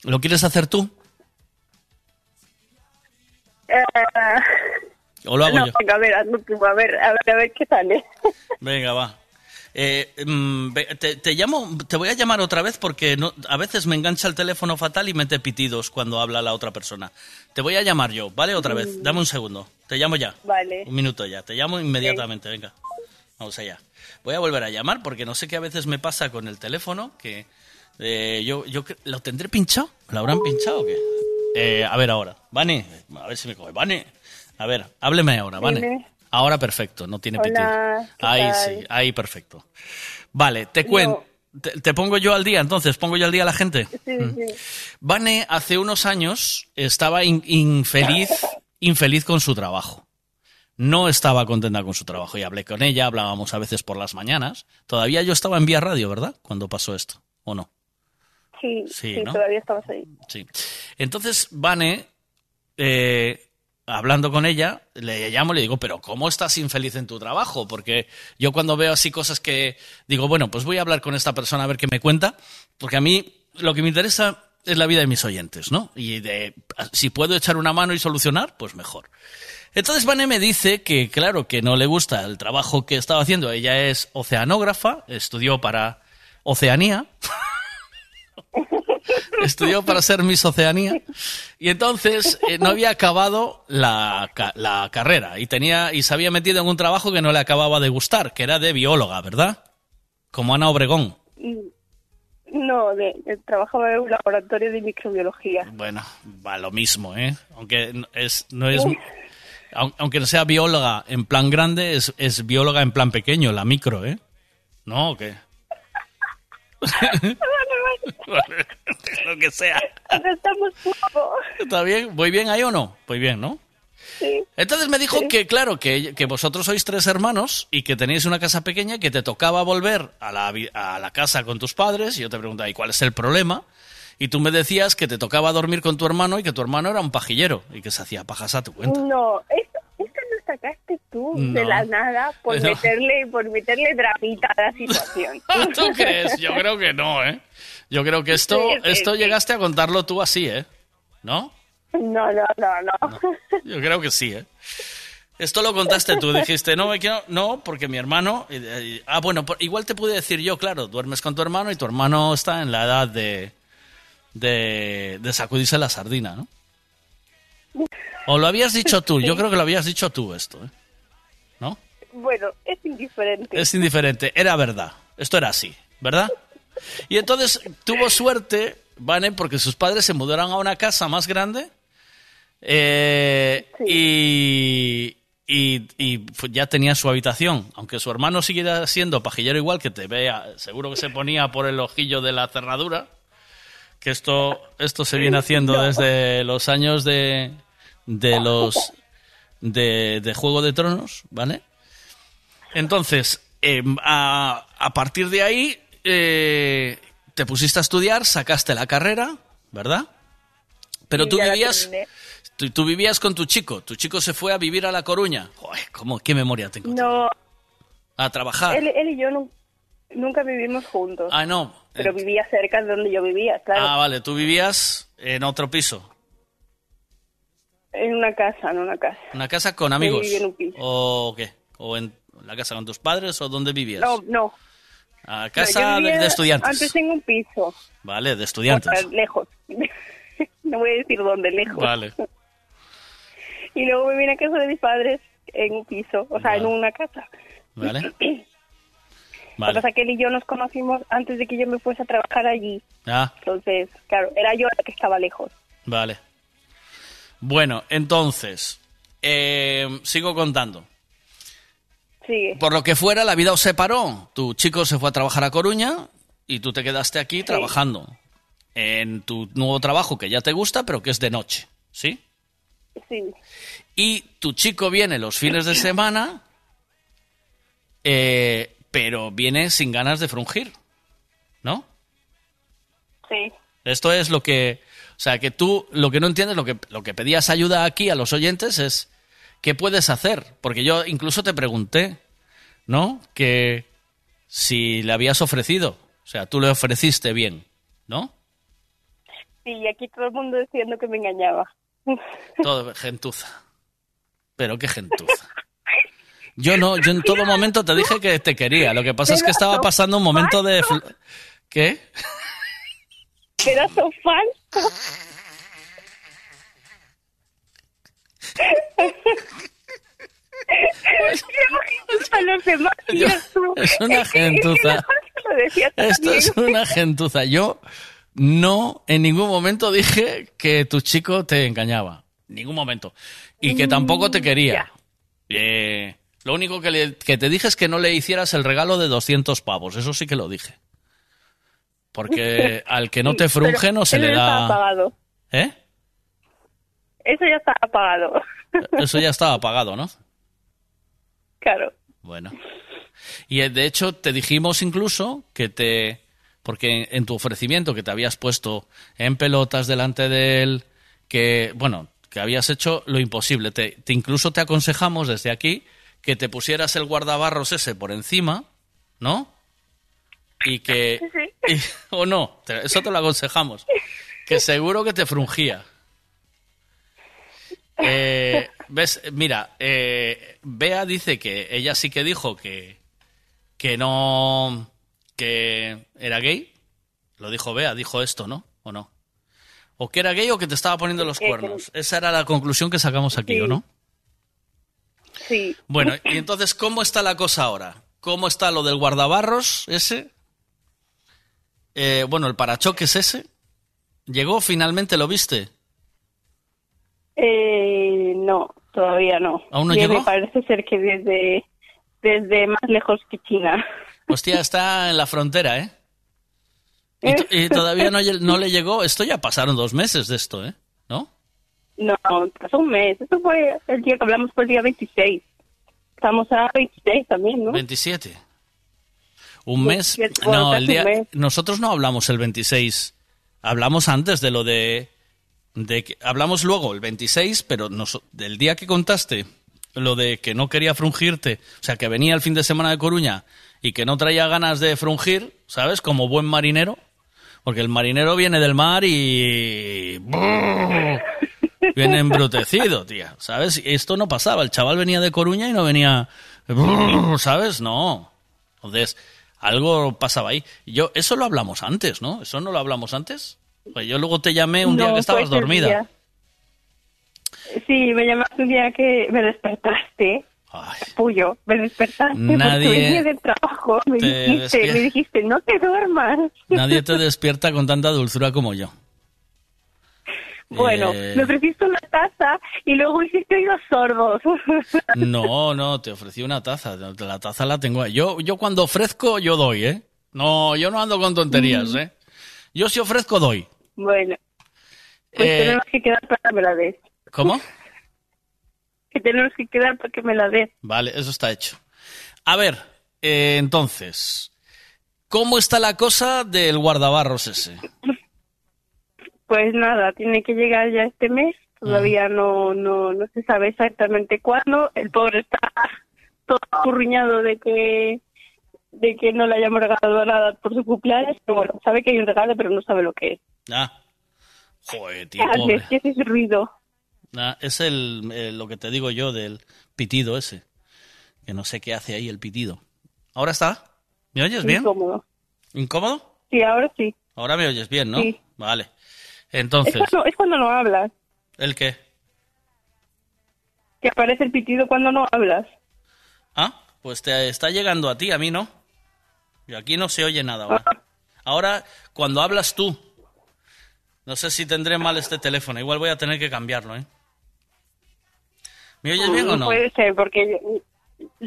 ¿Lo quieres hacer tú? Eh, ¿O lo hago no, yo? venga, a ver, hazlo tú, a ver, a ver, a ver qué sale. Venga, va. Eh, mm, te, te llamo, te voy a llamar otra vez porque no, a veces me engancha el teléfono fatal y mete pitidos cuando habla la otra persona. Te voy a llamar yo, ¿vale? Otra vez. Dame un segundo. Te llamo ya. Vale. Un minuto ya. Te llamo inmediatamente. Venga. Vamos allá. Voy a volver a llamar porque no sé qué a veces me pasa con el teléfono que eh, yo, yo lo tendré pinchado. ¿Lo habrán pinchado o qué? Eh, a ver ahora. Vane, a ver si me coge. Vane, a ver, hábleme ahora, Vane. Dime. Ahora perfecto, no tiene pitido. Hola, ¿qué Ahí tal? sí, ahí perfecto. Vale, te cuento. Te, te pongo yo al día, entonces, pongo yo al día a la gente. Sí, Mm. sí. Vane hace unos años estaba in- infeliz, infeliz con su trabajo. No estaba contenta con su trabajo y hablé con ella, hablábamos a veces por las mañanas. Todavía yo estaba en Vía Radio, ¿verdad? Cuando pasó esto, ¿o no? Sí, Sí, sí, ¿no? todavía estabas ahí. Sí. Entonces, Vane, eh, hablando con ella, le llamo y le digo, pero ¿cómo estás infeliz en tu trabajo? Porque yo cuando veo así cosas que digo, bueno, pues voy a hablar con esta persona a ver qué me cuenta, porque a mí lo que me interesa es la vida de mis oyentes, ¿no? Y de, si puedo echar una mano y solucionar, pues mejor. Entonces Vane me dice que, claro, que no le gusta el trabajo que estaba haciendo. Ella es oceanógrafa, estudió para Oceanía. estudió para ser Miss Oceanía y entonces eh, no había acabado la, la carrera y tenía y se había metido en un trabajo que no le acababa de gustar, que era de bióloga, ¿verdad? Como Ana Obregón. Mm, No, de, de- trabajaba en un laboratorio de microbiología. Bueno, va lo mismo, ¿eh? Aunque es no es aun- aunque no sea bióloga en plan grande, es, es bióloga en plan pequeño, la micro, ¿eh? ¿No o qué? Lo que sea. Estamos poco. ¿Está bien? ¿Voy bien ahí o no? Voy bien, ¿no? Sí. Entonces me dijo que, claro, que, que vosotros sois tres hermanos y que tenéis una casa pequeña que te tocaba volver a la, a la casa con tus padres. Y yo te preguntaba, ¿y cuál es el problema? Y tú me decías que te tocaba dormir con tu hermano y que tu hermano era un pajillero y que se hacía pajas a tu cuenta. No, esto, esto lo sacaste tú de No. la nada por No. meterle por meterle dramita a la situación. ¿Tú crees? Yo creo que no, ¿eh? Yo creo que esto, Sí, sí, esto sí. llegaste a contarlo tú así, ¿eh? ¿No? No, no, no, no. Yo creo que sí, ¿eh? Esto lo contaste tú, dijiste, no, me quiero- no, porque mi hermano... y- y- ah, bueno, por- igual te pude decir yo, claro, duermes con tu hermano y tu hermano está en la edad de, de, de sacudirse la sardina, ¿no? O lo habías dicho tú, yo creo que lo habías dicho tú esto, ¿eh? ¿No? Bueno, es indiferente. Es indiferente, era verdad, esto era así, ¿verdad? Y entonces tuvo suerte, Vane, porque sus padres se mudaron a una casa más grande Eh, y, y, ya tenía su habitación. Aunque su hermano siguiera siendo pajillero igual, que te vea, seguro que se ponía por el ojillo de la cerradura. Que esto, esto se viene haciendo desde los años de, de los de, de Juego de Tronos, ¿vale? Entonces, eh, a, a partir de ahí, eh, te pusiste a estudiar, sacaste la carrera, ¿verdad? Pero Sí, tú vivías, tú, tú vivías con tu chico. Tu chico se fue a vivir a La Coruña. Joder, ¿cómo, ¿Qué memoria tengo? No, A trabajar. él, él y yo nu- nunca vivimos juntos. Ah, no. Pero vivía cerca de donde yo vivía, claro. Ah, vale. Tú vivías en otro piso. En una casa, en una casa. ¿Una casa con amigos? vivía en un piso. ¿O qué? ¿O en la casa con tus padres o dónde vivías? No, no. A casa de, vivía de estudiantes. Antes en un piso. Vale, de estudiantes. o sea, lejos. no voy a decir dónde, lejos. Vale. Y luego viví en la casa de mis padres en un piso, o sea, en una casa. Vale. Lo que Vale. pasa es que él y yo nos conocimos antes de que yo me fuese a trabajar allí. Ah, Entonces, claro, era yo la que estaba lejos. vale. Bueno, entonces, eh, sigo contando. Por lo que fuera, la vida os separó. Tu chico se fue a trabajar a Coruña y tú te quedaste aquí trabajando en tu nuevo trabajo que ya te gusta, pero que es de noche, ¿sí? Sí. Y tu chico viene los fines de semana, eh, pero viene sin ganas de frungir, ¿no? Sí. Esto es lo que, o sea, que tú lo que no entiendes, lo que, lo que pedías ayuda aquí a los oyentes es qué puedes hacer, porque yo incluso te pregunté, ¿no? Que si le habías ofrecido, o sea, tú le ofreciste bien, ¿no? Sí, y aquí todo el mundo diciendo que me engañaba. Todo gentuza. Pero qué gentuza. Yo no, yo en todo momento te dije que te quería. Lo que pasa es que estaba pasando un momento de... ¿Qué? Pedazo falso. a los demás y Yo- eres tú. Es una gentuza. Esto es una gentuza. Yo no en ningún momento dije que tu chico te engañaba. Ningún momento. Y que tampoco te quería. Eh, lo único que, le- que te dije es que no le hicieras el regalo de 200 pavos. Eso sí que lo dije. Porque al que no te frunge no se le da... ¿Eh? Eso ya estaba pagado. Eso ya estaba pagado, ¿no? Claro. Bueno. Y eh, de hecho te dijimos incluso que te... Porque en, tu ofrecimiento que te habías puesto en pelotas delante de él, que, bueno, que habías hecho lo imposible. Te, te incluso te aconsejamos desde aquí que te pusieras el guardabarros ese por encima, ¿no? Y que... y- o no, eso te lo aconsejamos. Que seguro que te frungía. Eh, ¿Ves? Mira, eh, Bea dice que ella sí que dijo que, que no. que era gay. Lo dijo Bea, dijo esto, ¿no? ¿O no? ¿O que era gay o que te estaba poniendo los cuernos? Esa era la conclusión que sacamos aquí, Sí. ¿o no? Sí. Bueno, y entonces, ¿cómo está la cosa ahora? ¿Cómo está lo del guardabarros ese? Eh, bueno, el parachoques ese. ¿Llegó finalmente? ¿Lo viste? Eh, no, todavía no. ¿Aún no llegó? Me parece ser que desde, desde más lejos que China. Hostia, está en la frontera, ¿eh? Y, to- y todavía no, le llegó. Esto ya pasaron dos meses de esto, ¿eh? ¿No? No, pasó un mes. Eso fue el día que hablamos, fue el día 26. Estamos a 26 también, ¿no? 27. Un mes. 27, bueno, No, el día. Nosotros no hablamos el 26. Hablamos antes de lo de. De hablamos luego el 26, pero nos- del día que contaste lo de que no quería frungirte, o sea, que venía el fin de semana de Coruña y que no traía ganas de frungir, ¿sabes? Como buen marinero. Porque el marinero viene del mar y. Viene embrutecido, tía. ¿Sabes? Esto no pasaba. El chaval venía de Coruña y no venía. ¿Sabes? No. Entonces, algo pasaba ahí. Yo, eso lo hablamos antes, ¿no? ¿Eso no lo hablamos antes? Pues yo luego te llamé un día No, que estabas dormida. día. Sí, me llamaste un día que me despertaste. Puyo, me despertaste Nadie porque venía del trabajo. Me te dijiste, me dijiste, no te duermas. Nadie te despierta con tanta dulzura como yo. Bueno, Eh, me ofreciste una taza y luego hiciste oídos sordos. No, no, te ofrecí una taza. La taza la tengo. Yo, yo cuando ofrezco, yo doy, ¿eh? No, yo no ando con tonterías, Mm. ¿eh? Yo si ofrezco, doy. Bueno, pues Eh, tenemos que quedar para que me la des. ¿Cómo? Que tenemos que quedar para que me la des. Vale, eso está hecho. A ver, eh, entonces, ¿cómo está la cosa del guardabarros ese? Pues nada, tiene que llegar ya este mes. Todavía no, no, no se sabe exactamente cuándo. El pobre está todo curriñado de que de que no le hayamos regalado nada por su cumpleaños, pero bueno, sabe que hay un regalo, pero no sabe lo que es. Ah, joder, tío, pobre. es que ese es el ruido. Ah, es el, eh, lo que te digo yo del pitido ese. Que no sé qué hace ahí el pitido. ¿Ahora está? ¿Me oyes bien? Incómodo. ¿Incómodo? Sí, ahora sí. Ahora me oyes bien, ¿no? Sí. Vale. Es Entonces, cuando, es cuando no hablas. ¿el qué? Que aparece el pitido cuando no hablas. Ah, pues te está llegando a ti, a mí no. Y aquí no se oye nada ahora. Ahora, cuando hablas tú, no sé si tendré mal este teléfono, igual voy a tener que cambiarlo, ¿eh? ¿Me oyes bien o no? Puede ser, porque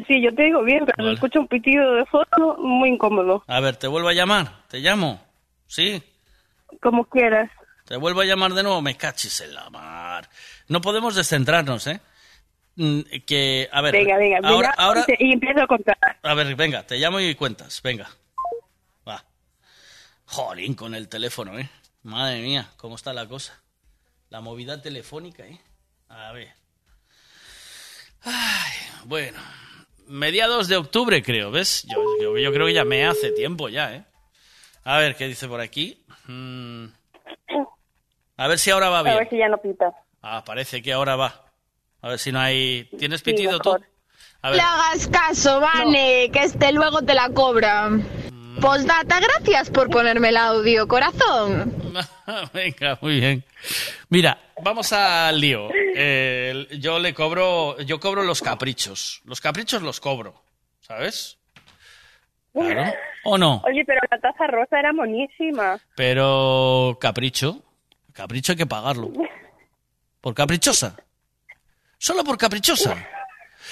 sí, yo te digo bien, pero Vale. escucho un pitido de fondo muy incómodo. A ver, ¿te vuelvo a llamar? ¿Te llamo? ¿Sí? Como quieras. ¿Te vuelvo a llamar de nuevo? Me cachis en la mar. No podemos descentrarnos, ¿eh? Mm, Que, a ver, venga, venga, ahora, mira, ahora, y empiezo a contar. a ver, venga, te llamo y cuentas, venga. Va. Jolín, con el teléfono, ¿eh? Madre mía, ¿cómo está la cosa? La movida telefónica, ¿eh? A ver. Ay, bueno. Mediados de octubre, creo, ¿ves? Yo, yo, yo creo que ya me hace tiempo ya, ¿eh? A ver, ¿qué dice por aquí? Mm, A ver si ahora va A bien. ver si ya no pita. Ah, parece que ahora va. A ver si no hay... ¿Tienes Sí, pitido tú? mejor. A Le hagas caso, Vane, que este luego te la cobra. Postdata, gracias por ponerme el audio, corazón. Venga, muy bien. Mira, vamos al lío. Eh, yo le cobro, yo cobro los caprichos. Los caprichos los cobro, ¿sabes? Claro. ¿O no? Oye, pero la taza rosa era monísima. Pero capricho, capricho hay que pagarlo. ¿Por caprichosa? Solo por caprichosa.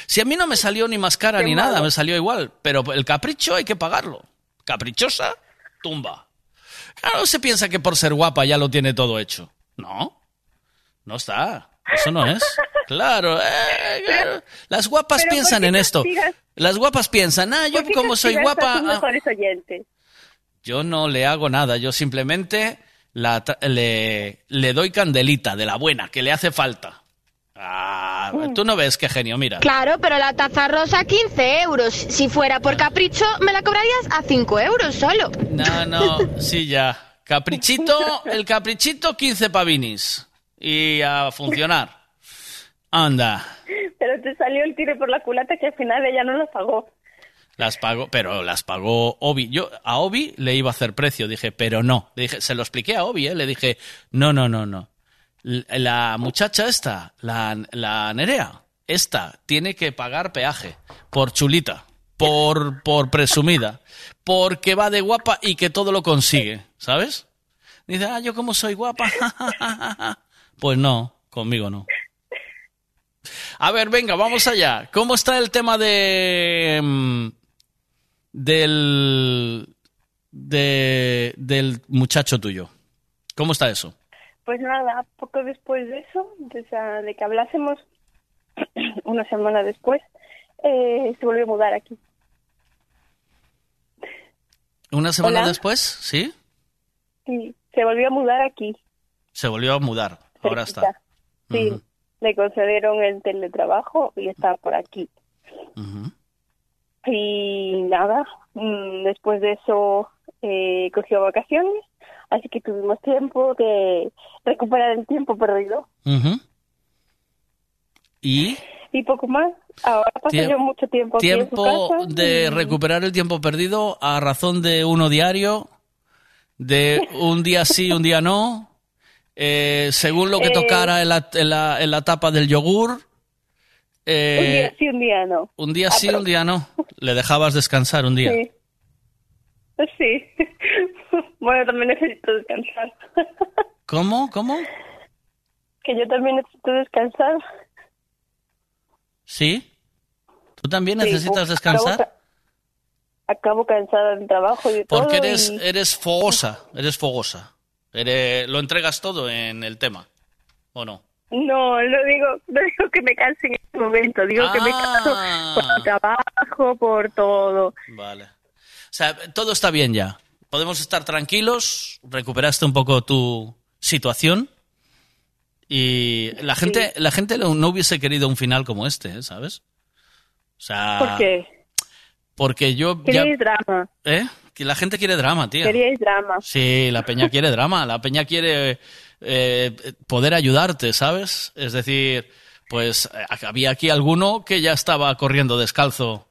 Si a mí no me salió ni más cara ni nada, me salió igual. Pero el capricho hay que pagarlo. Caprichosa, tumba. Claro, se piensa que por ser guapa ya lo tiene todo hecho. No, no está. Eso no es. Claro, eh, claro. Las guapas pero ¿por piensan en esto. Las guapas piensan, ah, yo ¿Por qué como soy a guapa... tus ah, mejores oyentes? yo no le hago nada, yo simplemente la le, le doy candelita de la buena, que le hace falta. Ah, tú no ves qué genio, mira. Claro, pero la taza rosa 15 euros. Si fuera por capricho, me la cobrarías a 5 euros solo. No, no, sí, ya. Caprichito, el caprichito, 15 pavinis. Y a funcionar. Anda, Pero te salió el tiro por la culata que al final ella no lo pagó. las pago, pero las pagó Obi. Yo a Obi le iba a hacer precio, dije, pero no. Le dije, se lo expliqué a Obi, ¿eh? le dije, no, no, no, no. La muchacha esta, la, la Nerea, esta tiene que pagar peaje por chulita, por, por presumida, porque va de guapa y que todo lo consigue, ¿sabes? Dice, ah, yo como soy guapa. pues no, conmigo no. A ver, venga, vamos allá. ¿Cómo está el tema de mm, del de, del muchacho tuyo? ¿Cómo está eso? Pues nada, poco después de eso, de, esa- de que hablásemos, una semana después, eh, se volvió a mudar aquí. Una semana Hola. después, ¿sí? Sí, se volvió a mudar aquí. Se volvió a mudar. Ahora está. Sí, le concedieron el teletrabajo y está por aquí. Y nada, mm, después de eso eh, cogió vacaciones, así que tuvimos tiempo de recuperar el tiempo perdido. Ujú. Y Y poco más. Ahora Tiemp- yo mucho tiempo aquí en su tiempo casa. de y- recuperar el tiempo perdido a razón de uno diario, de un día sí, un día no, eh, según lo que Eh, tocara en la, en la- en la tapa del yogur. eh, un día sí, un día no. Un día sí, un día no. Le dejabas descansar un día. Sí. Sí. bueno, también necesito descansar. ¿Cómo? ¿Cómo? que yo también necesito descansar. ¿Sí? ¿Tú también Sí, necesitas descansar? Acabo, ca- acabo cansada del trabajo y de todo. Porque eres, y- eres fogosa, eres fogosa. Eres- lo entregas todo en el tema, ¿o no? No, no digo, no digo que me canse en este momento, digo que me canso Ah. por el trabajo, por todo. Vale. O sea, todo está bien ya. Podemos estar tranquilos, recuperaste un poco tu situación y la gente, la gente no hubiese querido un final como este, ¿eh? ¿sabes? O sea, ¿Por qué? porque yo ya, drama, ¿eh? Que la gente quiere drama, tío. queríais drama. Sí, la peña quiere drama, la peña quiere eh, poder ayudarte, ¿sabes? Es decir, pues eh, había aquí alguno que ya estaba corriendo descalzo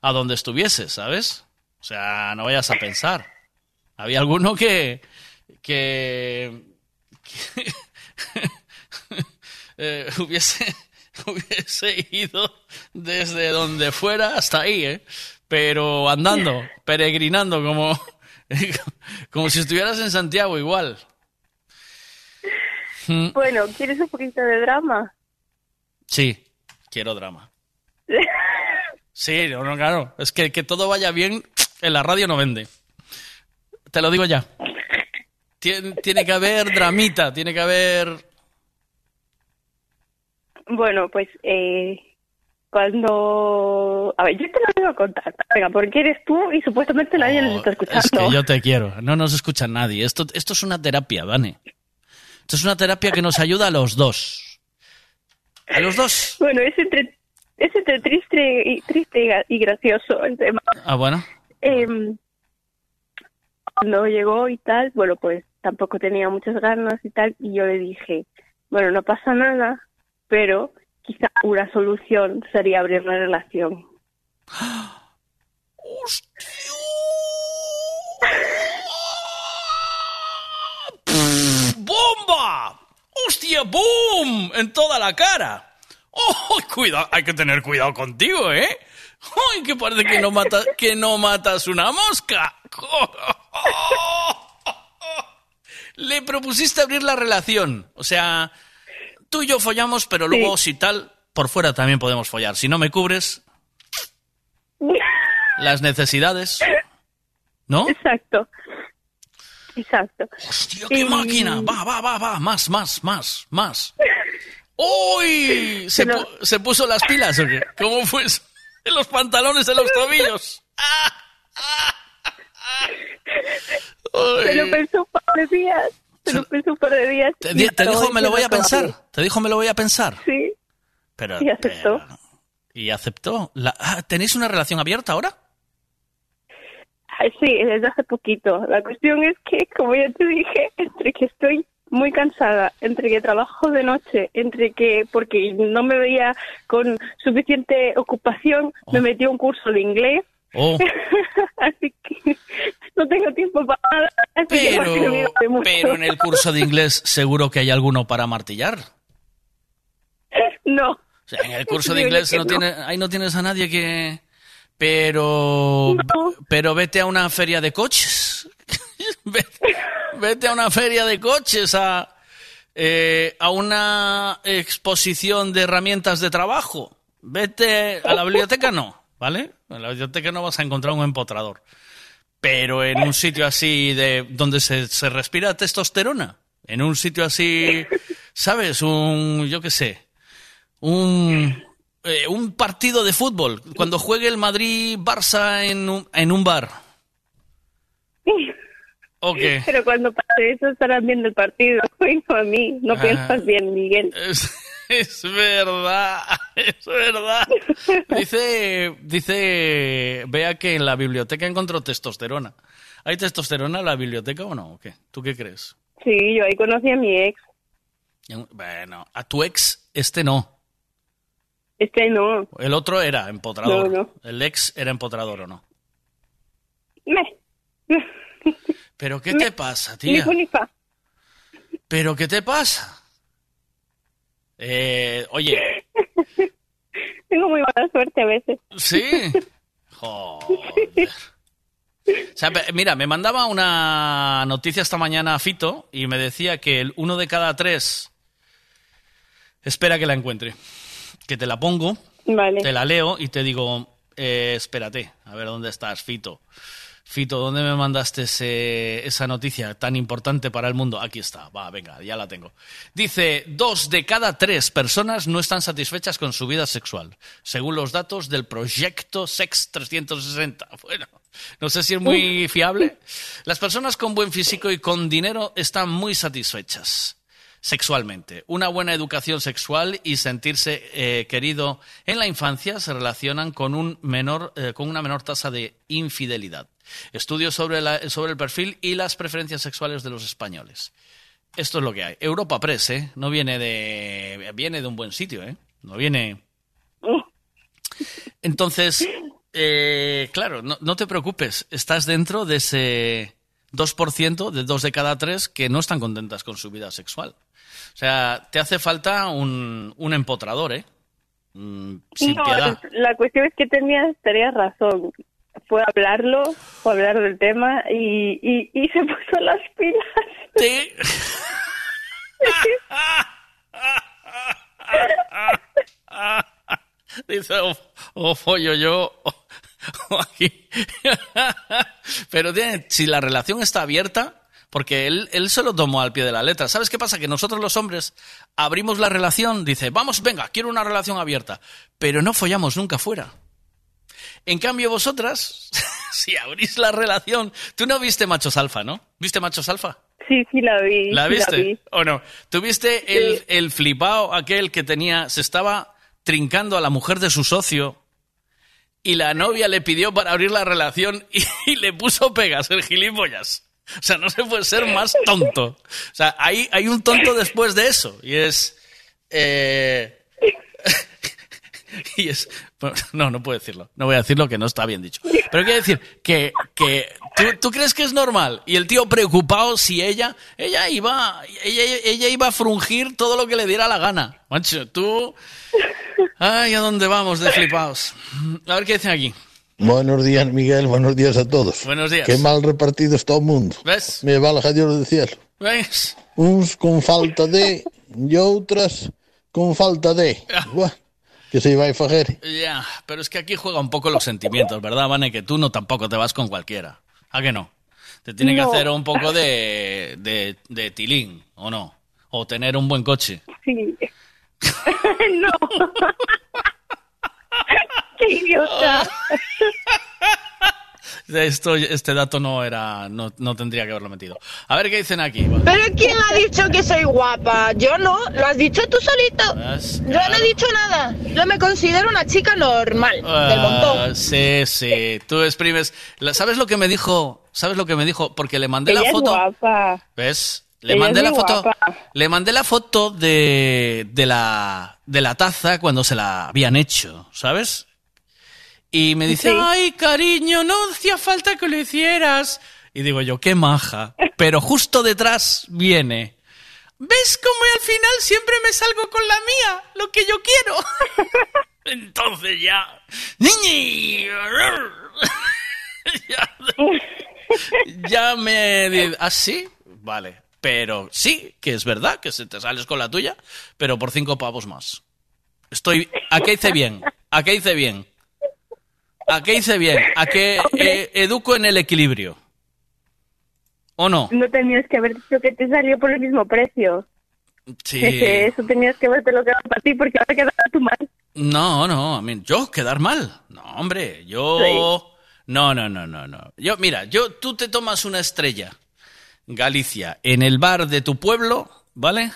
a donde estuviese, ¿sabes? O sea, no vayas a pensar. Había alguno que que, que, eh, hubiese hubiese ido desde donde fuera hasta ahí, ¿eh? Pero andando, peregrinando como como si estuvieras en Santiago igual. Mm, Bueno, ¿quieres un poquito de drama? Sí, quiero drama. Sí, no, no, claro. Es que que todo vaya bien en la radio no vende. Te lo digo ya. Tien- tiene que haber dramita, tiene que haber... Bueno, pues eh, cuando... A ver, yo te lo voy a contar. Venga, porque eres tú y supuestamente nadie nos está escuchando. Oh, Es que yo te quiero. No nos escucha nadie. Esto, esto es una terapia, Vane. Esto es una terapia que nos ayuda a los dos. A los dos. Bueno, es entre, es entre triste, y, triste y gracioso el tema. Ah, bueno. Em, cuando llegó y tal, bueno, pues tampoco tenía muchas ganas y tal, y yo le dije, bueno, no pasa nada, pero quizá una solución sería abrir la relación. ¡Bomba! ¡Hostia, boom! En toda la cara. ¡Oh, cuidado! Hay que tener cuidado contigo, ¿eh? ¡Ay, que parece que no, mata, que no matas una mosca! Le propusiste abrir la relación. O sea, tú y yo follamos, pero luego, si tal, por fuera también podemos follar. Si no me cubres las necesidades, ¿no? Exacto. Exacto. ¡Hostia, qué máquina! Va, va, va, va, más, más, más, más. ¡Uy! ¿Se, pu- ¿se puso las pilas o qué? ¿Cómo fue eso? En los pantalones de los tobillos. Se lo pensó un par de días. Se lo pensó un par de días. Te, te dijo, me lo voy a pensar. Te dijo, me lo voy a pensar. Sí, Pero, y aceptó. pero- y aceptó. La- ah, ¿Tenéis una relación abierta ahora? Sí, desde hace poquito. La cuestión es que, como ya te dije, entre que estoy muy cansada, entre que trabajo de noche, entre que, porque no me veía con suficiente ocupación, me metí a un curso de inglés. Oh. así que no tengo tiempo para nada. Pero, pero en el curso de inglés seguro que hay alguno para martillar. No. O sea, en el curso de inglés no. tiene, ahí no tienes a nadie que... Pero... Pero vete a una feria de coches. vete, a una feria de coches, a, eh, a una exposición de herramientas de trabajo. Vete a la biblioteca, no, ¿vale? En la biblioteca no vas a encontrar un empotrador. Pero en un sitio así de donde se, se respira testosterona, en un sitio así, ¿sabes? Un, yo qué sé, un, eh, un partido de fútbol, cuando juegue el Madrid-Barça en un, en un bar. Pero cuando pase eso estarán viendo el partido, no a mí. No piensas bien, Miguel. Es, es verdad, es verdad. Dice, dice, vea que en la biblioteca encontró testosterona. ¿Hay testosterona en la biblioteca o no? ¿O qué? ¿Tú qué crees? Sí, yo ahí conocí a mi ex. Bueno, a tu ex, este no. Este no. El otro era empotrador. No, no. El ex era empotrador o no. Me. ¿Pero qué Me- te pasa, tía? ¿Pero qué te pasa? Eh, oye, Tengo muy mala suerte a veces. sí. Joder. O sea, mira, me mandaba una noticia esta mañana a Fito y me decía que el uno de cada tres Espera que la encuentre. Que te la pongo, Vale. te la leo y te digo, eh, espérate, a ver dónde estás, Fito. Fito, ¿dónde me mandaste ese- esa noticia tan importante para el mundo? Aquí está, va, venga, ya la tengo. Dice, dos de cada tres personas no están satisfechas con su vida sexual, según los datos del proyecto Sex 360. Bueno, no sé si es muy fiable. Las personas con buen físico y con dinero están muy satisfechas sexualmente. Una buena educación sexual y sentirse eh, querido en la infancia se relacionan con, un menor, eh, con una menor tasa de infidelidad. Estudios sobre, la- sobre el perfil y las preferencias sexuales de los españoles. Esto es lo que hay. Europa Press, ¿eh? No viene de... Viene de un buen sitio, ¿eh? No viene... Entonces, eh, claro, no, no te preocupes. Estás dentro de ese 2%, de dos de cada tres, que no están contentas con su vida sexual. O sea, te hace falta un, un empotrador, ¿eh? Mm, sin no, piedad. la cuestión es que tenías, tenías razón. Fue hablarlo, fue hablar del tema y, y, y se puso las pilas. Sí. Dice, o, o follo yo o, o aquí. Pero tiene- si la relación está abierta, porque él, él se lo tomó al pie de la letra. ¿Sabes qué pasa? Que nosotros los hombres abrimos la relación, dice, vamos, venga, quiero una relación abierta, pero no follamos nunca fuera. En cambio, vosotras, si abrís la relación, tú no viste machos alfa, ¿no? ¿Viste machos alfa? Sí, sí la vi. ¿La sí viste? vi. ¿O no? ¿Tuviste el, el flipao aquel que tenía, se estaba trincando a la mujer de su socio y la novia le pidió para abrir la relación y, y le puso pegas, el gilipollas? O sea, no se puede ser más tonto. O sea, hay, hay un tonto después de eso y es... eh, y es... bueno, no, no puedo decirlo. No voy a decirlo que no está bien dicho. Pero quiero decir que, que ¿tú, tú crees que es normal. Y el tío preocupado si ella, ella iba, ella, ella iba a frungir todo lo que le diera la gana. Macho, tú... Ay, ¿a dónde vamos de flipaos? A ver qué dicen aquí. Buenos días, Miguel. Buenos días a todos. Buenos días. Qué mal repartido está el mundo. ¿Ves? Me valga Dios del cielo. ¿Ves? Uns con falta de y outras con falta de. Buah, que se iba a fager. Ya, pero es que aquí juega un poco los sentimientos, ¿verdad, Vane? Que tú no tampoco te vas con cualquiera. ¿A que no? Te tiene que hacer un poco de, de, de tilín, ¿o no? O tener un buen coche. Sí. no. Qué idiota. Esto, este dato no era, no, no tendría que haberlo metido. A ver qué dicen aquí. Pero ¿quién ha dicho que soy guapa? Yo no, lo has dicho tú solito. ¿Ves? Yo no he dicho nada. Yo me considero una chica normal, del montón. Ah, sí, sí. Tú exprimes. ¿Sabes lo que me dijo? ¿Sabes lo que me dijo? Porque le mandé Ella la es foto. guapa. ¿Ves? Le Ella mandé es la foto. guapa. Le mandé la foto de, de la de la taza cuando se la habían hecho, ¿sabes? Y me dice, Sí. ay, cariño, no hacía falta que lo hicieras. Y digo yo, qué maja. Pero justo detrás viene. ¿Ves cómo al final siempre me salgo con la mía? Lo que yo quiero. Entonces ya. ¡Niñi! ya, ya me. di- ¿Ah, sí? Vale. Pero sí, que es verdad que se te sales con la tuya, pero por cinco pavos más. Estoy. ¿A qué hice bien? ¿A qué hice bien? ¿A qué hice bien? ¿A qué eh, educo en el equilibrio? ¿O no? No tenías que haber dicho que te salió por el mismo precio. Sí. Eso tenías que verte lo que era para ti porque ahora queda tú mal. No, no, a mí, yo quedar mal. No, hombre, yo. No, no, no, no, no. Yo, mira, yo, tú te tomas una estrella, Galicia, en el bar de tu pueblo, ¿vale?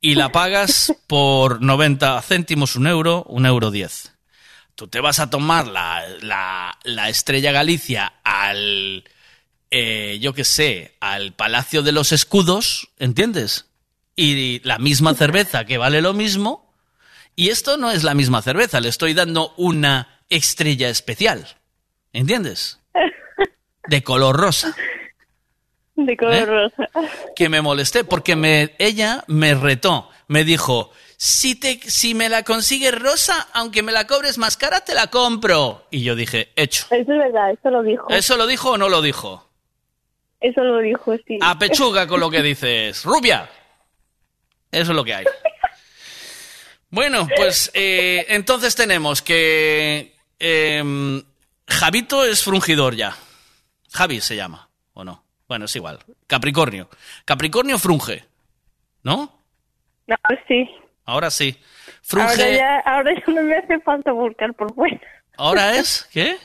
Y la pagas por 90 céntimos, un euro, un euro 10. Tú te vas a tomar la, la, la estrella Galicia al, eh, yo qué sé, al Palacio de los Escudos, ¿entiendes? Y la misma cerveza que vale lo mismo, y esto no es la misma cerveza, le estoy dando una estrella especial. ¿Entiendes? De color rosa. De color ¿Eh? rosa. Que me molesté porque me, ella me retó. Me dijo, si, te, si me la consigues rosa, aunque me la cobres más cara, te la compro. Y yo dije, hecho. Eso es verdad, eso lo dijo. ¿Eso lo dijo o no lo dijo? Eso lo dijo, sí. A pechuga con lo que dices. Rubia. Eso es lo que hay. Bueno, pues eh, entonces tenemos que em, Javito es frungidor ya. Javi se llama, ¿o no? Bueno, es igual. Capricornio. Capricornio frunge, ¿no? No, sí. Ahora sí. Ahora ya, ahora ya no me hace falta buscar por fuera. ¿Ahora es? ¿Qué?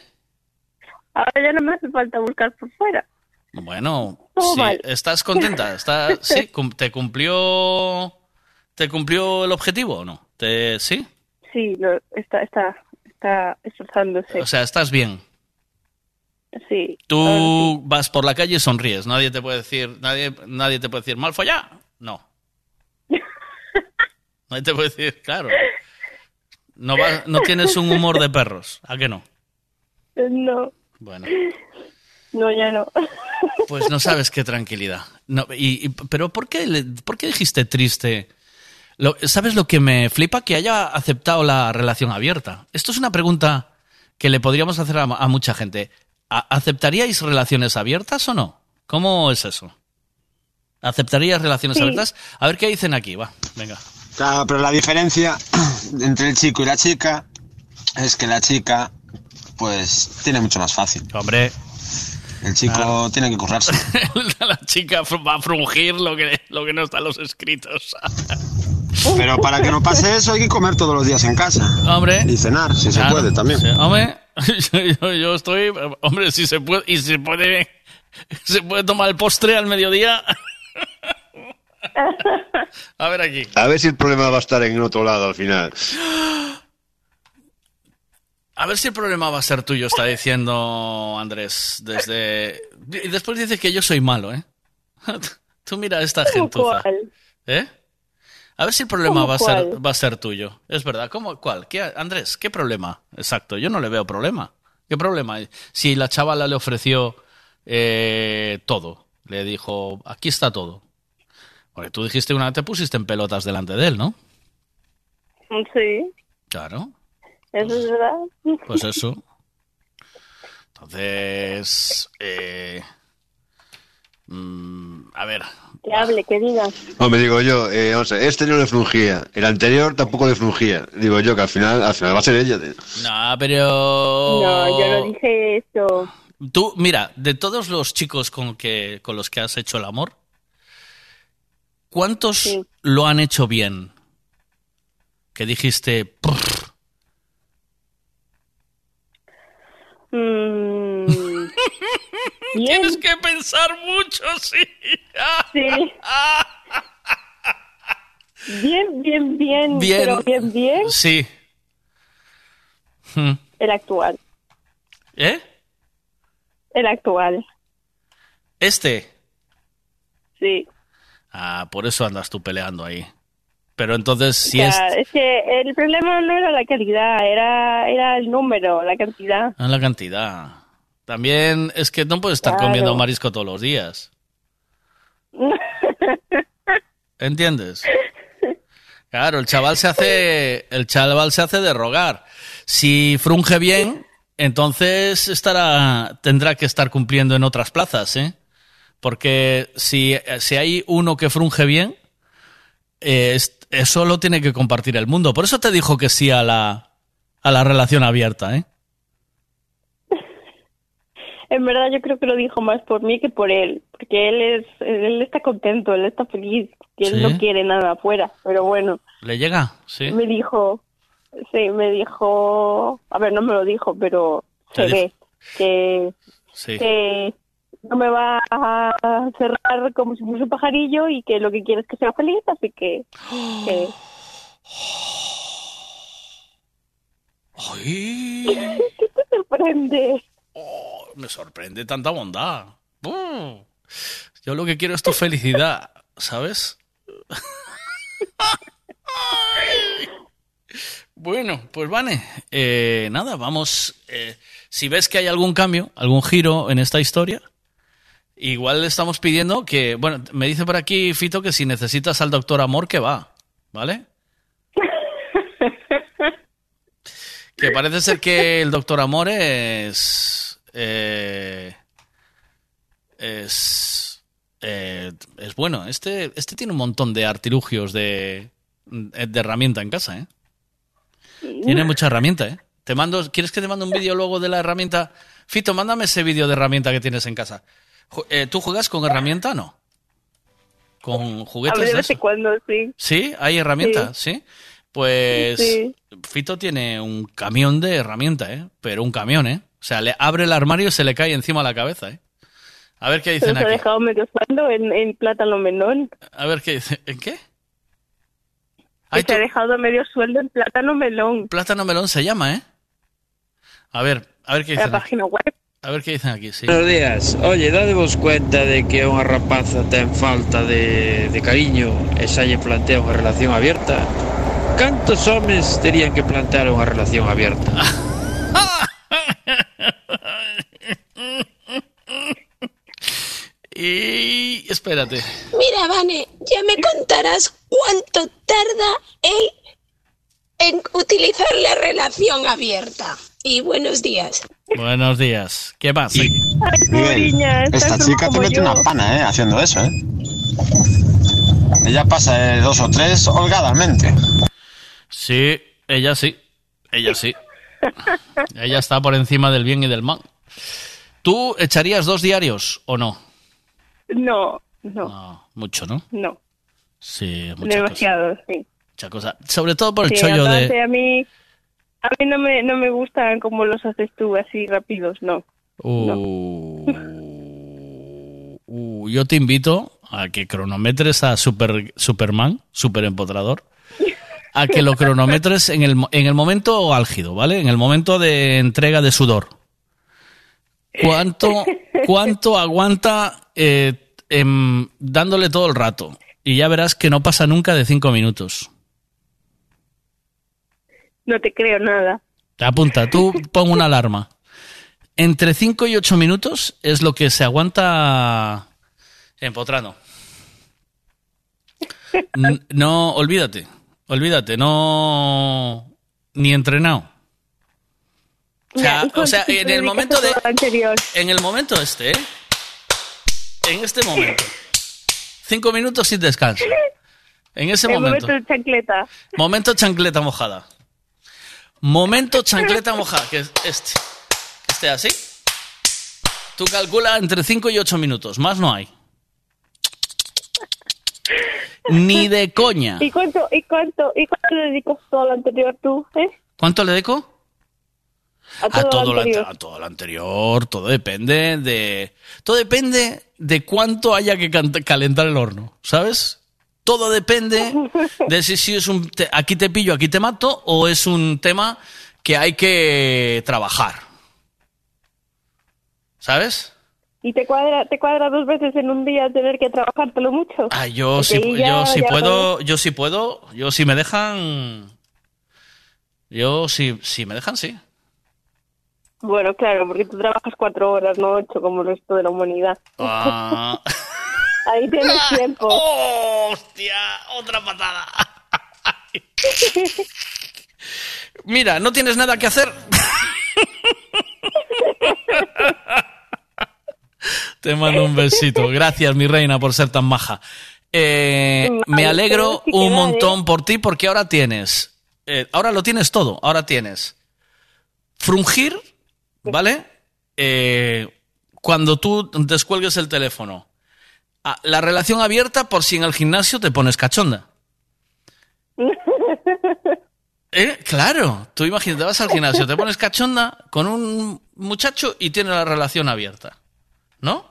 Ahora ya no me hace falta buscar por fuera. Bueno, sí. ¿estás contenta? ¿Está, sí, ¿Te cumplió te cumplió el objetivo o no? ¿Te, ¿Sí? Sí, lo, está, está, está esforzándose. O sea, estás bien. sí. Tú vas por la calle y sonríes. Nadie te puede decir, nadie, nadie te puede decir, mal follá. No. Nadie te puede decir, claro. No, no tienes un humor de perros. ¿A qué no? No, Bueno, no, ya no. pues no sabes qué tranquilidad. No, y, y- pero ¿por qué, le- ¿por qué dijiste triste? Lo- ¿Sabes lo que me flipa? Que haya aceptado la relación abierta. Esto es una pregunta que le podríamos hacer a, a mucha gente. ¿A- ¿Aceptaríais relaciones abiertas o no? ¿Cómo es eso? ¿Aceptarías relaciones Sí. abiertas? A ver qué dicen aquí, va, venga. Claro, pero la diferencia entre el chico y la chica es que la chica, pues, tiene mucho más fácil. Hombre. El chico Claro. tiene que currarse. la chica va a frungir lo que, lo que no está en los escritos. Pero para que no pase eso hay que comer todos los días en casa. Hombre. Y cenar, si se puede también. Hombre, yo, yo- yo estoy. Hombre, si se puede. Y se puede. Se puede tomar el postre al mediodía. A ver aquí. A ver si el problema va a estar en otro lado al final. A ver si el problema va a ser tuyo, está diciendo Andrés. Desde. Y después dice que yo soy malo, ¿eh? Tú mira a esta gentuza. ¿Cuál? ¿Eh? A ver si el problema ¿Cómo va a, ser, va a ser tuyo. Es verdad. ¿Cómo? ¿Cuál? ¿Qué, Andrés, ¿qué problema? Exacto. Yo no le veo problema. ¿Qué problema hay? Si la chavala le ofreció eh, todo. Le dijo, aquí está todo. Porque tú dijiste una vez te pusiste en pelotas delante de él, ¿no? Sí, Claro. eso es verdad. Pues eso. Entonces, eh, mm, a ver, Que hable, que diga. Hombre, digo yo, eh, vamos a ver, este no le frungía, el anterior tampoco le frungía. Digo yo que al final, al final va a ser ella. no, pero No, yo no dije eso. tú, mira, de todos los chicos con que con los que has hecho el amor, ¿cuántos lo han hecho bien? Que dijiste, "Prr". Mm, tienes que pensar mucho, sí. Sí. Bien, bien, bien, Bien. pero bien, bien, Sí. Hmm. el actual. ¿Eh? El actual, Este. sí. Ah, por eso andas tú peleando ahí. Pero entonces, O si sea, es es que el problema no era la calidad, era, era el número, la cantidad. en la cantidad. También es que no puedes estar Claro. comiendo marisco todos los días. ¿Entiendes? Claro, el chaval se hace, el chaval se hace de rogar. Si frunge bien, entonces estará, tendrá que estar cumpliendo en otras plazas, ¿eh? Porque si, si hay uno que frunge bien, eh, es- eso lo tiene que compartir el mundo. Por eso te dijo que sí a la, a la relación abierta, ¿eh? En verdad yo creo que lo dijo más por mí que por él, porque él es, él está contento, él está feliz, que él Sí. no quiere nada afuera, pero bueno, ¿Le llega? Sí. me dijo, sí, me dijo, a ver, no me lo dijo, pero se ve que, Sí. que no me va a cerrar como si fuese un pajarillo y que lo que quiere es que sea feliz, así que, que Ay, ¿qué te sorprende? me sorprende tanta bondad. Uh, yo lo que quiero es tu felicidad, ¿sabes? Bueno, pues Vane, eh, nada, vamos. eh, si ves que hay algún cambio, algún giro en esta historia, igual le estamos pidiendo que, bueno, me dice por aquí Fito que si necesitas al doctor Amor, que va, ¿vale? Que parece ser que el doctor Amor es. eh, es. eh, es bueno. Este, este tiene un montón de artilugios de, de herramienta en casa, ¿eh? Tiene mucha herramienta, ¿eh? Te mando, ¿Quieres que te mande un vídeo luego de la herramienta? Fito, mándame ese vídeo de herramienta que tienes en casa. Eh, ¿Tú juegas con herramienta o no? ¿Con A juguetes ver, de eso? cuando sí. ¿Sí? ¿Hay herramientas? ¿Sí? Pues Sí. Fito tiene un camión de herramienta, ¿eh? Pero un camión, ¿eh? O sea, le abre el armario y se le cae encima la cabeza, ¿eh? A ver qué Se dicen nos ha aquí. dejado medio sueldo en, en plátano melón. A ver qué dice. ¿En qué? Que se ha dejado medio sueldo en plátano melón. Plátano melón se llama, ¿eh? A ver, a ver qué En la página web. A ver qué dicen aquí, sí. Buenos días. Oye, dadevos cuenta de que unha rapaza ten falta de, de cariño e xa lle plantea unha relación abierta? Cantos homes terían que plantear unha relación abierta? Y espérate. Mira, Vane, ya me contarás cuánto tarda él en utilizar la relación abierta. Y buenos días. Buenos días. ¿Qué? Miguel, esta chica te mete una pana, ¿eh? Haciendo eso, ¿eh? Ella pasa de dos o tres holgadamente. Sí, ella sí. Ella sí. Ella está por encima del bien y del mal. ¿Tú echarías dos diarios o no? No, no, Mucho, ¿no? no. Sí, mucha cosa. Demasiado, sí. mucha cosa. Sobre todo por el Sí, chollo de... A mí, a mí no me, no me gustan como los haces tú, así rápidos, no. Uh, uh, yo te invito a que cronometres a Super, Superman, Super Empotrador, a que lo cronometres en el, en el momento álgido, ¿vale? En el momento de entrega de sudor. ¿Cuánto, cuánto aguanta eh, em, dándole todo el rato? Y ya verás que no pasa nunca de cinco minutos. No te creo nada. Te apunta, tú pon una alarma. Entre 5 y 8 minutos es lo que se aguanta empotrando. N- No, olvídate, olvídate, no. Ni entrenado. O sea, Ya, ¿y o sea, en el momento de. En el momento este, ¿eh? En este momento. Cinco minutos sin descanso. En ese El momento. momento chancleta. Momento chancleta mojada. Momento chancleta mojada, que es este. Que esté así. Tú calcula entre 5 y 8 minutos, más no hay. Ni de coña. ¿Y cuánto, y cuánto, y cuánto le dedicas todo lo anterior tú, eh? ¿Cuánto le dedico? A todo, a todo, lo lo anterior. ante- a todo lo anterior, todo depende de todo depende de cuánto haya que calentar el horno, ¿sabes? Todo depende de si, si es un te- aquí te pillo, aquí te mato o es un tema que hay que trabajar. ¿Sabes? ¿Y te cuadra, te cuadra dos veces en un día tener que trabajártelo mucho? Ah, yo sí, ya- yo sí ya puedo, yo sí puedo, yo si me dejan yo sí, si me dejan sí. Bueno, claro, porque tú trabajas cuatro horas, no ocho, como el resto de la humanidad. Ah. Ahí tienes tiempo. ¡Hostia! Otra patada. Mira, ¿no tienes nada que hacer? Te mando un besito. Gracias, mi reina, por ser tan maja. Eh, me alegro un montón por ti porque ahora tienes, eh, ahora lo tienes todo. Ahora tienes frungir, ¿vale? Eh, cuando tú descuelgues el teléfono. Ah, La relación abierta por si en el gimnasio te pones cachonda. ¿Eh? Claro, tú imagínate, vas al gimnasio, te pones cachonda con un muchacho y tienes la relación abierta. ¿No?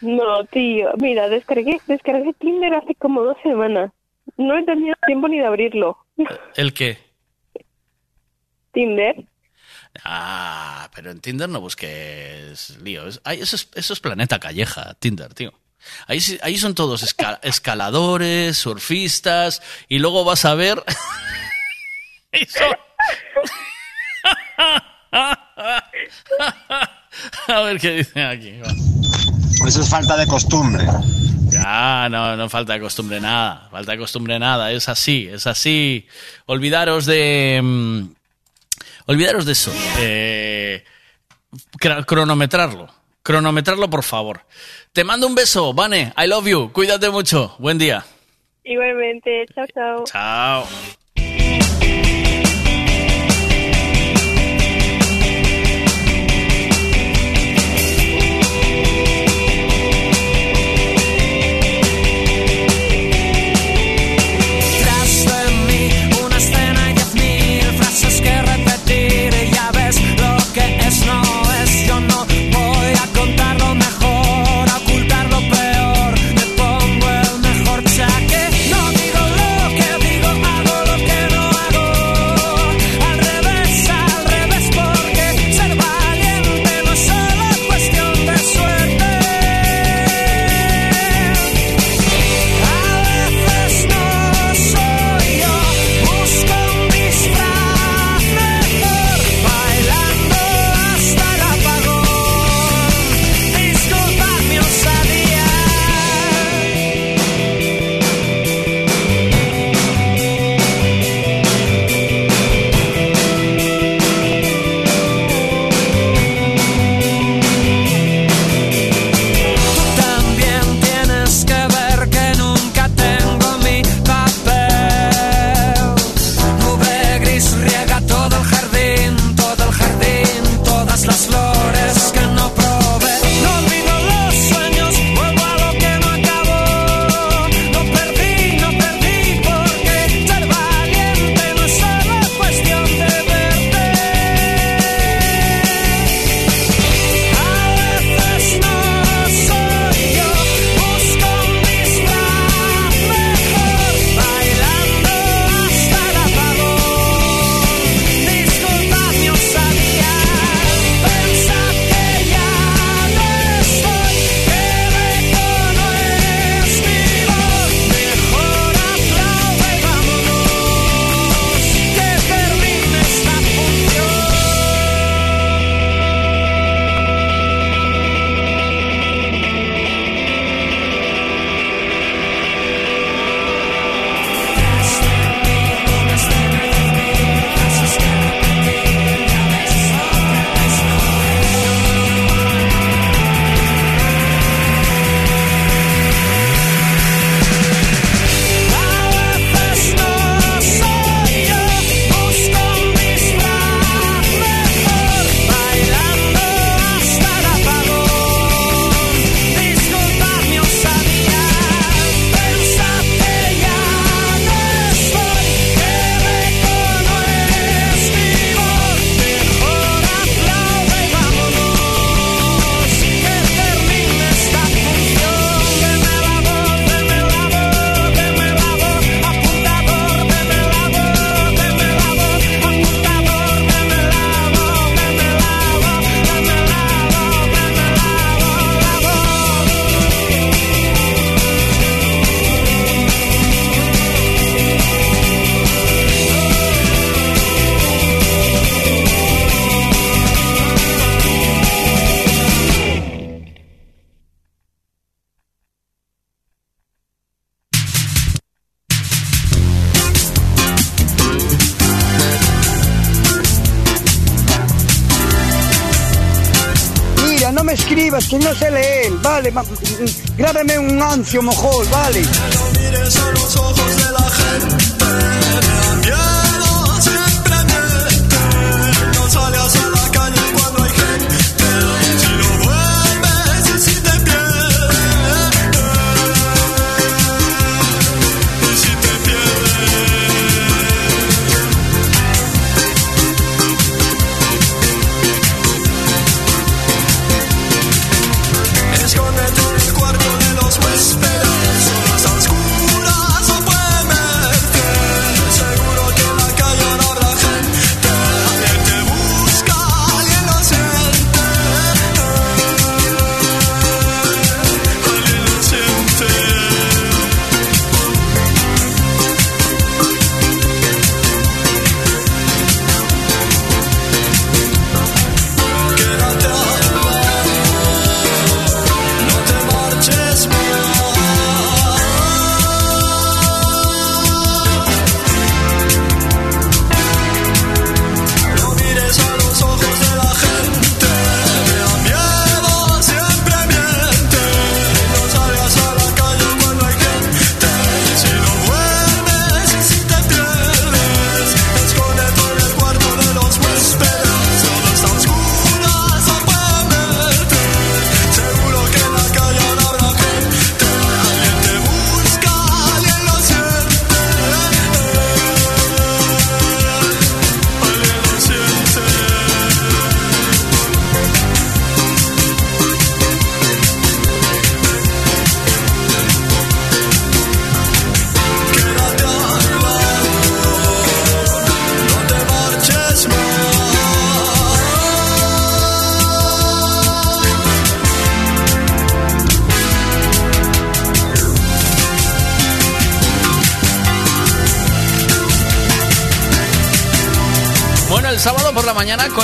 No, tío, mira, descargué, descargué Tinder hace como dos semanas. No he tenido tiempo ni de abrirlo. ¿El qué? Tinder. Ah, pero en Tinder no busques lío. Es- ay, eso, es, eso es planeta calleja, Tinder, tío. Ahí, ahí son todos esca- escaladores, surfistas, y luego vas a ver... y son- a ver qué dicen aquí. Eso es falta de costumbre. Ya, no, no falta de costumbre nada, falta de costumbre nada, es así, es así. Olvidaros de... mm, olvidaros de eso. eh, cronometrarlo, cronometrarlo por favor. Te mando un beso, Vane, I love you, cuídate mucho, buen día. Igualmente, chao, chao. Chao. No sé leer, vale. Grábame un ancio, mojol, vale.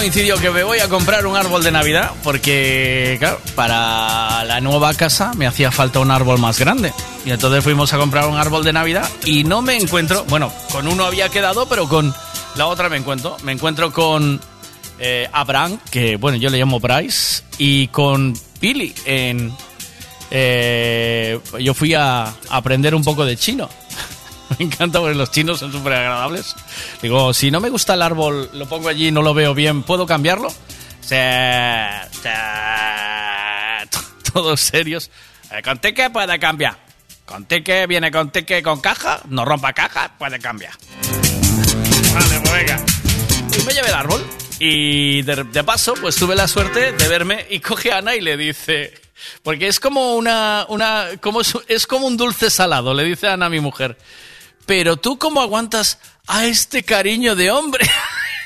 Coincidió que me voy a comprar un árbol de Navidad porque, para la nueva casa me hacía falta un árbol más grande. Y entonces fuimos a comprar un árbol de Navidad y no me encuentro, bueno, con uno había quedado, pero con la otra me encuentro. Me encuentro con eh, Abraham, que bueno, yo le llamo Bryce, y con Billy en... eh, yo fui a aprender un poco de chino. Me encanta porque los chinos son súper agradables. Digo, si no me gusta el árbol, lo pongo allí y no lo veo bien, ¿puedo cambiarlo? Todos serios. Eh, con ticket puede cambiar. Con ticket, viene con ticket con caja, no rompa caja, puede cambiar. Vale, pues venga. Y me llevé el árbol. Y de, de paso, pues tuve la suerte de verme y coge a Ana y le dice... Porque es como una... una como es, es como un dulce salado, le dice Ana a mi mujer. Pero tú cómo aguantas a este cariño de hombre.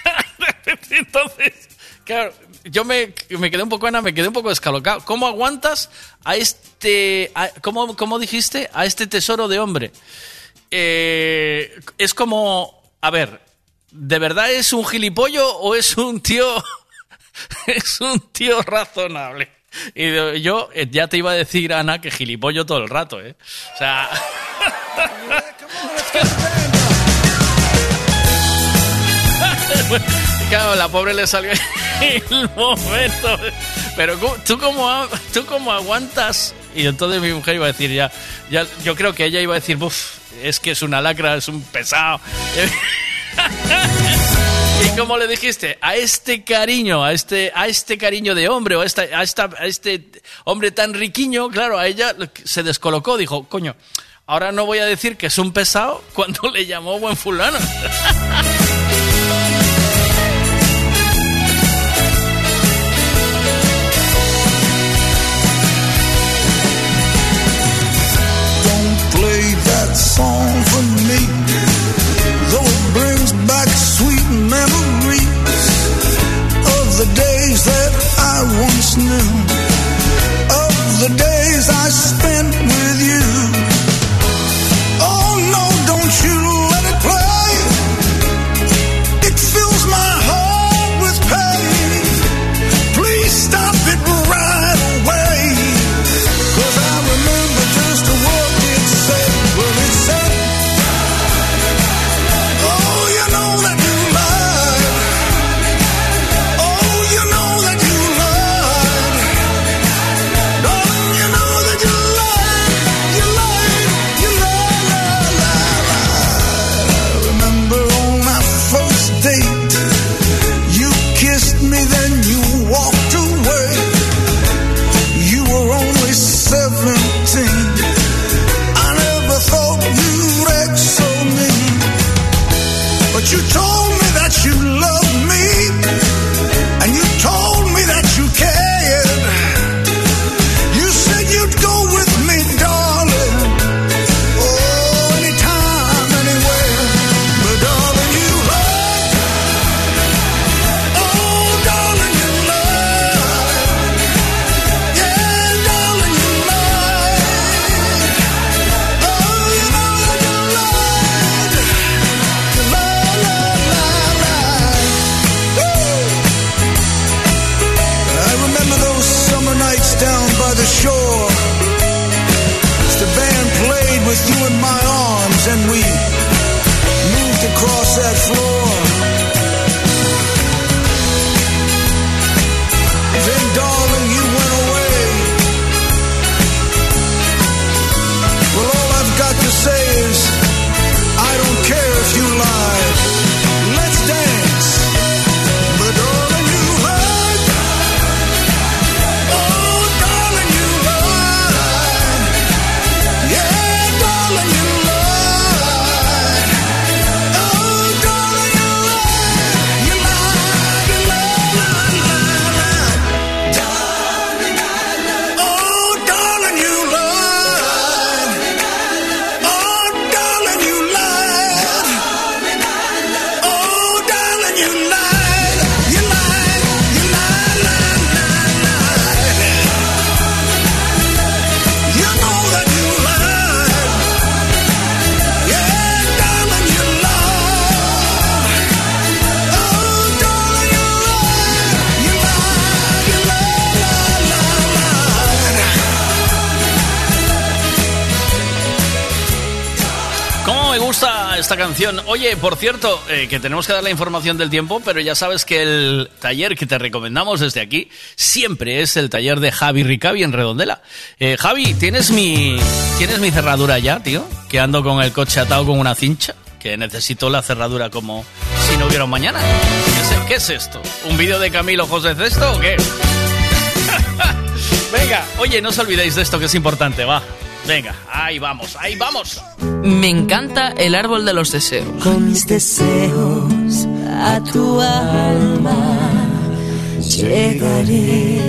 Entonces, claro, yo me, me quedé un poco, me quedé un poco descalocado. ¿Cómo aguantas a este... ¿cómo, cómo dijiste? A este tesoro de hombre. Eh, es como... A ver, ¿de verdad es un gilipollo o es un tío... es un tío razonable? Y yo eh, ya te iba a decir, Ana, que gilipollo todo el rato, ¿eh? O sea... Claro, la pobre le salió el momento. Pero ¿cómo- tú cómo, a- tú cómo aguantas. Y entonces mi mujer iba a decir ya, ya yo creo que ella iba a decir, Buf, es que es una lacra, es un pesado. ¿Y cómo le dijiste? A este cariño, a este, a este cariño de hombre, o a, esta, este hombre tan riquiño, claro, a ella se descolocó, dijo, coño, ahora no voy a decir que es un pesado cuando le llamó buen fulano. Don't. I once knew, of the days I spent Oye, por cierto, eh, que tenemos que dar la información del tiempo, pero ya sabes que el taller que te recomendamos desde aquí siempre es el taller de Javi Ricavi en Redondela. Eh, Javi, ¿tienes mi, ¿tienes mi cerradura ya, tío? Que ando con el coche atado con una cincha, que necesito la cerradura como si no hubiera un mañana. ¿Qué es, qué es esto? ¿Un vídeo de Camilo José Cesto o qué? Venga, oye, no os olvidéis de esto que es importante, va. Venga, ahí vamos, ahí vamos. Me encanta el árbol de los deseos. Con mis deseos a tu alma llegaré.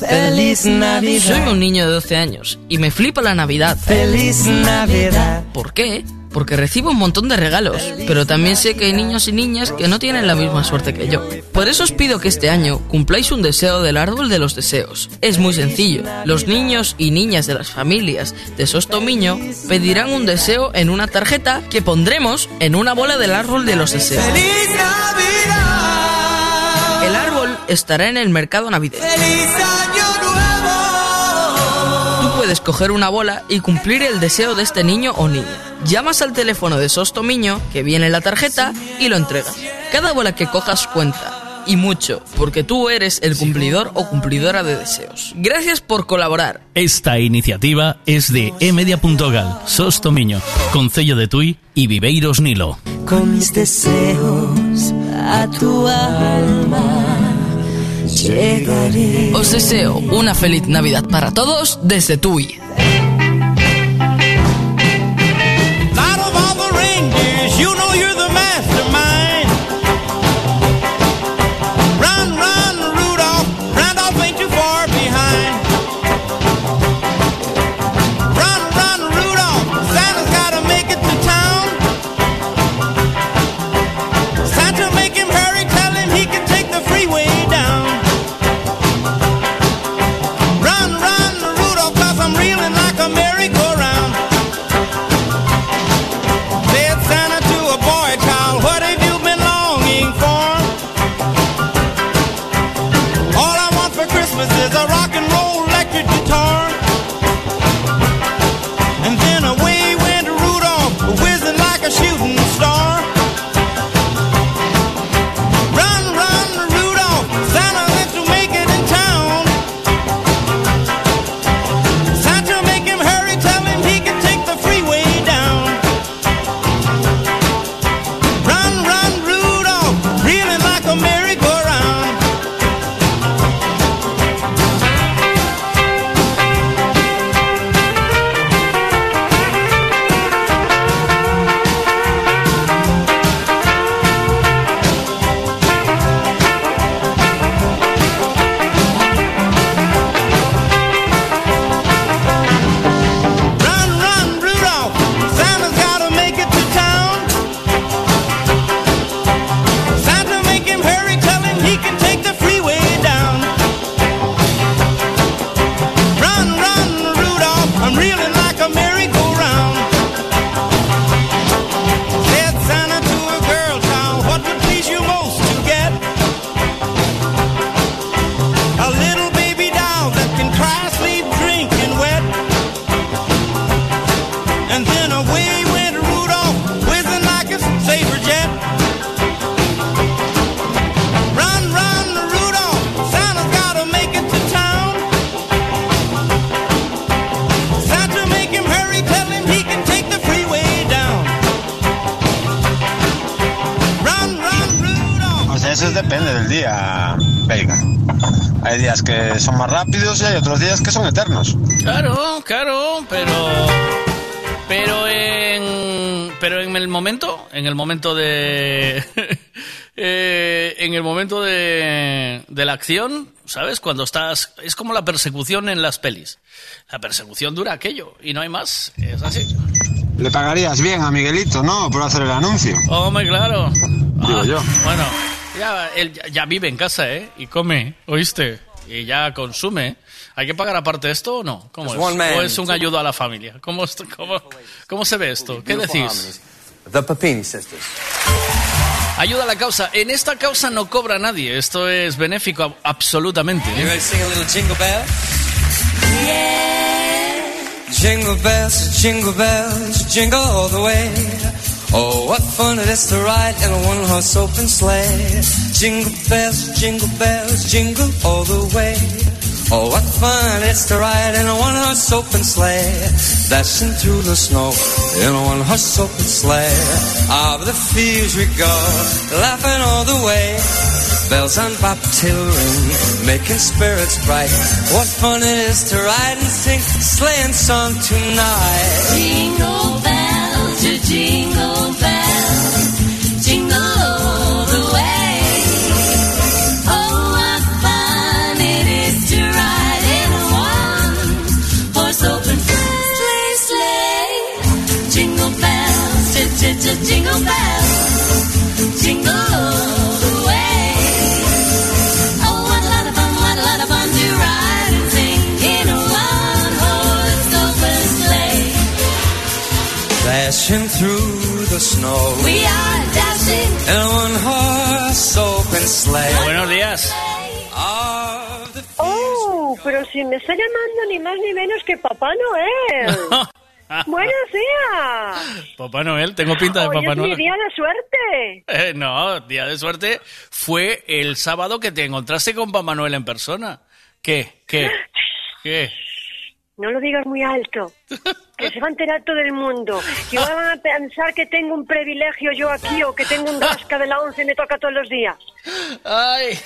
Feliz Navidad. Soy un niño de 12 años y me flipa la Navidad. Feliz Navidad. ¿Por qué? Porque recibo un montón de regalos, pero también sé que hay niños y niñas que no tienen la misma suerte que yo. Por eso os pido que este año cumpláis un deseo del árbol de los deseos. Es muy sencillo. Los niños y niñas de las familias de Sostomiño pedirán un deseo en una tarjeta que pondremos en una bola del árbol de los deseos. Feliz Navidad. El árbol estará en el mercado navideño. Feliz Año. Puedes coger una bola y cumplir el deseo de este niño o niña. Llamas al teléfono de Sostomiño, que viene en la tarjeta, y lo entregas. Cada bola que cojas cuenta. Y mucho, porque tú eres el cumplidor o cumplidora de deseos. Gracias por colaborar. Esta iniciativa es de emedia.gal, Sostomiño, Concello de Tui y Viveiros Nilo. Con mis deseos a tu alma llegaré. Os deseo una feliz Navidad para todos desde Tui. Out of all the reindeers, you know you're momento. En el momento de. eh, en el momento de. de la acción, ¿sabes? Cuando estás. Es como la persecución en las pelis. La persecución dura aquello y no hay más. Es así. Le pagarías bien a Miguelito, ¿no? Por hacer el anuncio. Hombre, claro. Digo Ah, yo. Bueno, ya, él ya, vive en casa, ¿eh? Y come, ¿oíste? Y ya consume. ¿Hay que pagar aparte esto o no? ¿Cómo es? ¿O es un ayudo a la familia? ¿Cómo, cómo, cómo se ve esto? ¿Qué decís? The Papini Sisters. Ayuda a la causa. En esta causa no cobra nadie. Esto es benéfico absolutamente. You ready to sing a little jingle bell? Jingle bells, jingle bells, jingle all the way. Oh, what fun it is to ride in a one-horse open sleigh. Jingle bells, jingle bells, jingle all the way. Oh, what fun it is to ride in a one-horse open sleigh. Dashing through the snow in a one-horse open sleigh. Over the fields we go, laughing all the way. Bells on bobtail ring, making spirits bright. What fun it is to ride and sing sleighing song tonight. Jingle bells, jingle Dashing through the snow We are dashing. in a one-horse open sleigh. Buenos días. Oh, pero si me está llamando ni más ni menos que Papá Noel. Buenos días. Papá Noel, tengo pinta de Hoy Papá es mi Noel. día de suerte. Eh, no, día de suerte fue el sábado que te encontraste con Papá Noel en persona. ¿Qué? ¿Qué? ¿Qué? No lo digas muy alto, que se va a enterar todo el mundo. Que van a pensar que tengo un privilegio yo aquí o que tengo un rasca de la once y me toca todos los días. Ay.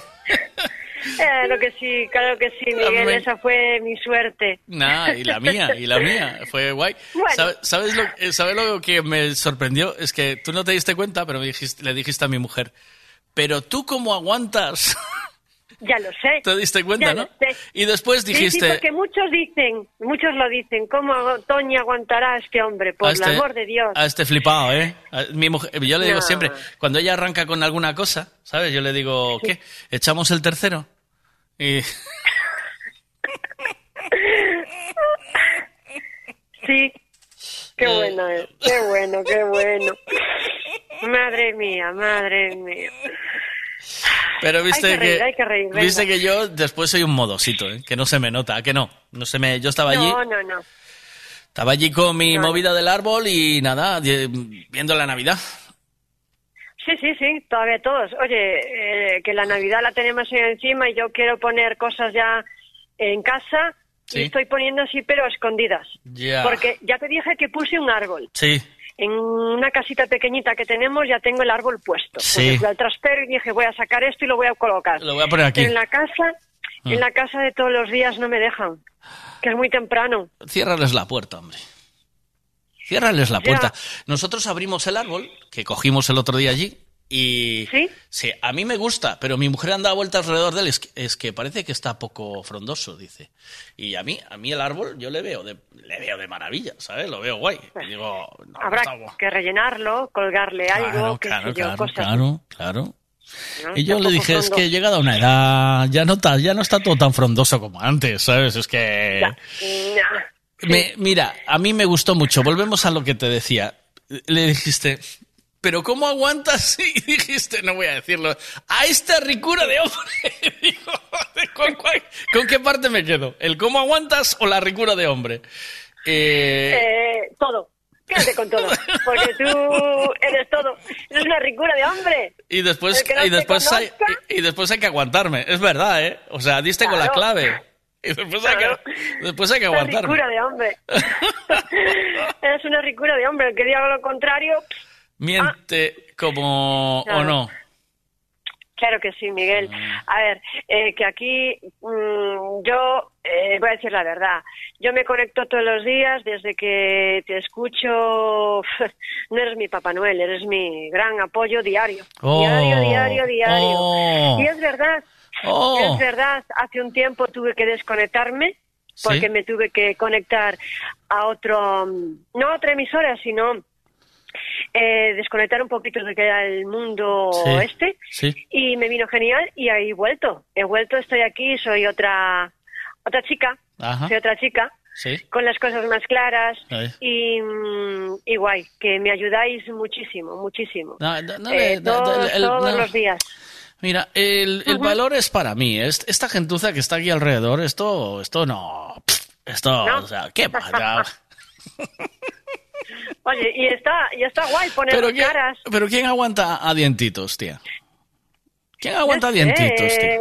Claro que sí, claro que sí, Miguel, esa fue mi suerte. Nah, y la mía, y la mía. Fue guay. Bueno. ¿Sabe- ¿Sabes, lo, eh, ¿Sabes lo que me sorprendió? Es que tú no te diste cuenta, pero me dijiste, le dijiste a mi mujer, pero tú cómo aguantas. Ya lo sé. ¿Te diste cuenta, Ya no? lo sé. Y después dijiste... Sí, porque muchos dicen, muchos lo dicen, ¿cómo Toña aguantará a este hombre? Por el este- amor de Dios. A este flipado, ¿eh? A- mi mujer, yo le digo No. siempre, cuando ella arranca con alguna cosa, ¿sabes? Yo le digo, ¿qué? ¿Echamos el tercero? Y... Sí. Qué Eh. bueno es, qué bueno, qué bueno. Madre mía, madre mía. Pero viste Hay que reír, que, hay que reír, venga. viste que yo después soy un modosito, ¿eh? Que no se me nota, ¿a que no. No se me, yo estaba allí, No, no, no. estaba allí con mi No, movida del árbol y nada, viendo la Navidad. Sí, sí, sí, todavía todos. Oye, eh, que la Navidad la tenemos ahí encima y yo quiero poner cosas ya en casa Sí. y estoy poniendo así pero escondidas. Porque ya te dije que puse un árbol. Sí, En una casita pequeñita que tenemos ya tengo el árbol puesto. Sí. Fui al traspero y dije, voy a sacar esto y lo voy a colocar. lo voy a poner aquí. Pero en la casa, Ah. en la casa de todos los días no me dejan, que es muy temprano. Ciérrales la puerta, hombre. Ciérrales la Ya. puerta. Nosotros abrimos el árbol, que cogimos el otro día allí, y... ¿Sí? a mí me gusta, pero mi mujer anda a vuelta alrededor de él. Es que, es que parece que está poco frondoso, dice. Y a mí, a mí el árbol yo le veo de, le veo de maravilla, ¿sabes? Lo veo guay. Y digo, no, Habrá que rellenarlo, colgarle algo, Claro, qué claro, claro, cosas. claro, claro. ¿no? Y yo le dije, es que llegado a una edad, ya no, está, ya no está todo tan frondoso como antes, ¿sabes? Es que... Me- mira, a mí me gustó mucho. Volvemos a lo que te decía. Le dijiste, ¿pero cómo aguantas? Y dijiste, no voy a decirlo, a esta ricura de hombre. Digo, ¿con, cuál- con qué parte me quedo? ¿El cómo aguantas o la ricura de hombre? Eh, Eh, todo. Quédate con todo. Porque tú eres todo. Eres una ricura de hombre. y después, no y, hay, conozca- y, y después hay que aguantarme. Es verdad, ¿eh? O sea, diste con la clave. Y después hay que, después hay que Una aguantarme. ricura de hombre. eres una ricura de hombre. El que diga lo contrario, Miente como... Claro. ¿O no? Claro que sí, Miguel. Ah. A ver, eh, que aquí mm, yo eh, voy a decir la verdad. Yo me conecto todos los días desde que te escucho. No eres mi Papá Noel, eres mi gran apoyo diario. Oh. Diario, diario, diario. Oh. Y es verdad. Oh. Es verdad. Hace un tiempo tuve que desconectarme porque Sí. me tuve que conectar a otro, mm, no a otra emisora, sino eh, desconectar un poquito de que era el mundo Sí. este Sí. y me vino genial y ahí he vuelto. He vuelto, estoy aquí, soy otra otra chica, Ajá. soy otra chica Sí. con las cosas más claras y, mm, y guay, que me ayudáis muchísimo, muchísimo. No, no, no Eh, le- no, todos, los días. Mira, el, valor es para mí. Es- Esta gentuza que está aquí alrededor, esto, esto no. Esto, o sea, ¿qué pasa? Oye, y está, y está guay poner Pero, ¿quién, caras. pero ¿quién aguanta a dientitos, tía? ¿Quién aguanta a No sé, dientitos, tía?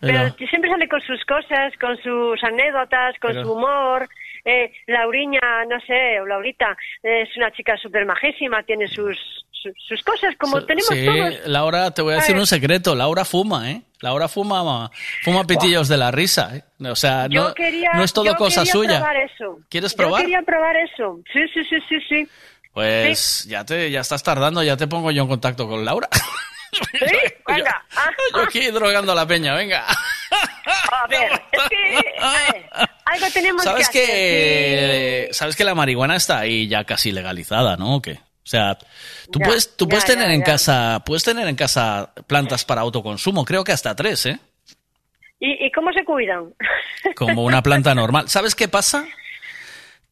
Pero Pero- siempre sale con sus cosas, con sus anécdotas, con Pero- su humor. Eh, Lauriña, no sé, o Laurita, es una chica súper majísima, tiene sus, sus, sus cosas, como tenemos Sí, todos. Laura, te voy a decir ¿Sabes? un secreto. Laura fuma, ¿eh? Laura fuma, fuma pitillos de la risa, ¿eh? O sea, no, yo quería, no es todo yo cosa quería suya. probar eso. ¿Quieres Yo probar? quería probar eso. Sí, sí, sí, sí, sí. Pues ya te ya estás tardando, ya te pongo yo en contacto con Laura. Sí, venga. Ah, Yo aquí drogando a la peña, venga. a ver, es que eh, algo tenemos ¿Sabes que hacer. que sabes que la marihuana está ahí ya casi legalizada, ¿no? ¿O qué? O sea, tú Ya, puedes tú ya, puedes ya, tener en casa puedes tener en casa plantas para autoconsumo, creo que hasta tres, ¿eh? ¿Y, ¿Y cómo se cuidan? Como una planta normal. ¿Sabes qué pasa?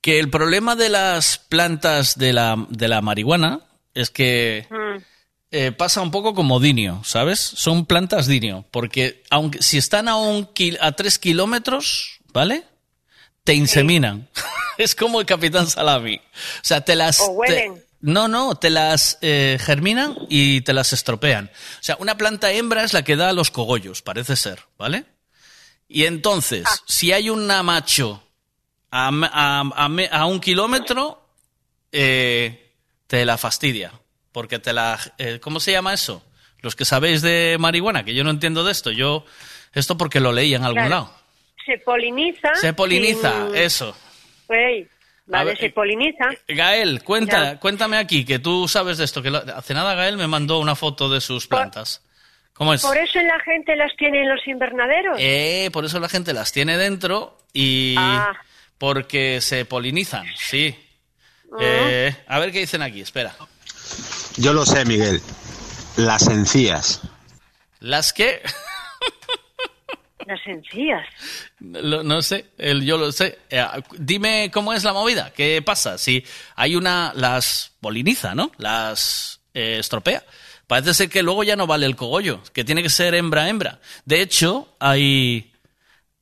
Que el problema de las plantas de la, de la marihuana es que Mm. Eh, pasa un poco como dinio, ¿sabes? Son plantas dinio, porque aunque si están a un kil- a tres kilómetros, ¿vale? Te inseminan. es como el Capitán Salami. O sea, te las... O te- huelen. no, no, te las eh, germinan y te las estropean. O sea, una planta hembra es la que da los cogollos, parece ser, ¿vale? Y entonces, Ah. si hay una macho a, a- a un kilómetro, eh, te la fastidia. Porque te la... eh, ¿Cómo se llama eso? Los que sabéis de marihuana, que yo no entiendo de esto. Yo, esto porque lo leí en algún Claro. lado. Se poliniza. Se poliniza, sin- eso. Ey, vale, ver, se poliniza. Gael, cuenta, Ya. cuéntame aquí, que tú sabes de esto. Que hace nada Gael me mandó una foto de sus plantas. ¿Cómo es? Por eso la gente las tiene en los invernaderos. Eh, por eso la gente las tiene dentro y Ah. porque se polinizan, sí. Eh, a ver qué dicen aquí, espera. Yo lo sé, Miguel. Las encías. Las que, Las encías. lo- no sé, el, yo lo sé. Eh, dime cómo es la movida, qué pasa. Si hay una, las poliniza, ¿no? Las eh, estropea. Parece ser que luego ya no vale el cogollo, que tiene que ser hembra-hembra. De hecho, hay,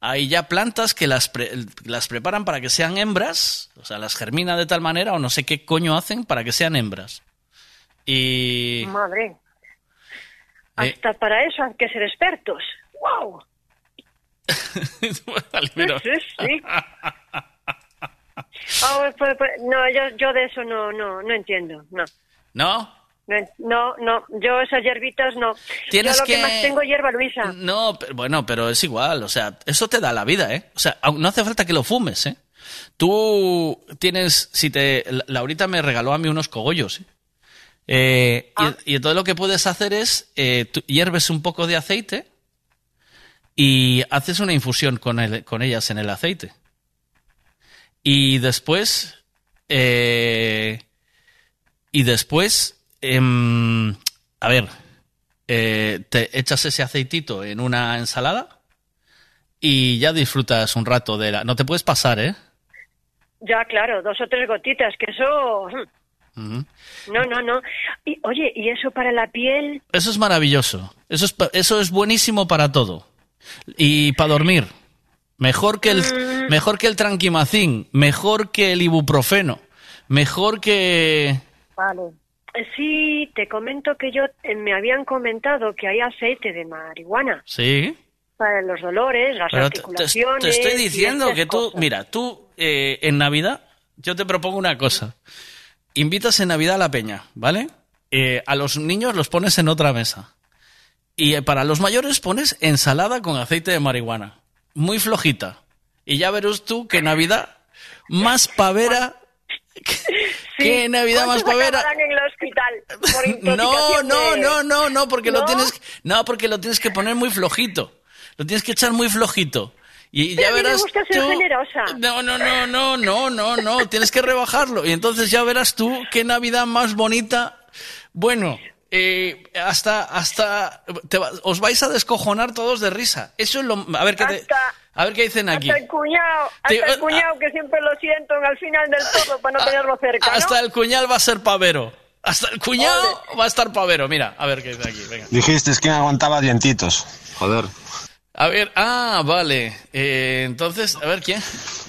hay ya plantas que las, pre- las preparan para que sean hembras, o sea, las germina de tal manera, o no sé qué coño hacen para que sean hembras. Y... Madre. Eh. Hasta para eso hay que ser expertos. ¡Wow! Pero- Sí, sí. Ah, pues, pues, no, yo, yo de eso no, no, no entiendo. No. ¿No? No, No, yo esas hierbitas no. Tienes yo lo que... que- más tengo hierba Luisa. No, pero, bueno, pero es igual, o sea, eso te da la vida, ¿eh? O sea, no hace falta que lo fumes, ¿eh? Tú tienes, si te, La- Laurita me regaló a mí unos cogollos, ¿eh? Eh, Ah. y, y todo lo que puedes hacer es, eh, tú hierves un poco de aceite y haces una infusión con, el- con ellas en el aceite. Y después, eh, y después, em, a ver, eh, te echas ese aceitito en una ensalada y ya disfrutas un rato de la... No te puedes pasar, ¿eh? Ya, claro, dos o tres gotitas, que eso... No, no, no. Y, oye, ¿y eso para la piel? Eso es maravilloso. Eso es, eso es buenísimo para todo. Y para dormir. Mejor que el, Mm. mejor que el tranquimacín, mejor que el ibuprofeno, mejor que... Vale. Sí, te comento que yo eh, me habían comentado que hay aceite de marihuana Sí. para los dolores, las Pero te, te- articulaciones. te estoy diciendo que tú, cosas. mira, tú eh, en Navidad, yo te propongo una cosa. Invitas en Navidad a la peña, ¿vale? Eh, a los niños los pones en otra mesa. Y eh, para los mayores pones ensalada con aceite de marihuana. Muy flojita. Y ya verás tú que Navidad más pavera. ¿Qué Navidad más ¿Cuántos pavera? en el hospital por No, no, no, no, no, porque lo tienes que- no, porque lo tienes que poner muy flojito. Lo tienes que echar muy flojito. Y Pero ya a mí me verás gusta ser tú- generosa. No, no, no, no, no, no, no, tienes que rebajarlo. Y entonces ya verás tú qué Navidad más bonita. Bueno, eh, hasta, hasta, te va- os vais a descojonar todos de risa. Eso es lo, a ver qué, te- a ver qué dicen aquí. Hasta el cuñado, hasta Te- el cuñado que siempre lo siento al final del todo para no tenerlo cerca, ¿no? Hasta el cuñal va a ser pavero. Hasta el cuñado va a estar pavero. Mira, a ver qué dice aquí. Venga. Dijiste que aguantaba dientitos. Joder. A ver, ah, vale. Eh, entonces, a ver, ¿quién?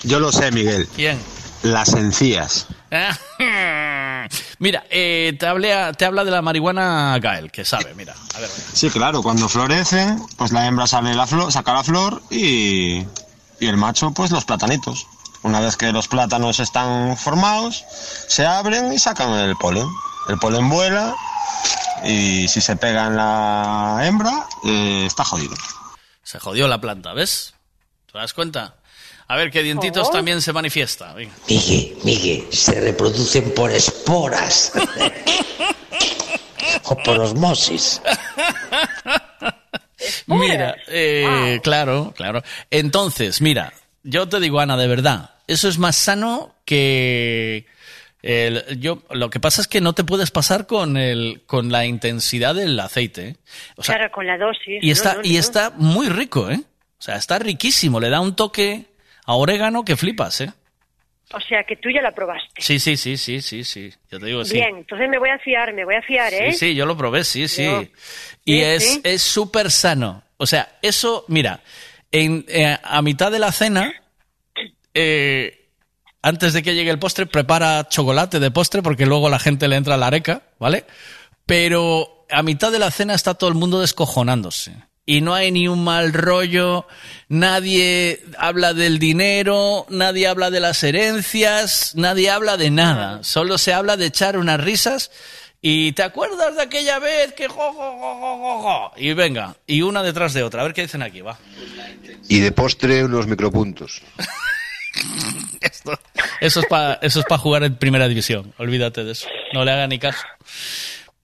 Yo lo sé, Miguel. ¿Quién? Las encías. Mira, eh, te, habla, te habla de la marihuana Gael, que sabe, mira. A ver. Sí, claro, cuando florece, pues la hembra sale la flor, saca la flor y, y el macho, pues los platanitos. Una vez que los plátanos están formados, se abren y sacan el polen. El polen vuela y si se pega en la hembra, eh, está jodido. Se jodió la planta, ¿ves? ¿Te das cuenta? A ver, que dientitos Oh. también se manifiesta. Venga. Migue, Migue, se reproducen por esporas. o por osmosis. Mira, eh, claro, claro. Entonces, mira, yo te digo, Ana, de verdad, eso es más sano que... el- yo, lo que pasa es que no te puedes pasar con, el, con la intensidad del aceite. ¿eh? O sea, claro, con la dosis. y no, está, no, y está muy rico, ¿eh? O sea, está riquísimo. Le da un toque a orégano que flipas, ¿eh? O sea, que tú ya la probaste. Sí, sí, sí, sí, sí, sí. Yo te digo sí. Bien, entonces me voy a fiar, me voy a fiar, ¿eh? Sí, sí, yo lo probé, sí, sí. Yo- Y Sí, es sí. es súper sano. O sea, eso, mira, en, eh, a mitad de la cena, eh, antes de que llegue el postre, prepara chocolate de postre porque luego la gente le entra a la areca, ¿vale? Pero a mitad de la cena está todo el mundo descojonándose. Y no hay ni un mal rollo, nadie habla del dinero, nadie habla de las herencias, nadie habla de nada. Solo se habla de echar unas risas y ¿te acuerdas de aquella vez que jo, jo, jo, jo, jo, jo? Y venga, y una detrás de otra. A ver qué dicen aquí, va. Y de postre unos micropuntos. Eso es para eso es para jugar en primera división. Olvídate de eso. No le haga ni caso.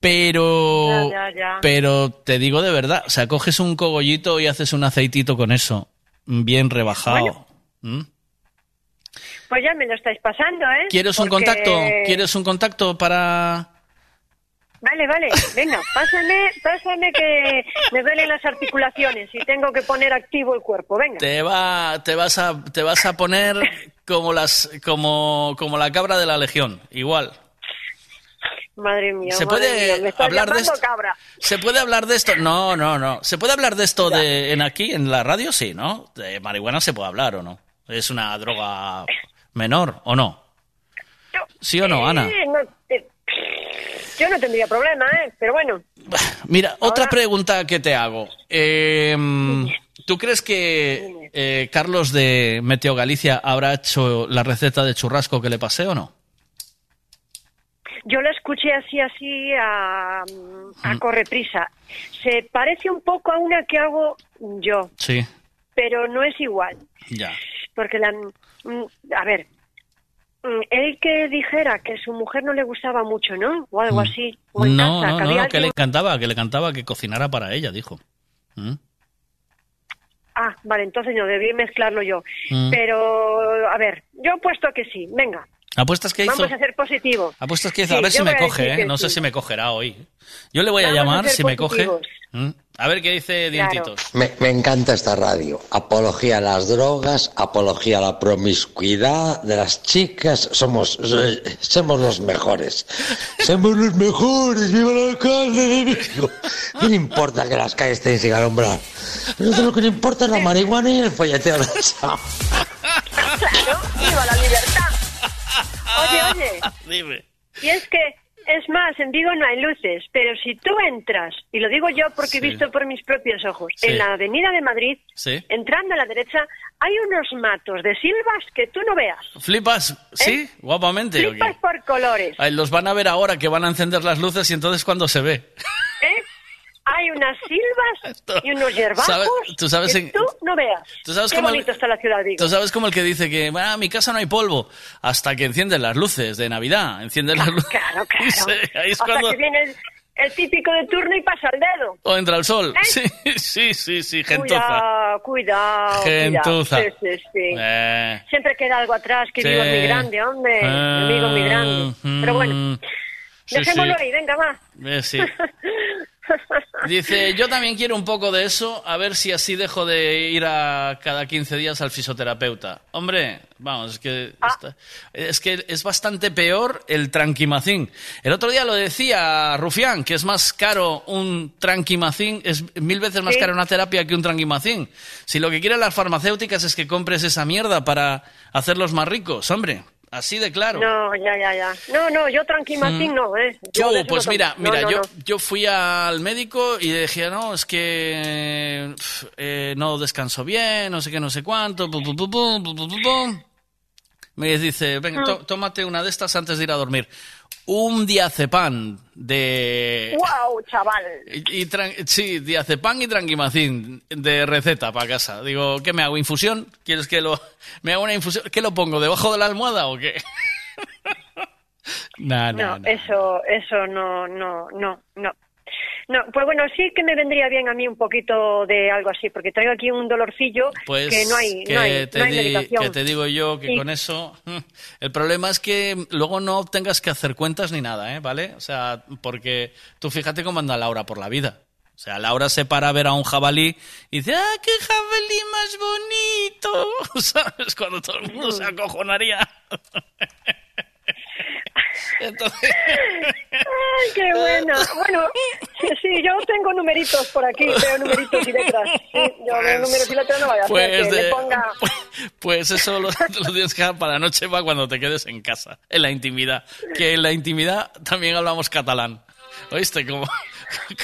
Pero Ya, ya, ya. pero te digo de verdad, o sea, coges un cogollito y haces un aceitito con eso, bien rebajado. ¿Mm? Pues ya me lo estáis pasando, ¿eh? ¿Quieres un contacto? ¿Quieres un contacto para Vale, vale, venga, pásame, pásame que me duelen las articulaciones y tengo que poner activo el cuerpo, venga. te va te vas a te vas a poner como las como como la cabra de la legión, igual. Madre mía, ¿Se madre puede mía, me estás hablar de esto? cabra. ¿Se puede hablar de esto? No, no, no. ¿Se puede hablar de esto de, en aquí, en la radio? Sí, ¿no? De marihuana se puede hablar o no. ¿Es una droga menor o no? ¿Sí o no, Ana? Eh, no, eh, yo no tendría problema, ¿eh? Pero bueno, Mira, otra pregunta que te hago. Eh, ¿Tú crees que eh, Carlos de Meteo Galicia habrá hecho la receta de churrasco que le pasé o no? yo la escuché así, así, a, a Mm. correprisa. Se parece un poco a una que hago yo, Sí, pero no es igual. ya. Porque la... mm, A ver, él que dijera que su mujer no le gustaba mucho, ¿no? O algo así. O en Mm. No, casa, no, que no, que le encantaba, que le encantaba que cocinara para ella, dijo. ¿Mm? Ah, vale, entonces no, debí mezclarlo yo. Mm. Pero, a ver, yo he puesto que sí, venga. ¿Apuestas que hizo? Vamos a ser positivo. Apuestas que hizo. Sí, a ver si me coge, ¿eh? No sé si me cogerá hoy. Yo le voy a Vamos llamar si me coge. ¿Mm? A ver qué dice Dientitos. Me, me encanta esta radio. Apología a las drogas, apología a la promiscuidad de las chicas. Somos, somos los mejores. Somos los mejores. ¡Viva el alcalde de Vigo! ¿Qué le importa que las calles estén sin alumbrar? Nosotros lo que le importa es la marihuana y el folleteo de esa. Claro, viva la libertad. Oye, oye, Dime. y es que, es más, en Vigo no hay luces, pero si tú entras, y lo digo yo porque he visto por mis propios ojos, Sí. en la avenida de Madrid, Sí. entrando a la derecha, hay unos matos de silvas que tú no veas. ¿Flipas? ¿Sí? Guapamente. Flipas por colores. Ay, los van a ver ahora que van a encender las luces y entonces cuando se ve. ¿eh? Hay unas silvas y unos yerbajos ¿Sabe- tú sabes que en- tú no veas. tú sabes Qué cómo el- bonito está la ciudad de Vigo. Tú sabes como el que dice que, ah, mi casa no hay polvo, hasta que encienden las luces de Navidad, encienden las luces. Claro, claro. Sí, ahí es Hasta cuando... que viene el, el típico de turno y pasa el dedo. O entra el sol. ¿Eh? Sí, sí, sí, sí, gentuza. Cuidado, cuidado. Gentuza. cuidado. Sí, sí, sí. Eh, Siempre queda algo atrás, que es muy grande, hombre. Ah, Vigo muy grande. Pero bueno, mm, dejémoslo ahí, venga, va. Eh, sí. Dice, yo también quiero un poco de eso, a ver si así dejo de ir a cada 15 días al fisioterapeuta. Hombre, vamos, es que, Ah. está- es que es bastante peor el tranquimacín. El otro día lo decía Rufián, que es más caro un tranquimacín, es mil veces más Sí. caro una terapia que un tranquimacín. Si lo que quieren las farmacéuticas es que compres esa mierda para hacerlos más ricos, hombre, así de claro. No, ya, ya, ya. No, no, yo tranquimacín Mm. no, ¿eh? Yo Oh, pues no mira. No, mira, no, yo, yo fui al médico y le dije, no, es que eh, no descanso bien, no sé qué, no sé cuánto. pum, pum, pum, pum, pum, pum, pum, pum. Me dice, venga, Mm. tó- tómate una de estas antes de ir a dormir. Un diazepam de... ¡Wow, chaval! Y, y sí, diazepam y tranquimacín de receta para casa. Digo, ¿qué me hago? ¿Infusión? ¿Quieres que lo... me haga una infusión? ¿Qué lo pongo? ¿Debajo de la almohada o qué? nah, No, nah, nah. eso, eso no, no, no, no. No, pues bueno, sí que me vendría bien a mí un poquito de algo así, porque traigo aquí un dolorcillo Pues que no hay, que no hay, te no hay di- medicación. que te digo yo que Sí. con eso mm, el problema es que luego no tengas que hacer cuentas ni nada, ¿eh? ¿Vale? O sea, porque tú fíjate cómo anda Laura por la vida. O sea, Laura se para a ver a un jabalí y dice, ¡ah, qué jabalí más bonito! ¿Sabes? Cuando todo el mundo se acojonaría. Entonces... ¡Ay, qué bueno! Bueno, sí, sí, yo tengo numeritos por aquí, veo numeritos y letras. Sí, yo veo números y letras, no vaya a Pues que de- le ponga... Pues eso lo, lo tienes que dejar para la noche va cuando te quedes en casa, en la intimidad. Que en la intimidad también hablamos catalán. ¿Oíste? Como,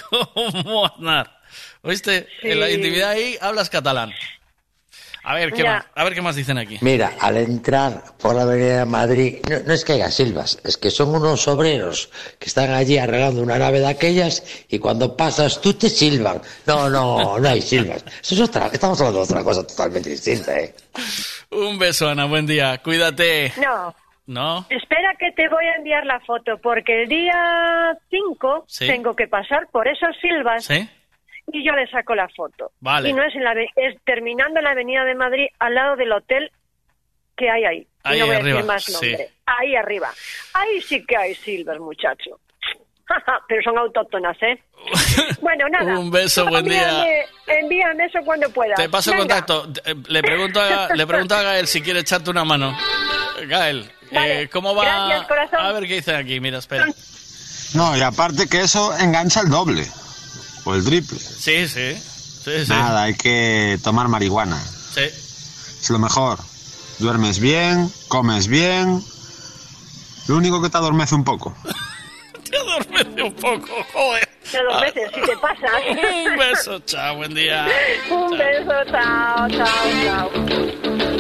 como Aznar. ¿Oíste? En la intimidad ahí hablas catalán. A ver, ¿qué más? A ver qué más dicen aquí. Mira, al entrar por la avenida de Madrid, no, no es que haya silbas, es que son unos obreros que están allí arreglando una nave de aquellas y cuando pasas tú te silban. No, no, no hay silbas. Eso es otra, estamos hablando de otra cosa totalmente distinta, ¿eh? Un beso, Ana. Buen día. Cuídate. No, ¿No? espera que te voy a enviar la foto, porque el día 5 Sí. tengo que pasar por esas silvas ¿Sí? Y yo le saco la foto. Vale. Y no es en la es terminando la avenida de Madrid al lado del hotel que hay ahí. Y Ahí no voy a arriba, decir más sí. nombre. Ahí arriba. Ahí sí que hay silvers, muchacho. Pero son autóctonas, ¿eh? bueno, nada. Un beso, buen día. envíame- Envíame eso cuando puedas. Te paso Venga. contacto. Eh, Le pregunto, a, le pregunto a Gael si quiere echarte una mano. Gael, Vale. eh, ¿cómo va? Gracias, corazón. A ver qué dicen aquí. Mira, espera. No, y aparte que eso engancha el doble o el triple. Sí, sí. Sí, sí. Nada, hay que tomar marihuana. Sí. Es lo mejor. Duermes bien, comes bien. Lo único que te adormece un poco. Te adormece un poco, joder. Te adormeces, si te pasa. Un beso, chao, buen día. Un beso, chao, chao, chao.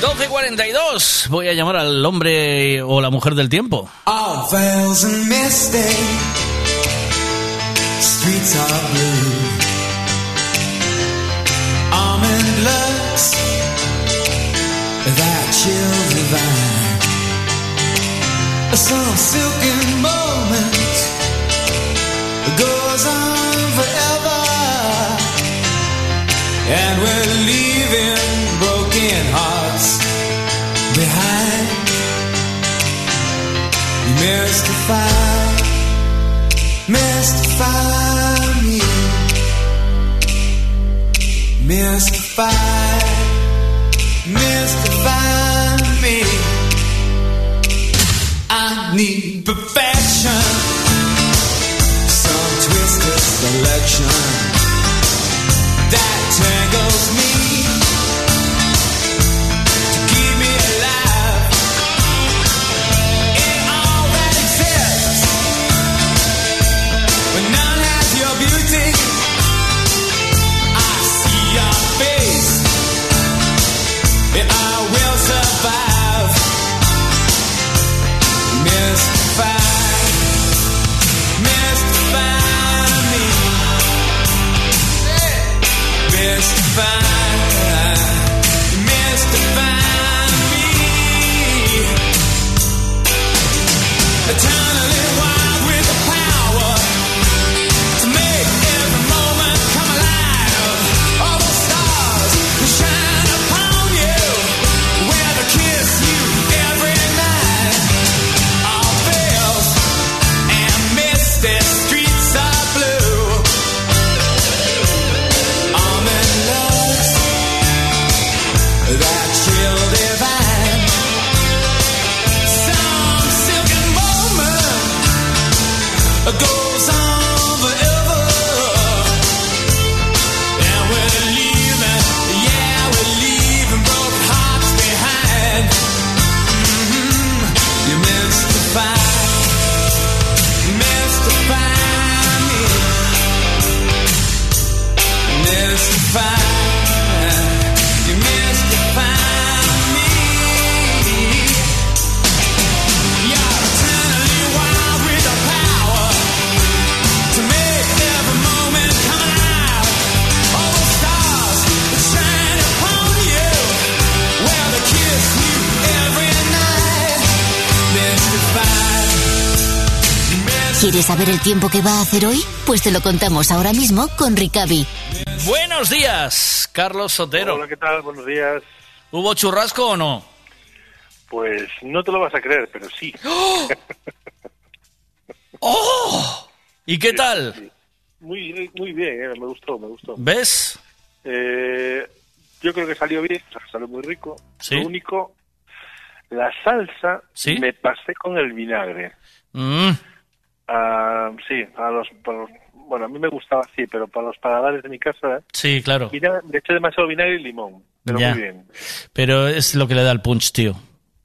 42. Voy a llamar al hombre o la mujer del tiempo. And streets Mystify, mystify me. Mystify, mystify me. I need find ¿Quieres saber el tiempo que va a hacer hoy? Pues te lo contamos ahora mismo con Ricavi. Buenos días, Carlos Sotero. Hola, ¿qué tal? Buenos días. ¿Hubo churrasco o no? Pues no te lo vas a creer, pero sí. ¡Oh! ¿Y qué tal? Muy, muy bien, eh, me gustó, me gustó. ¿Ves? Eh, yo creo que salió bien, salió muy rico. Sí. Lo único, la salsa Sí. me pasé con el vinagre. Mm, Ah, sí, a los, para los- bueno, a mí me gustaba así, pero para los paladares de mi casa, sí, claro. vinagre, le eché demasiado vinagre y limón, pero Ya. muy bien. Pero es lo que le da el punch, tío.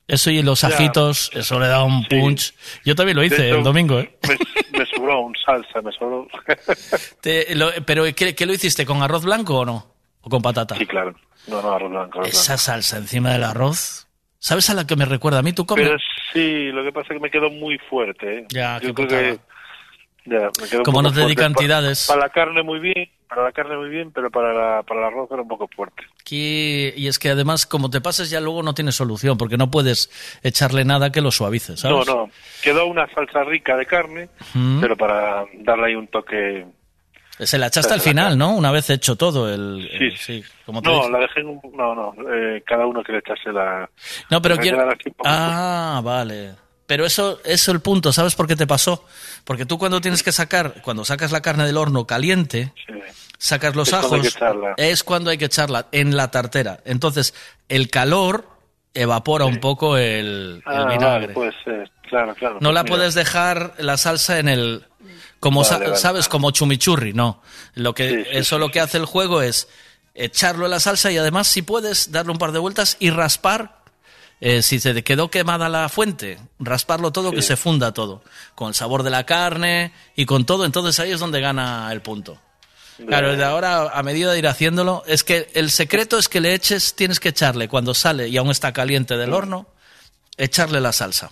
Eso y los Ya. ajitos, eso le da un punch. Yo también lo hice De hecho, el domingo, ¿eh? Me, me sobró un salsa, me sobró. Te- lo- pero ¿qué, qué lo hiciste? ¿Con arroz blanco o no? ¿O con patata? Sí, claro. No, no, arroz blanco. arroz Esa salsa encima del arroz. ¿Sabes a la que me recuerda a mí? ¿Tú comes? Pero sí, lo que pasa es que me quedó muy fuerte. ¿eh? Ya, Yo creo que ya, me quedó un Como poco no te di fuerte. Pa- cantidades. Para, la carne muy bien, para la carne muy bien, pero para, la, para el arroz era un poco fuerte. Y es que además, como te pases ya luego no tienes solución, porque no puedes echarle nada que lo suavice, ¿sabes? No, no, quedó una salsa rica de carne, Mm. pero para darle ahí un toque... Se la echaste al final, ¿no? Una vez hecho todo. El, el- Sí, como te No, dije. la dejé en un... No, no, eh, cada uno que le echase la... No, pero quiero... Ah, vale. Pero eso es el punto, ¿sabes por qué te pasó? Porque tú cuando tienes que sacar, cuando sacas la carne del horno caliente, sacas los Es ajos, es cuando hay que echarla en la tartera. Entonces, el calor evapora un poco el, el Ah, vinagre. vale, ser, claro, claro. No la Mira. puedes dejar la salsa en el como Vale, sa- vale. sabes como chumichurri, no. Lo que Sí, sí, eso lo que hace el juego es echarlo en la salsa y además si puedes darle un par de vueltas y raspar eh, si se te quedó quemada la fuente, rasparlo todo que se funda todo, con el sabor de la carne y con todo, entonces ahí es donde gana el punto. Claro, de ahora, a medida de ir haciéndolo, es que el secreto es que le eches, tienes que echarle cuando sale y aún está caliente del horno, echarle la salsa.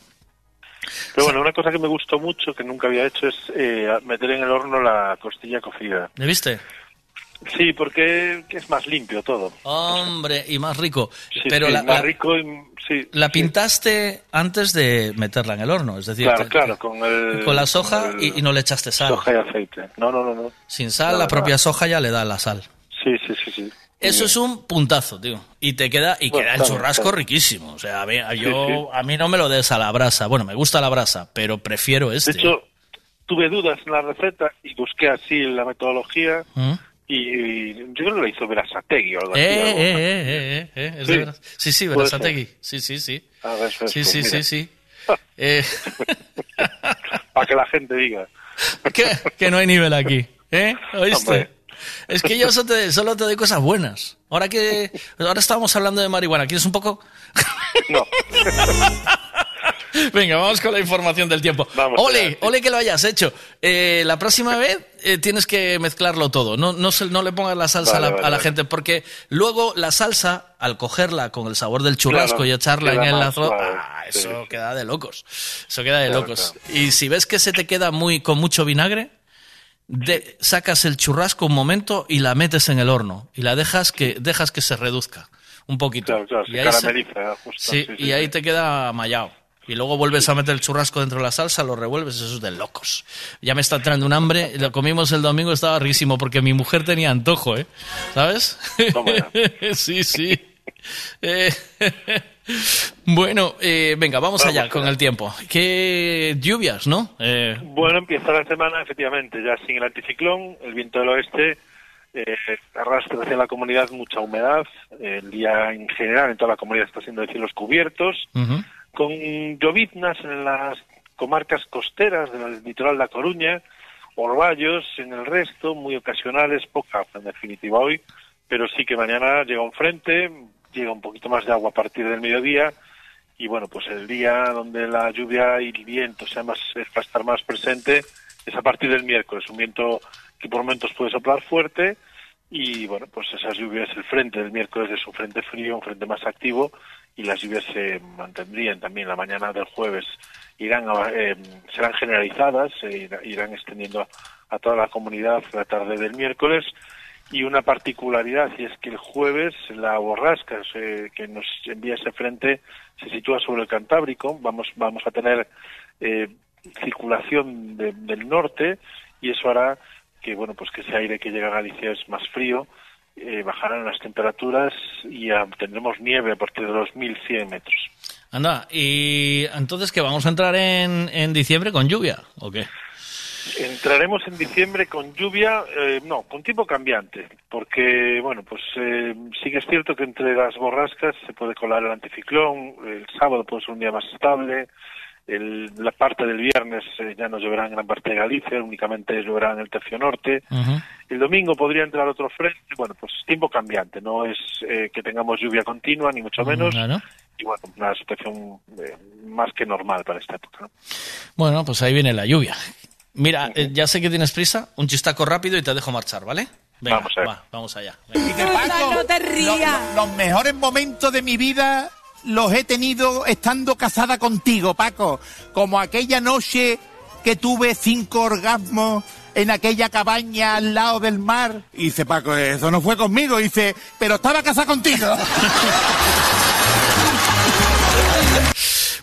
Pero bueno, una cosa que me gustó mucho, que nunca había hecho, es eh, meter en el horno la costilla cocida. ¿Le viste? Sí, porque es más limpio todo. Hombre, y más rico. Sí, Pero sí, la, más la- rico y... Sí, la pintaste antes de meterla en el horno, es decir, claro, te- claro, con el... con la soja con el- y, y no le echaste sal. Soja y aceite. No, no, no, no. Sin sal, la propia soja ya le da la sal. Sí, sí, sí, sí. Eso es un puntazo, tío. Y te queda y Bueno, queda el churrasco claro. riquísimo. O sea, a mí, a- Sí, yo, sí. a mí no me lo des a la brasa. Bueno, me gusta la brasa, pero prefiero De este. hecho, tuve dudas en la receta y busqué así la metodología ¿Mm? y, yo creo que la hizo Verasategui o algo Eh, así. eh, algo. eh, eh, eh, eh, es Sí. de veras. Sí, sí, Puede Berasategui. Sí, sí, sí. Ah, eso es, Sí, pues sí, mira. sí, sí. Eh, Para que la gente diga. que, que no hay nivel aquí. ¿Eh? ¿Oíste? Hombre. Es que yo solo te, solo te doy cosas buenas. Ahora que ahora estábamos hablando de marihuana, ¿quieres un poco? No. Venga, vamos con la información del tiempo. Vamos ole, ole que lo hayas hecho. Eh, la próxima vez eh, tienes que mezclarlo todo. No, no, se- no le pongas la salsa Vale, a, la, vale, a la vale. gente, porque luego la salsa, al cogerla con el sabor del churrasco Claro, y echarla en el arroz, ah, eso sí. queda de locos. Eso queda de Claro, locos. Y si ves que se te queda muy con mucho vinagre, de- sacas el churrasco un momento y la metes en el horno y la dejas que dejas que se reduzca un poquito. Claro, claro, y ahí carameliza, justo. Sí, sí, y sí, ahí te queda mallado. Y luego vuelves a meter el churrasco dentro de la salsa, lo revuelves, eso es de locos. Ya me está entrando un hambre, lo comimos el domingo, estaba riquísimo, porque mi mujer tenía antojo, ¿eh? ¿Sabes? sí, sí. Eh, bueno, eh, venga, vamos, Vamos allá con el tiempo. Qué lluvias, ¿no? Eh, Bueno, empieza la semana, efectivamente, ya sin el anticiclón, el viento del oeste eh, arrastra hacia la comunidad mucha humedad. El día en general en toda la comunidad está siendo de cielos cubiertos, con lloviznas en las comarcas costeras del litoral de La Coruña, orvallos en el resto, muy ocasionales, poca en definitiva hoy, pero sí que mañana llega un frente, llega un poquito más de agua a partir del mediodía. Y bueno, pues el día donde la lluvia y el viento sea más, va a estar más presente es a partir del miércoles, un viento que por momentos puede soplar fuerte. Y bueno, pues esas lluvias, el frente del miércoles es un frente frío, un frente más activo y las lluvias se mantendrían también. La mañana del jueves, irán eh, serán generalizadas, se irá- irán extendiendo a toda la comunidad la tarde del miércoles y una particularidad y es que el jueves la borrasca que nos envía ese frente se sitúa sobre el Cantábrico, vamos vamos a tener eh, circulación de- del norte y eso hará que bueno pues que ese aire que llega a Galicia es más frío eh, bajarán las temperaturas y tendremos nieve a partir de los 1100 metros Anda, y entonces que vamos a entrar en, en diciembre con lluvia, ¿o qué? Entraremos en diciembre con lluvia, eh, no, con tiempo cambiante, porque, bueno, pues eh, sí que es cierto que entre las borrascas se puede colar el anticiclón, el sábado puede ser un día más estable, el- la parte del viernes eh, ya no lloverá en gran parte de Galicia, únicamente lloverá en el tercio norte, el domingo podría entrar otro frente, bueno, pues tiempo cambiante, no es eh, que tengamos lluvia continua, ni mucho menos, Claro. y bueno, una situación eh, más que normal para esta época. ¿no? Bueno, pues ahí viene la lluvia. Mira, eh, ya sé que tienes prisa, un chistaco rápido y te dejo marchar, ¿vale? Venga, Vamos a ver. va, vamos allá. Paco, no te rías. lo- lo- los mejores momentos de mi vida los he tenido estando casada contigo, Paco. Como aquella noche que tuve cinco orgasmos en aquella cabaña al lado del mar. Y dice, Paco, eso no fue conmigo. Y dice, pero estaba casada contigo.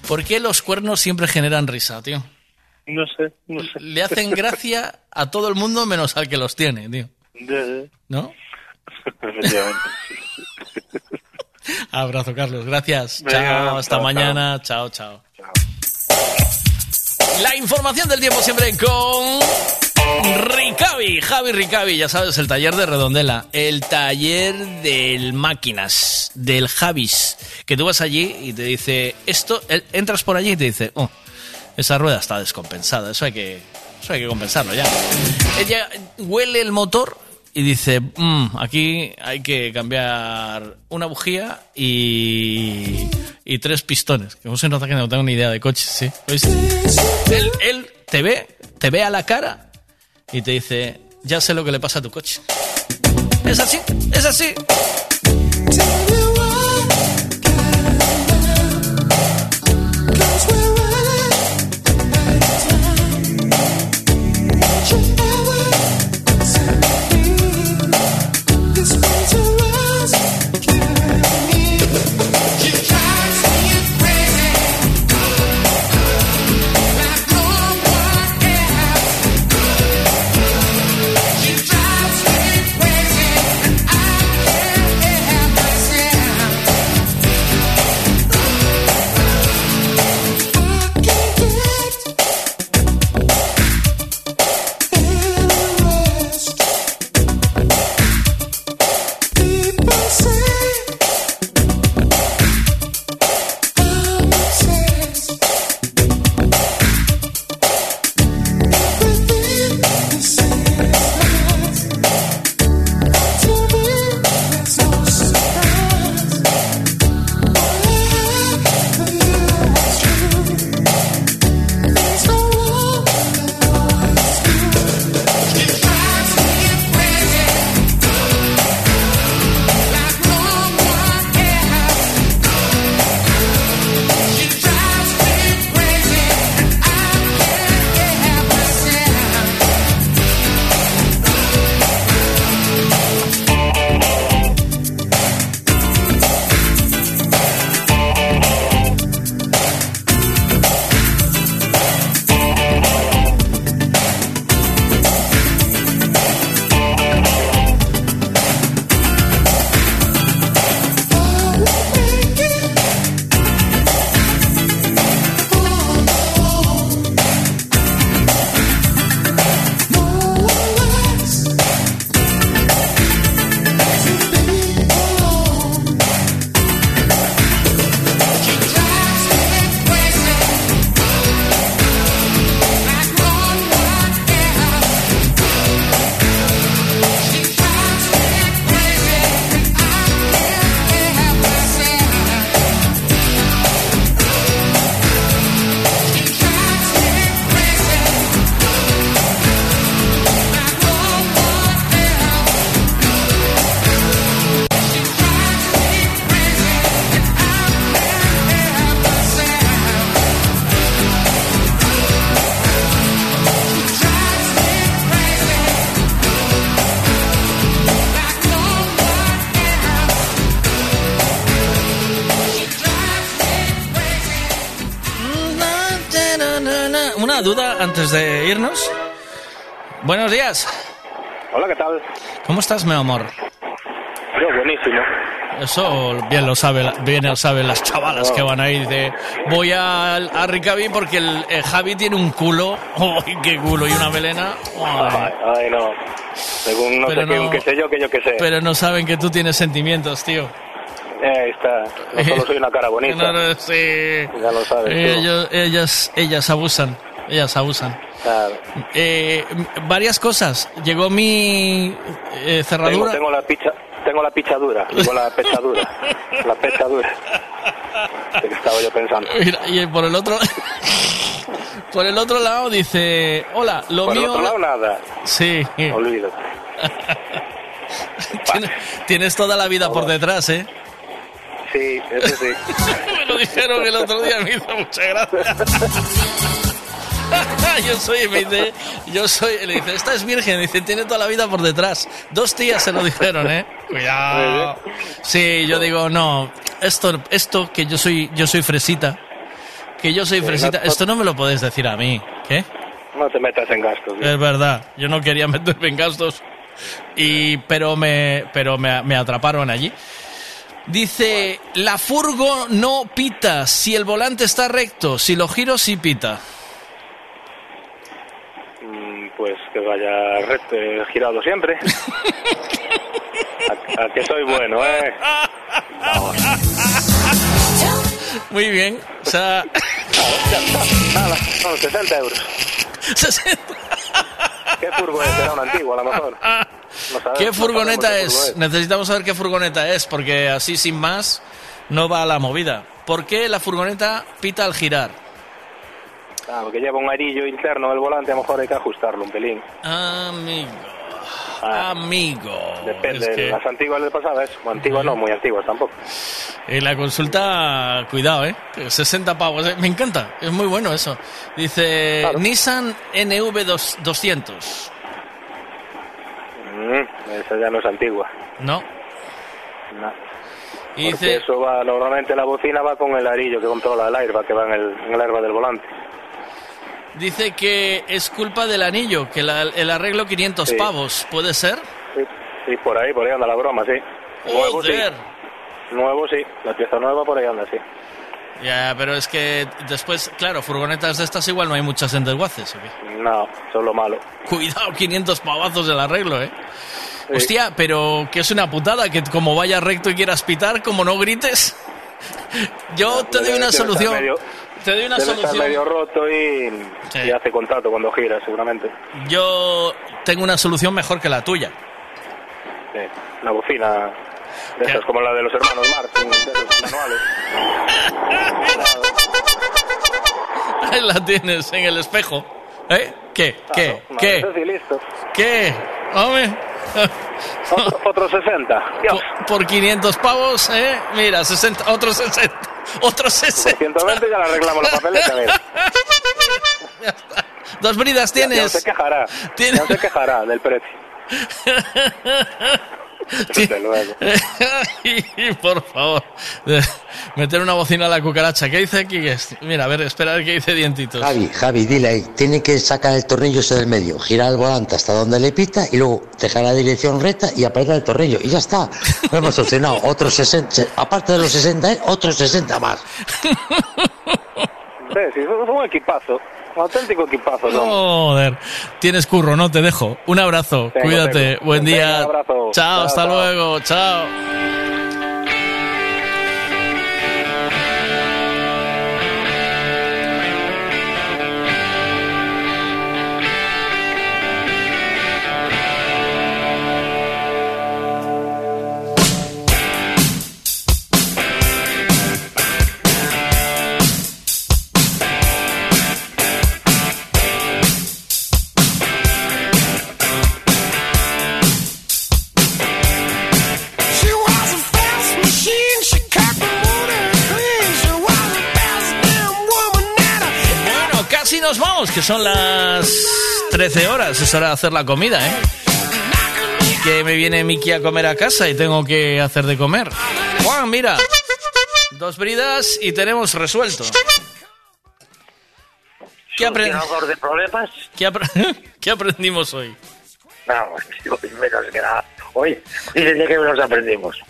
¿Por qué los cuernos siempre generan risa, tío? No sé, no sé. Le hacen gracia a todo el mundo menos al que los tiene, tío. ¿No? Efectivamente. Abrazo, Carlos. Gracias. Venga, chao, hasta chao, mañana. Chao, chao. La información del tiempo siempre con Ricavi, Javi Ricavi, ya sabes, el taller de Redondela, el taller del máquinas, del Javis, que tú vas allí y te dice, esto, él- entras por allí y te dice, oh, esa rueda está descompensada, eso hay que, eso hay que compensarlo ya. Ella huele el motor y dice, "Mm, aquí hay que cambiar una bujía y, y tres pistones. Que no se nota que no tengo ni idea de coches, ¿sí? Él, él te ve, te ve a la cara y te dice, ya sé lo que le pasa a tu coche. Es así, es así. Estás, mi amor? Yo, buenísimo. Eso bien lo sabe, bien lo saben las chavalas que van ahí. De, voy a, a Ricavi porque el, el Javi tiene un culo. ¡Ay, qué culo! Y una melena. ¡Ay! Ay, no. Según no Pero sé qué, no- qué sé yo, que yo qué sé. Pero no saben que tú tienes sentimientos, tío. Eh, ahí está. No solo soy una cara bonita. No, no, sí. Ya lo sabes. Ellos- ellas, ellas abusan. Ellas abusan. Claro. Eh, varias cosas. Llegó mi eh, Tengo, cerradura. tengo la picha, tengo la pichadura, digo la pechadura, la pechadura. ¿Qué estaba yo pensando? Mira, y por el otro por el otro lado dice hola lo Por el mío otro lado nada. sí Olvídate. tienes, tienes toda la vida por detrás eh Sí, eso sí. me lo dijeron el otro día me hizo mucha gracia yo soy me dice yo soy le dice esta es virgen dice tiene toda la vida por detrás dos tías se lo dijeron eh cuidado sí yo digo no esto esto que yo soy yo soy fresita que yo soy fresita esto no me lo podés decir a mí ¿qué? No te metas en gastos. ¿sí? Es verdad, yo no quería meterme en gastos, y, pero, me, pero me, me atraparon allí. Dice, la furgo no pita si el volante está recto, si lo giro sí pita. Mm, Pues que vaya girado siempre. a, a que soy bueno, ¿eh? Muy bien, o sea... Nada, son 60 euros. 60. ¿Qué furgo es? Era una antigua, a lo mejor. No sabemos- ¿Qué furgoneta es? furgo Necesitamos saber qué furgoneta es, porque así sin más no va a la movida. ¿Por qué la furgoneta pita al girar? Claro, que lleva un arillo interno del volante, a lo mejor hay que ajustarlo un pelín. Amigo, Amigo. Depende, Es que- las antiguas del pasado es, antiguas no, muy antiguas tampoco. En la consulta, cuidado, ¿eh? 60 pavos, ¿eh? me encanta, es muy bueno eso. Dice Nissan NV200, Mm, esa ya no es antigua. ¿no? No. Y Porque dice, eso va, normalmente la bocina va con el arillo que controla el airbag, que va en el, en el airbag del volante. Dice que es culpa del anillo, que la- el arreglo 500 Sí. pavos, ¿puede ser? Sí, sí, por ahí, por ahí anda la broma, sí. Nuevo sí. Nuevo sí, la pieza nueva por ahí anda, sí. Ya, pero es que después, claro, furgonetas de estas igual no hay muchas en desguaces. No, es lo malo. Cuidado, 500 pavazos del arreglo, ¿eh? Hostia, pero que es una putada que como vaya recto y quieras pitar, como no grites. Yo te doy una solución. medio- Te doy una debe estar solución. medio roto y, y hace contacto cuando gira, seguramente. Yo tengo una solución mejor que la tuya. Sí, una bocina de esas, como la de los hermanos Martin, de esos manuales. Ahí la tienes en el espejo. ¿Eh? ¿Qué? ¿Qué? ¿Qué? y listo. ¿Qué? Hombre. Otro, otro 60. Dios. Por, por 500 pavos, ¿eh? Mira, 60, otros 60. Otros 60. 120 ya le arreglamos la papeleta, mira. Dos bridas Ya- Ya no tienes. se quejará. Ya no se quejará del precio. Desde luego. Y, por favor, meter una bocina a la cucaracha. ¿Qué dice aquí? Mira, a ver, espera a ver qué dice dientitos. Javi, Javi, dile ahí, tiene que sacar el tornillo ese del medio, girar el volante hasta donde le pita y luego dejar la dirección recta y apretar el tornillo. Y ya está. Lo hemos solucionado. Otros 60, aparte de los 60, ¿eh? otros 60 más. Sí, sí, es un equipazo. Auténtico equipazo. son. Joder, tienes curro, no te dejo. Un abrazo, Tengo, cuídate, tengo. buen día. un abrazo. Chao, Chao, hasta chao. luego, chao. Que son las 13 horas. Es hora de hacer la comida, ¿eh? Que me viene Miki a comer a casa y tengo que hacer de comer. Juan, mira. Dos bridas y tenemos resuelto. ¿Qué, apre- ¿Solucionador de problemas? qué apre- qué aprendimos hoy? No, hoy menos que nada. Hoy, desde que nos aprendimos.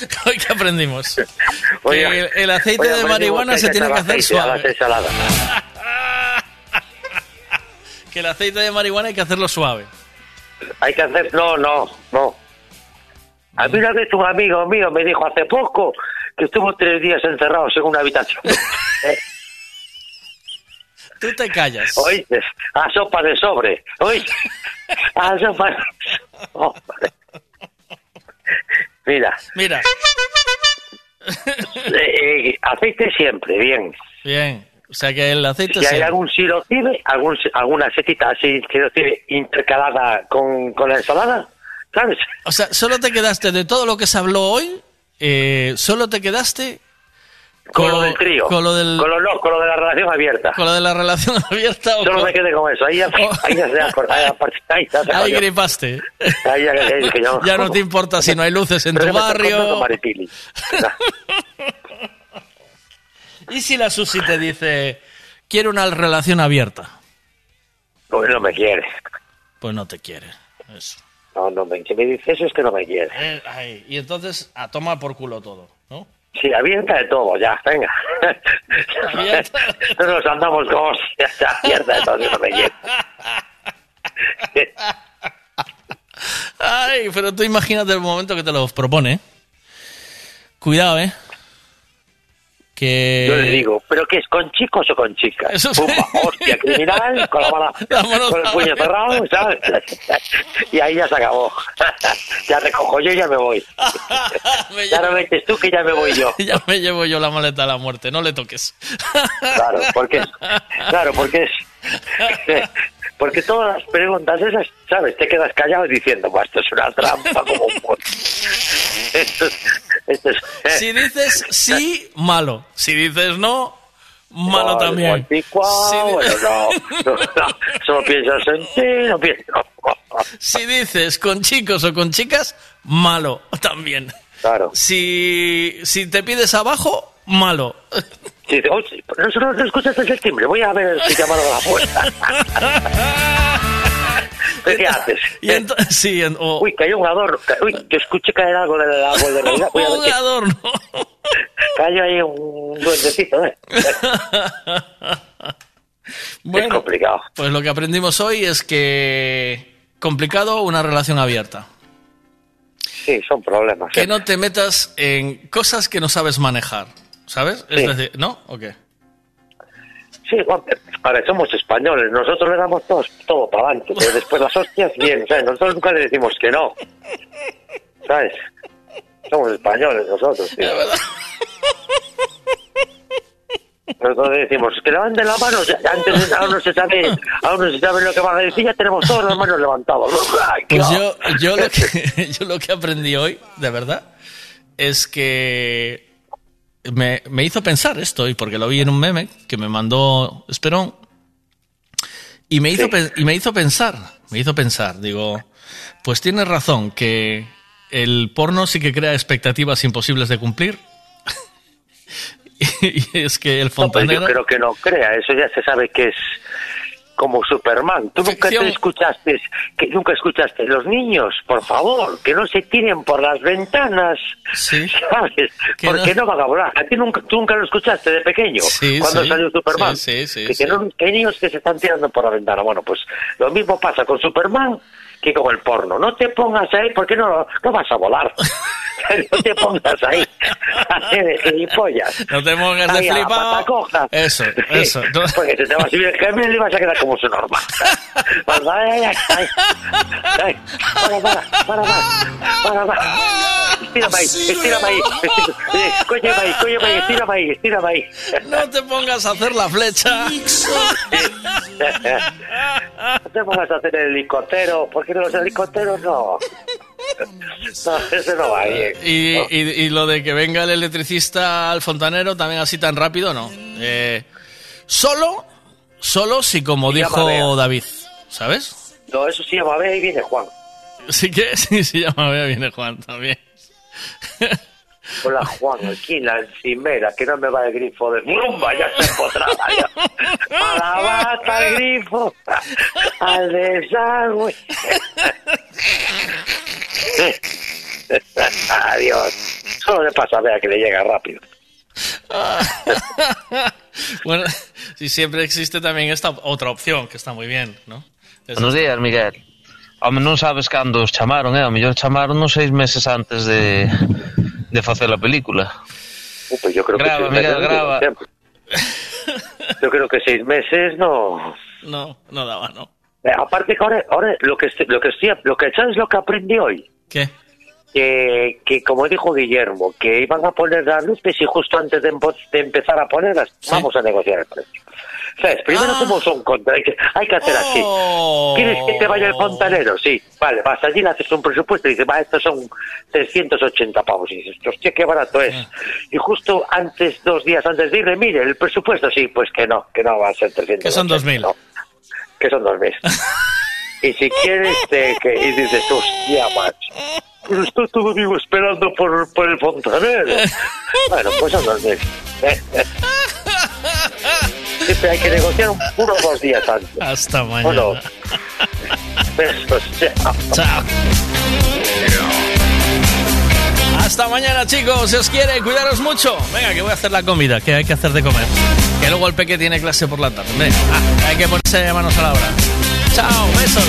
Hoy que aprendimos. Que el, el aceite de marihuana se tiene que hacer suave. Que el aceite de marihuana hay que hacerlo suave. Hay que hacer... No, no, no. A mí una vez un amigo mío me dijo hace poco que estuvo tres días encerrados en una habitación. Tú te callas. ¿Oíste? A sopa de sobre. ¿Oíste? A sopa de... Hombre. Mira, Mira, eh, eh, aceite siempre, bien. bien. O sea que el aceite Si hay sí. algún sirocibe, algún, alguna setita así sirocibe intercalada con, con la ensalada, ¿sabes? O sea, solo te quedaste de todo lo que se habló hoy, eh, solo te quedaste Con, lo del trío. Con lo del. Con lo, no, con lo de la relación abierta. con lo de la relación abierta o Solo con- me quedé con eso. Ahí ya, ahí ya se acordó. Ahí, ahí ya se Ahí acordó. gripaste. Ahí ya, ya yo. No te importa si no hay luces en tu barrio. ¿Y si la Susi te dice, quiero una relación abierta? Pues no me quiere. Pues no te quiere. Eso. No, no me, si me dice eso es que no me quiere. Eh, ahí. Y entonces, a tomar por culo todo, ¿no? Sí, abierta de todo, ya, venga. no nos andamos con hostias, ya, abierta de todo, que no me quiere. Ay, pero tú imagínate el momento que te lo propone. Cuidado, ¿eh? Que... Yo le digo, ¿pero qué es, con chicos o con chicas? Eso. Pumba, hostia, criminal, con la mano, La mano con el puño cerrado, ¿sabes? Y ahí ya se acabó. Ya recojo yo y ya me voy. Ya no metes tú que ya me voy yo. ya me llevo yo la maleta a la muerte, no le toques. Claro, porque es, claro, porque es, Porque todas las preguntas esas, ¿sabes? Te quedas callado diciendo, "Buah, esto es una trampa como un pollo". Esto es... Esto es Si dices sí, malo. Si dices no, malo también. Si bueno, no, no, no, solo piensas en ti, no piensas... Si dices con chicos o con chicas, malo también. Claro. Si, si te pides abajo, malo. Si dices, "Oye, no, no, escuchaste el timbre, voy a ver si llamaron a la puerta. ¿Pero ¿Qué haces? Y entonces, sí, en- Uy, cayó un adorno. Uy, yo escuché caer algo del árbol de Navidad. Voy a un qué- adorno. Cayó ahí un duendecito, ¿eh? Bueno, Es complicado. Pues lo que aprendimos hoy es que complicado una relación abierta. Sí, son problemas. Que no te metas en cosas que no sabes manejar, ¿sabes? Es decir, ¿no? ¿O qué? Sí, Juan, somos españoles, nosotros le damos todo, todo para adelante, pero después las hostias, bien, ¿sabes? Nosotros nunca le decimos que no, ¿sabes? Somos españoles nosotros, tío. Nosotros le decimos que levanten la mano, antes aún no se sabe, aún no se sabe lo que van a decir, ya tenemos todas las manos levantadas. ¡Ay, qué Pues yo, yo, lo que, yo lo que aprendí hoy, de verdad, es que me, me hizo pensar esto, y porque lo vi en un meme que me mandó Esperón, y me hizo, y me hizo pensar, me hizo pensar, digo, pues tienes razón, que el porno sí que crea expectativas imposibles de cumplir. y es que el No, pero yo creo que no crea, eso ya se sabe que es como Superman. Tú nunca te escuchaste, que nunca escuchaste, los niños, por favor, que no se tiren por las ventanas, ¿sabes? Que Porque no- no. van a volar. A ti nunca, tú nunca lo escuchaste de pequeño, Sí, cuando sí. salió Superman. Sí, sí, sí, que, que no- hay niños que se están tirando por la ventana. Bueno, pues lo mismo pasa con Superman que con el porno. No te pongas ahí porque no, no vas a volar. no te pongas ahí de gilipollas. No te pongas de flipado. Eso, eso. Porque te va a subir el gemelo y vas a quedar como su. Pues. Para, para, para, para, para. Estírame ahí, estírame ahí. eh, Cólleme ahí, cólleme ahí, estírame ahí, estírame ahí. No te pongas a hacer la flecha. No te pongas a hacer el helicóptero, porque los helicópteros no. No, no va bien. Y, y- y lo de que venga el electricista al fontanero también así tan rápido, no. Eh, solo, solo si como Y dijo. David, ¿sabes? No, eso sí llama Bea y viene Juan. Sí que sí, se llama Bea, viene Juan también. Hola Juan, aquí en la encimera, que no me va el grifo de rumba, ya se empotraba ya. A la bata al grifo, al desagüe. Adiós. Solo le pasa a Bea que le llega rápido. bueno, si siempre existe también esta otra opción, que está muy bien, ¿no? Es- Buenos días, Miguel. Home, non sabes cando os chamaron, eh? A mellor chamaron nos seis meses antes de, de facer a película. Uh, pues yo creo Graba, que Miguel. Yo creo que seis meses no. No, no daba, ¿no? Eh, aparte que ahora, ahora lo que estoy, lo que estoy, lo que sabes lo que aprendí hoy. ¿Qué? Que, que como dijo Guillermo, que iban a poner las luces y justo antes de, de empezar a ponerlas, vamos a negociar el precio. ¿Sabes? Primero hacemos un contra, hay que, hay que hacer así. ¿Quieres que te vaya el fontanero? Sí, vale, vas allí, le haces un presupuesto y dices, va, estos son 380 pavos. Y dices, hostia, qué barato es. Y justo antes, dos días antes de irle, mire, el presupuesto, sí, pues que no, que no va a ser 300. Que son 2.000. No, que son 2.000. y si quieres, te, que, y dices, hostia, macho. Pero estoy todo vivo esperando por, por el fontanero. bueno, pues son 2.000. Siempre hay que negociar un- uno o dos días antes. Hasta mañana. Besos, chao. Chao. Hasta mañana, chicos. Si os quiere, cuidaros mucho. Venga, que voy a hacer la comida, que hay que hacer de comer. Que luego el peque tiene clase por la tarde. Ah, hay que ponerse manos a la obra. Chao, besos.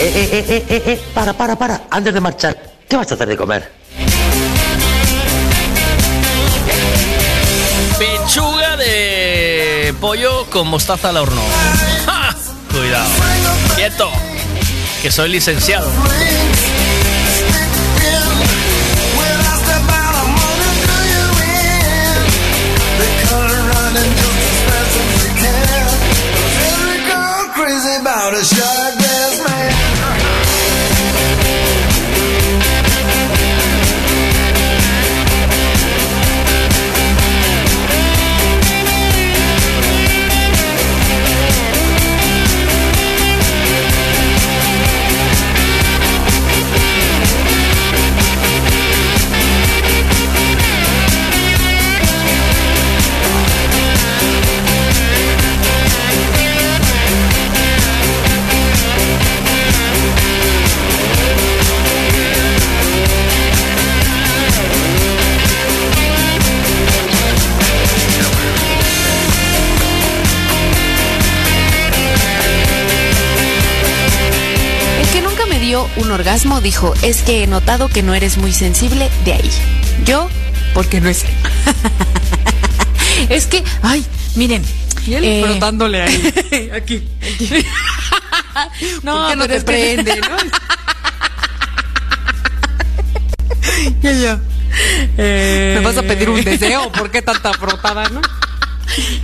Eh, eh, eh, para, para, para, antes de marchar, ¿qué vas a hacer de comer? Pechuga de pollo con mostaza al horno. Cuidado. Quieto, que soy licenciado. out a shot. Un orgasmo dijo, es que he notado que no eres muy sensible de ahí. Yo, porque no es. es que, ay, miren. Y él eh, frotándole ahí. aquí. no, ¿Por qué no te es que- prende, no? Ya, ya. Eh, ¿Me vas a pedir un deseo? ¿Por qué tanta frotada, no?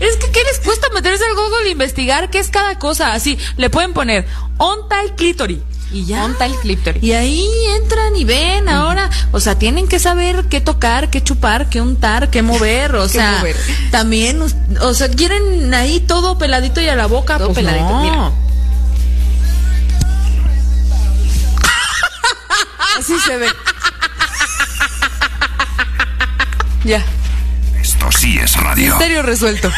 Es que, ¿qué les cuesta meterse al Google e investigar qué es cada cosa? Así, le pueden poner onta el clítoris. Y ya. Onta el clítoris. Y ahí entran y ven ahora. O sea, tienen que saber qué tocar, qué chupar, qué untar, qué mover. O Qué sea, mover. también, o sea, quieren ahí todo peladito y a la boca. Todo pues peladito, no. mira. Así se ve. Ya. Esto sí es radio. Misterio resuelto.